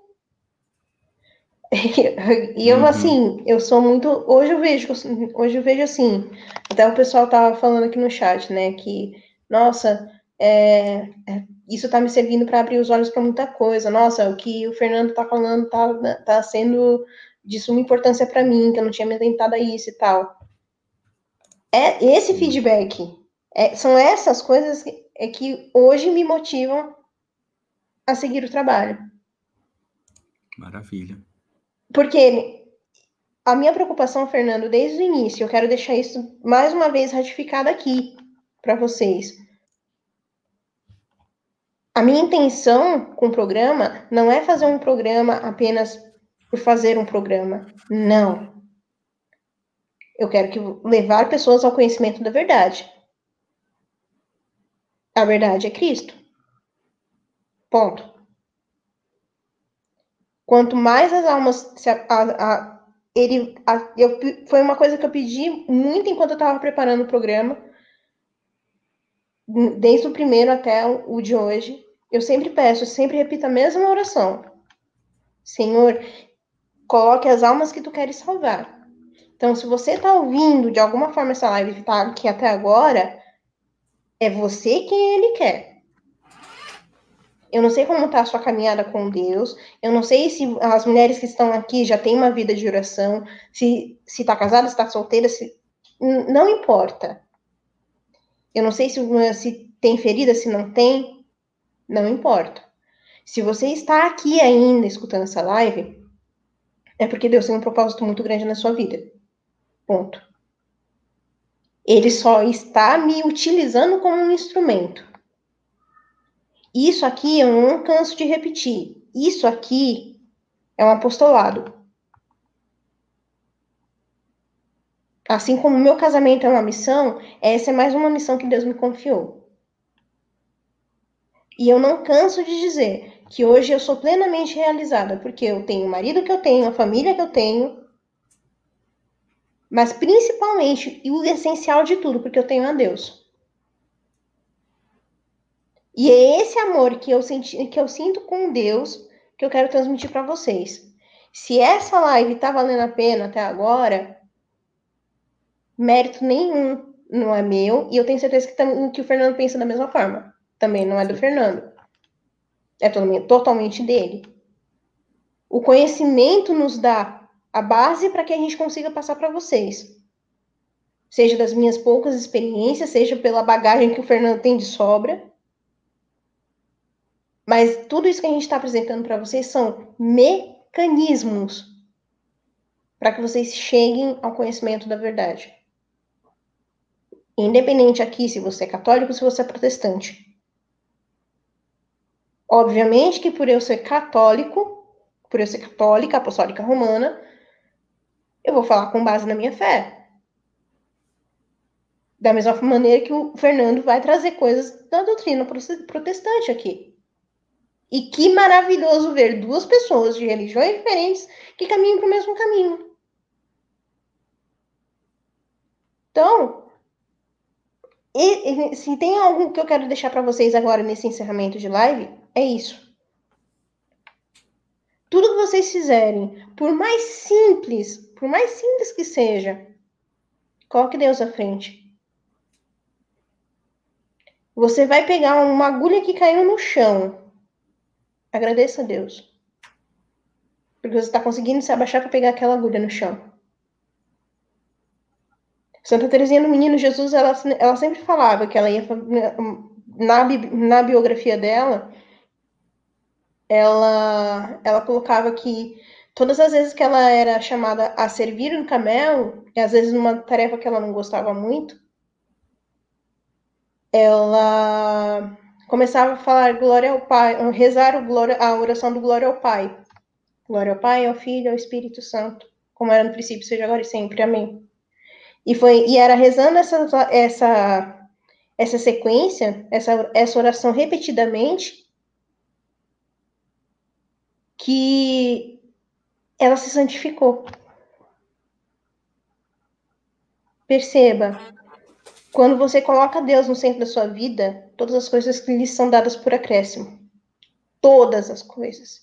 *laughs* e eu, uhum. assim, eu sou muito. Hoje eu vejo, hoje eu vejo assim. Até o pessoal tava falando aqui no chat, né? Que, nossa, é, é isso tá me servindo para abrir os olhos para muita coisa. Nossa, o que o Fernando tá falando tá, tá sendo de suma importância para mim, que eu não tinha me atentado a isso e tal. É esse feedback. É, são essas coisas que, é que hoje me motivam a seguir o trabalho. Maravilha. Porque a minha preocupação, Fernando, desde o início, eu quero deixar isso mais uma vez ratificado aqui para vocês. A minha intenção com o programa não é fazer um programa apenas por fazer um programa. Não. Eu quero que levar pessoas ao conhecimento da verdade. A verdade é Cristo. Ponto. Quanto mais as almas se a, a, ele a, eu, foi uma coisa que eu pedi muito enquanto eu estava preparando o programa, desde o primeiro até o, o de hoje. Eu sempre peço, eu sempre repito a mesma oração. Senhor, coloque as almas que tu queres salvar. Então, se você está ouvindo de alguma forma essa live que está aqui até agora, é você quem ele quer. Eu não sei como está a sua caminhada com Deus. Eu não sei se as mulheres que estão aqui já têm uma vida de oração, se está casada, se está solteira, se não importa. Eu não sei se, se tem ferida, se não tem, não importa. Se você está aqui ainda escutando essa live, é porque Deus tem um propósito muito grande na sua vida. Ponto. Ele só está me utilizando como um instrumento. Isso aqui eu não canso de repetir. Isso aqui é um apostolado. Assim como meu casamento é uma missão, essa é mais uma missão que Deus me confiou. E eu não canso de dizer que hoje eu sou plenamente realizada, porque eu tenho o marido que eu tenho, a família que eu tenho, mas principalmente, e o essencial de tudo, porque eu tenho a Deus. E é esse amor que eu, senti, que eu sinto com Deus que eu quero transmitir para vocês. Se essa live tá valendo a pena até agora, mérito nenhum não é meu, e eu tenho certeza que, que o Fernando pensa da mesma forma. Também não é do Fernando. É totalmente dele. O conhecimento nos dá a base para que a gente consiga passar para vocês. Seja das minhas poucas experiências, seja pela bagagem que o Fernando tem de sobra mas tudo isso que a gente está apresentando para vocês são mecanismos para que vocês cheguem ao conhecimento da verdade. Independente aqui se você é católico se você é protestante. Obviamente que por eu ser católico, por eu ser católica, apostólica romana, eu vou falar com base na minha fé. Da mesma maneira que o Fernando vai trazer coisas da doutrina protestante aqui. E que maravilhoso ver duas pessoas de religiões diferentes que caminham para o mesmo caminho. Então, e, e, se tem algo que eu quero deixar para vocês agora nesse encerramento de live, é isso. Tudo que vocês fizerem, por mais simples, por mais simples que seja, coloque Deus à frente. Você vai pegar uma agulha que caiu no chão Agradeça a Deus. Porque você está conseguindo se abaixar para pegar aquela agulha no chão. Santa Teresinha do Menino Jesus, ela, ela sempre falava que ela ia na, na biografia dela, ela, ela colocava que Todas as vezes que ela era chamada a servir um camelo, e às vezes numa tarefa que ela não gostava muito, ela começava a falar glória ao Pai, rezar o glória, a oração do glória ao Pai. Glória ao Pai, ao Filho, ao Espírito Santo, como era no princípio, seja agora e sempre. Amém. E foi e era rezando essa essa essa sequência, essa essa oração repetidamente que ela se santificou. Perceba, quando você coloca Deus no centro da sua vida, todas as coisas que lhe são dadas por acréscimo. Todas as coisas.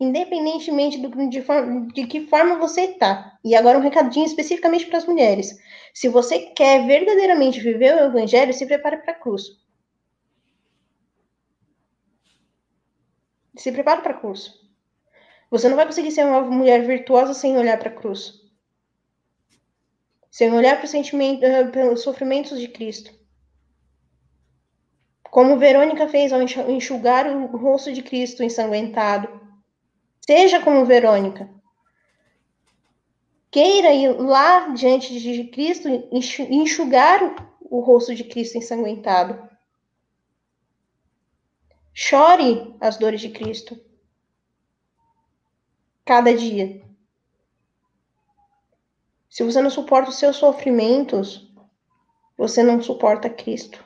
Independentemente do, de, de que forma você está. E agora um recadinho especificamente para as mulheres. Se você quer verdadeiramente viver o evangelho, se prepare para a cruz. Se prepare para a cruz. Você não vai conseguir ser uma mulher virtuosa sem olhar para a cruz. Sem olhar para eh, pelos sofrimentos de Cristo. Como Verônica fez ao enxugar o rosto de Cristo ensanguentado. Seja como Verônica. Queira ir lá diante de Cristo enxugar o rosto de Cristo ensanguentado. Chore as dores de Cristo cada dia. Se você não suporta os seus sofrimentos, você não suporta Cristo.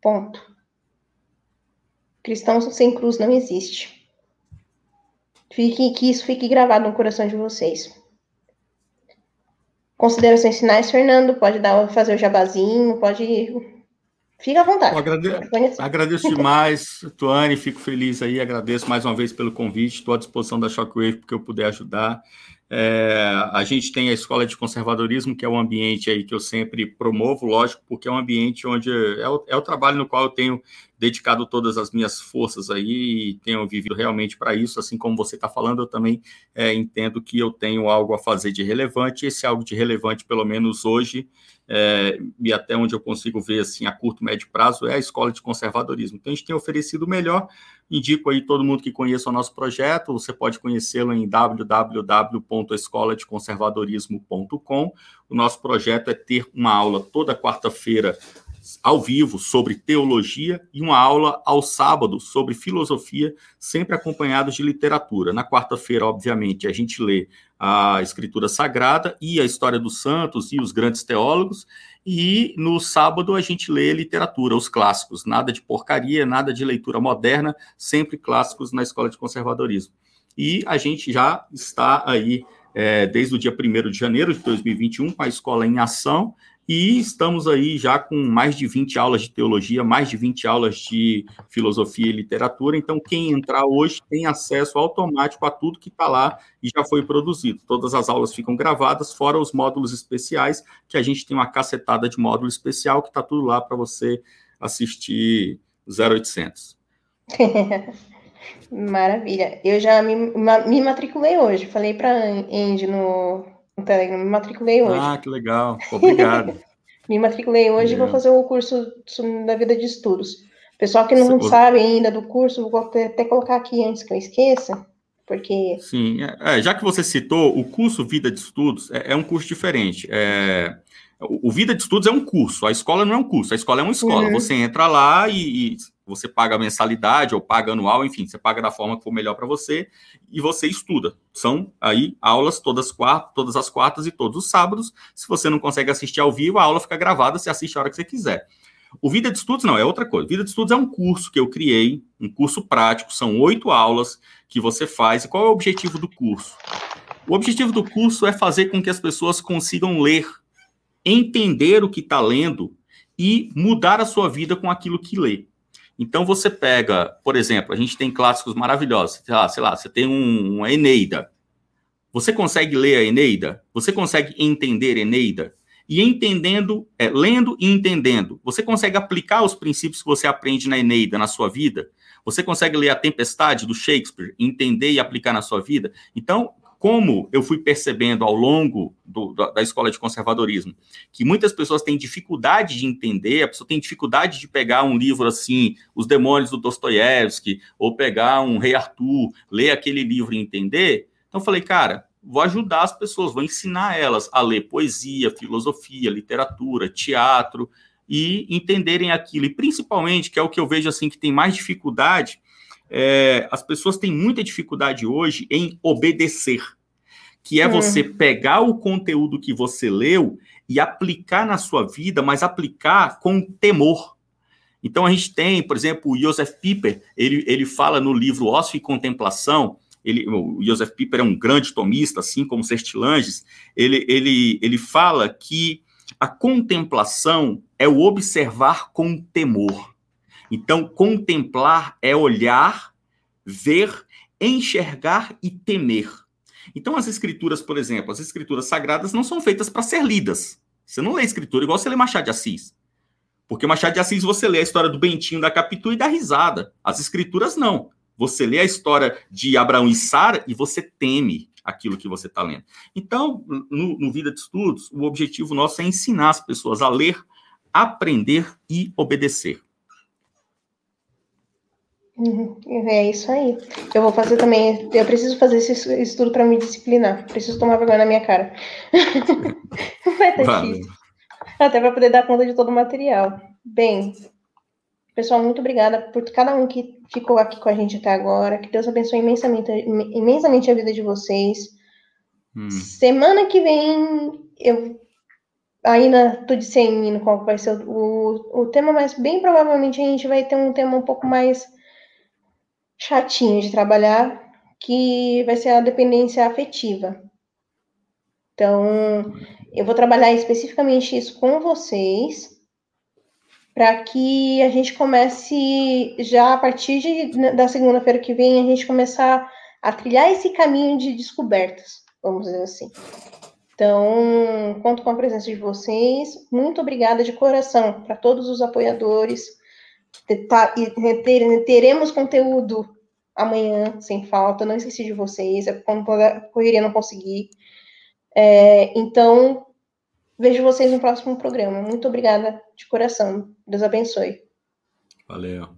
Ponto. Cristão sem cruz não existe. Fique, que isso fique gravado no coração de vocês. Considerações finais, Fernando? Pode dar, fazer o jabazinho, pode Fica à vontade. Agrade... Agradeço demais, Tuane, fico feliz aí, agradeço mais uma vez pelo convite, estou à disposição da Shockwave porque eu puder ajudar. É, a gente tem a Escola de Conservadorismo, que é um ambiente aí que eu sempre promovo, lógico, porque é um ambiente onde é o, é o trabalho no qual eu tenho dedicado todas as minhas forças aí e tenho vivido realmente para isso, assim como você está falando, eu também é, entendo que eu tenho algo a fazer de relevante, esse algo de relevante, pelo menos hoje, é, e até onde eu consigo ver assim a curto, médio prazo, é a escola de conservadorismo. Então, a gente tem oferecido o melhor. Indico aí todo mundo que conheça o nosso projeto, você pode conhecê-lo em www.escoladeconservadorismo.com. O nosso projeto é ter uma aula toda quarta-feira ao vivo sobre teologia e uma aula ao sábado sobre filosofia, sempre acompanhados de literatura. Na quarta-feira, obviamente, a gente lê a Escritura Sagrada e a história dos santos e os grandes teólogos, e no sábado a gente lê literatura, os clássicos, nada de porcaria, nada de leitura moderna, sempre clássicos na escola de conservadorismo. E a gente já está aí é, desde o dia 1 de janeiro de 2021 com a escola em ação e estamos aí já com mais de 20 aulas de teologia, mais de 20 aulas de filosofia e literatura. Então, quem entrar hoje tem acesso automático a tudo que está lá e já foi produzido. Todas as aulas ficam gravadas, fora os módulos especiais, que a gente tem uma cacetada de módulo especial que está tudo lá para você assistir 0800. *laughs* Maravilha. Eu já me, me matriculei hoje. Falei para a Andy no, no Telegram, me matriculei hoje. Ah, que legal. Obrigado. *laughs* me matriculei hoje e vou fazer o curso da vida de estudos. Pessoal que não Você... sabe ainda do curso, vou até colocar aqui antes que eu esqueça, porque... Sim, é, é já que você citou, o curso Vida de Estudos é, é um curso diferente. É, o, o Vida de Estudos é um curso, a escola não é um curso, a escola é uma escola. Uhum. Você entra lá e, e você paga mensalidade ou paga anual, enfim, você paga da forma que for melhor para você e você estuda. São aí aulas todas, todas as quartas e todos os sábados. Se você não consegue assistir ao vivo, a aula fica gravada, você assiste a hora que você quiser. O Vida de Estudos não, é outra coisa. Vida de Estudos é um curso que eu criei, um curso prático, são oito aulas que você faz. E qual é o objetivo do curso? O objetivo do curso é fazer com que as pessoas consigam ler, entender o que está lendo e mudar a sua vida com aquilo que lê. Então você pega, por exemplo, a gente tem clássicos maravilhosos. Sei lá, sei lá você tem um, uma Eneida. Você consegue ler a Eneida? Você consegue entender Eneida? E entendendo, é, lendo e entendendo, você consegue aplicar os princípios que você aprende na Eneida na sua vida? Você consegue ler a Tempestade do Shakespeare, entender e aplicar na sua vida? Então, como eu fui percebendo ao longo do, da, da, escola de conservadorismo, que muitas pessoas têm dificuldade de entender, a pessoa tem dificuldade de pegar um livro assim, Os Demônios do Dostoiévski, ou pegar um Rei Arthur, ler aquele livro e entender, Então falei, cara, vou ajudar as pessoas, vou ensinar elas a ler poesia, filosofia, literatura, teatro e entenderem aquilo. E principalmente, que é o que eu vejo assim que tem mais dificuldade, é, as pessoas têm muita dificuldade hoje em obedecer, que é hum. você pegar o conteúdo que você leu e aplicar na sua vida, mas aplicar com temor. Então a gente tem, por exemplo, o Joseph Pieper, ele, ele fala no livro Ócio e Contemplação, ele, o Joseph Pieper é um grande tomista, assim como Sertilanges, ele, ele, ele fala que a contemplação é o observar com temor. Então, contemplar é olhar, ver, enxergar e temer. Então, as escrituras, por exemplo, as escrituras sagradas não são feitas para ser lidas. Você não lê escritura igual você lê Machado de Assis. Porque Machado de Assis você lê a história do Bentinho da Capitu e dá risada. As escrituras não. Você lê a história de Abraão e Sara e você teme aquilo que você está lendo. Então, no, no, Vida de Estudos, o objetivo nosso é ensinar as pessoas a ler, aprender e obedecer. Uhum, é isso aí. Eu vou fazer também. Eu preciso fazer esse estudo para me disciplinar. Preciso tomar vergonha na minha cara. *laughs* Vai estar difícil. Até para poder dar conta de todo o material. Bem, Pessoal, muito obrigada por cada um que ficou aqui com a gente até agora. Que Deus abençoe imensamente, imensamente a vida de vocês. Hum. Semana que vem, eu ainda estou discernindo qual vai ser o, o tema, mas bem provavelmente a gente vai ter um tema um pouco mais chatinho de trabalhar, que vai ser a dependência afetiva. Então, eu vou trabalhar especificamente isso com vocês para que a gente comece já a partir de, né, da segunda-feira que vem a gente começar a trilhar esse caminho de descobertas, vamos dizer assim. Então, conto com a presença de vocês. Muito obrigada de coração para todos os apoiadores. Teremos conteúdo amanhã, sem falta. Não esqueci de vocês. É como correria não conseguir. É, então, Vejo vocês no próximo programa. Muito obrigada de coração. Deus abençoe. Valeu.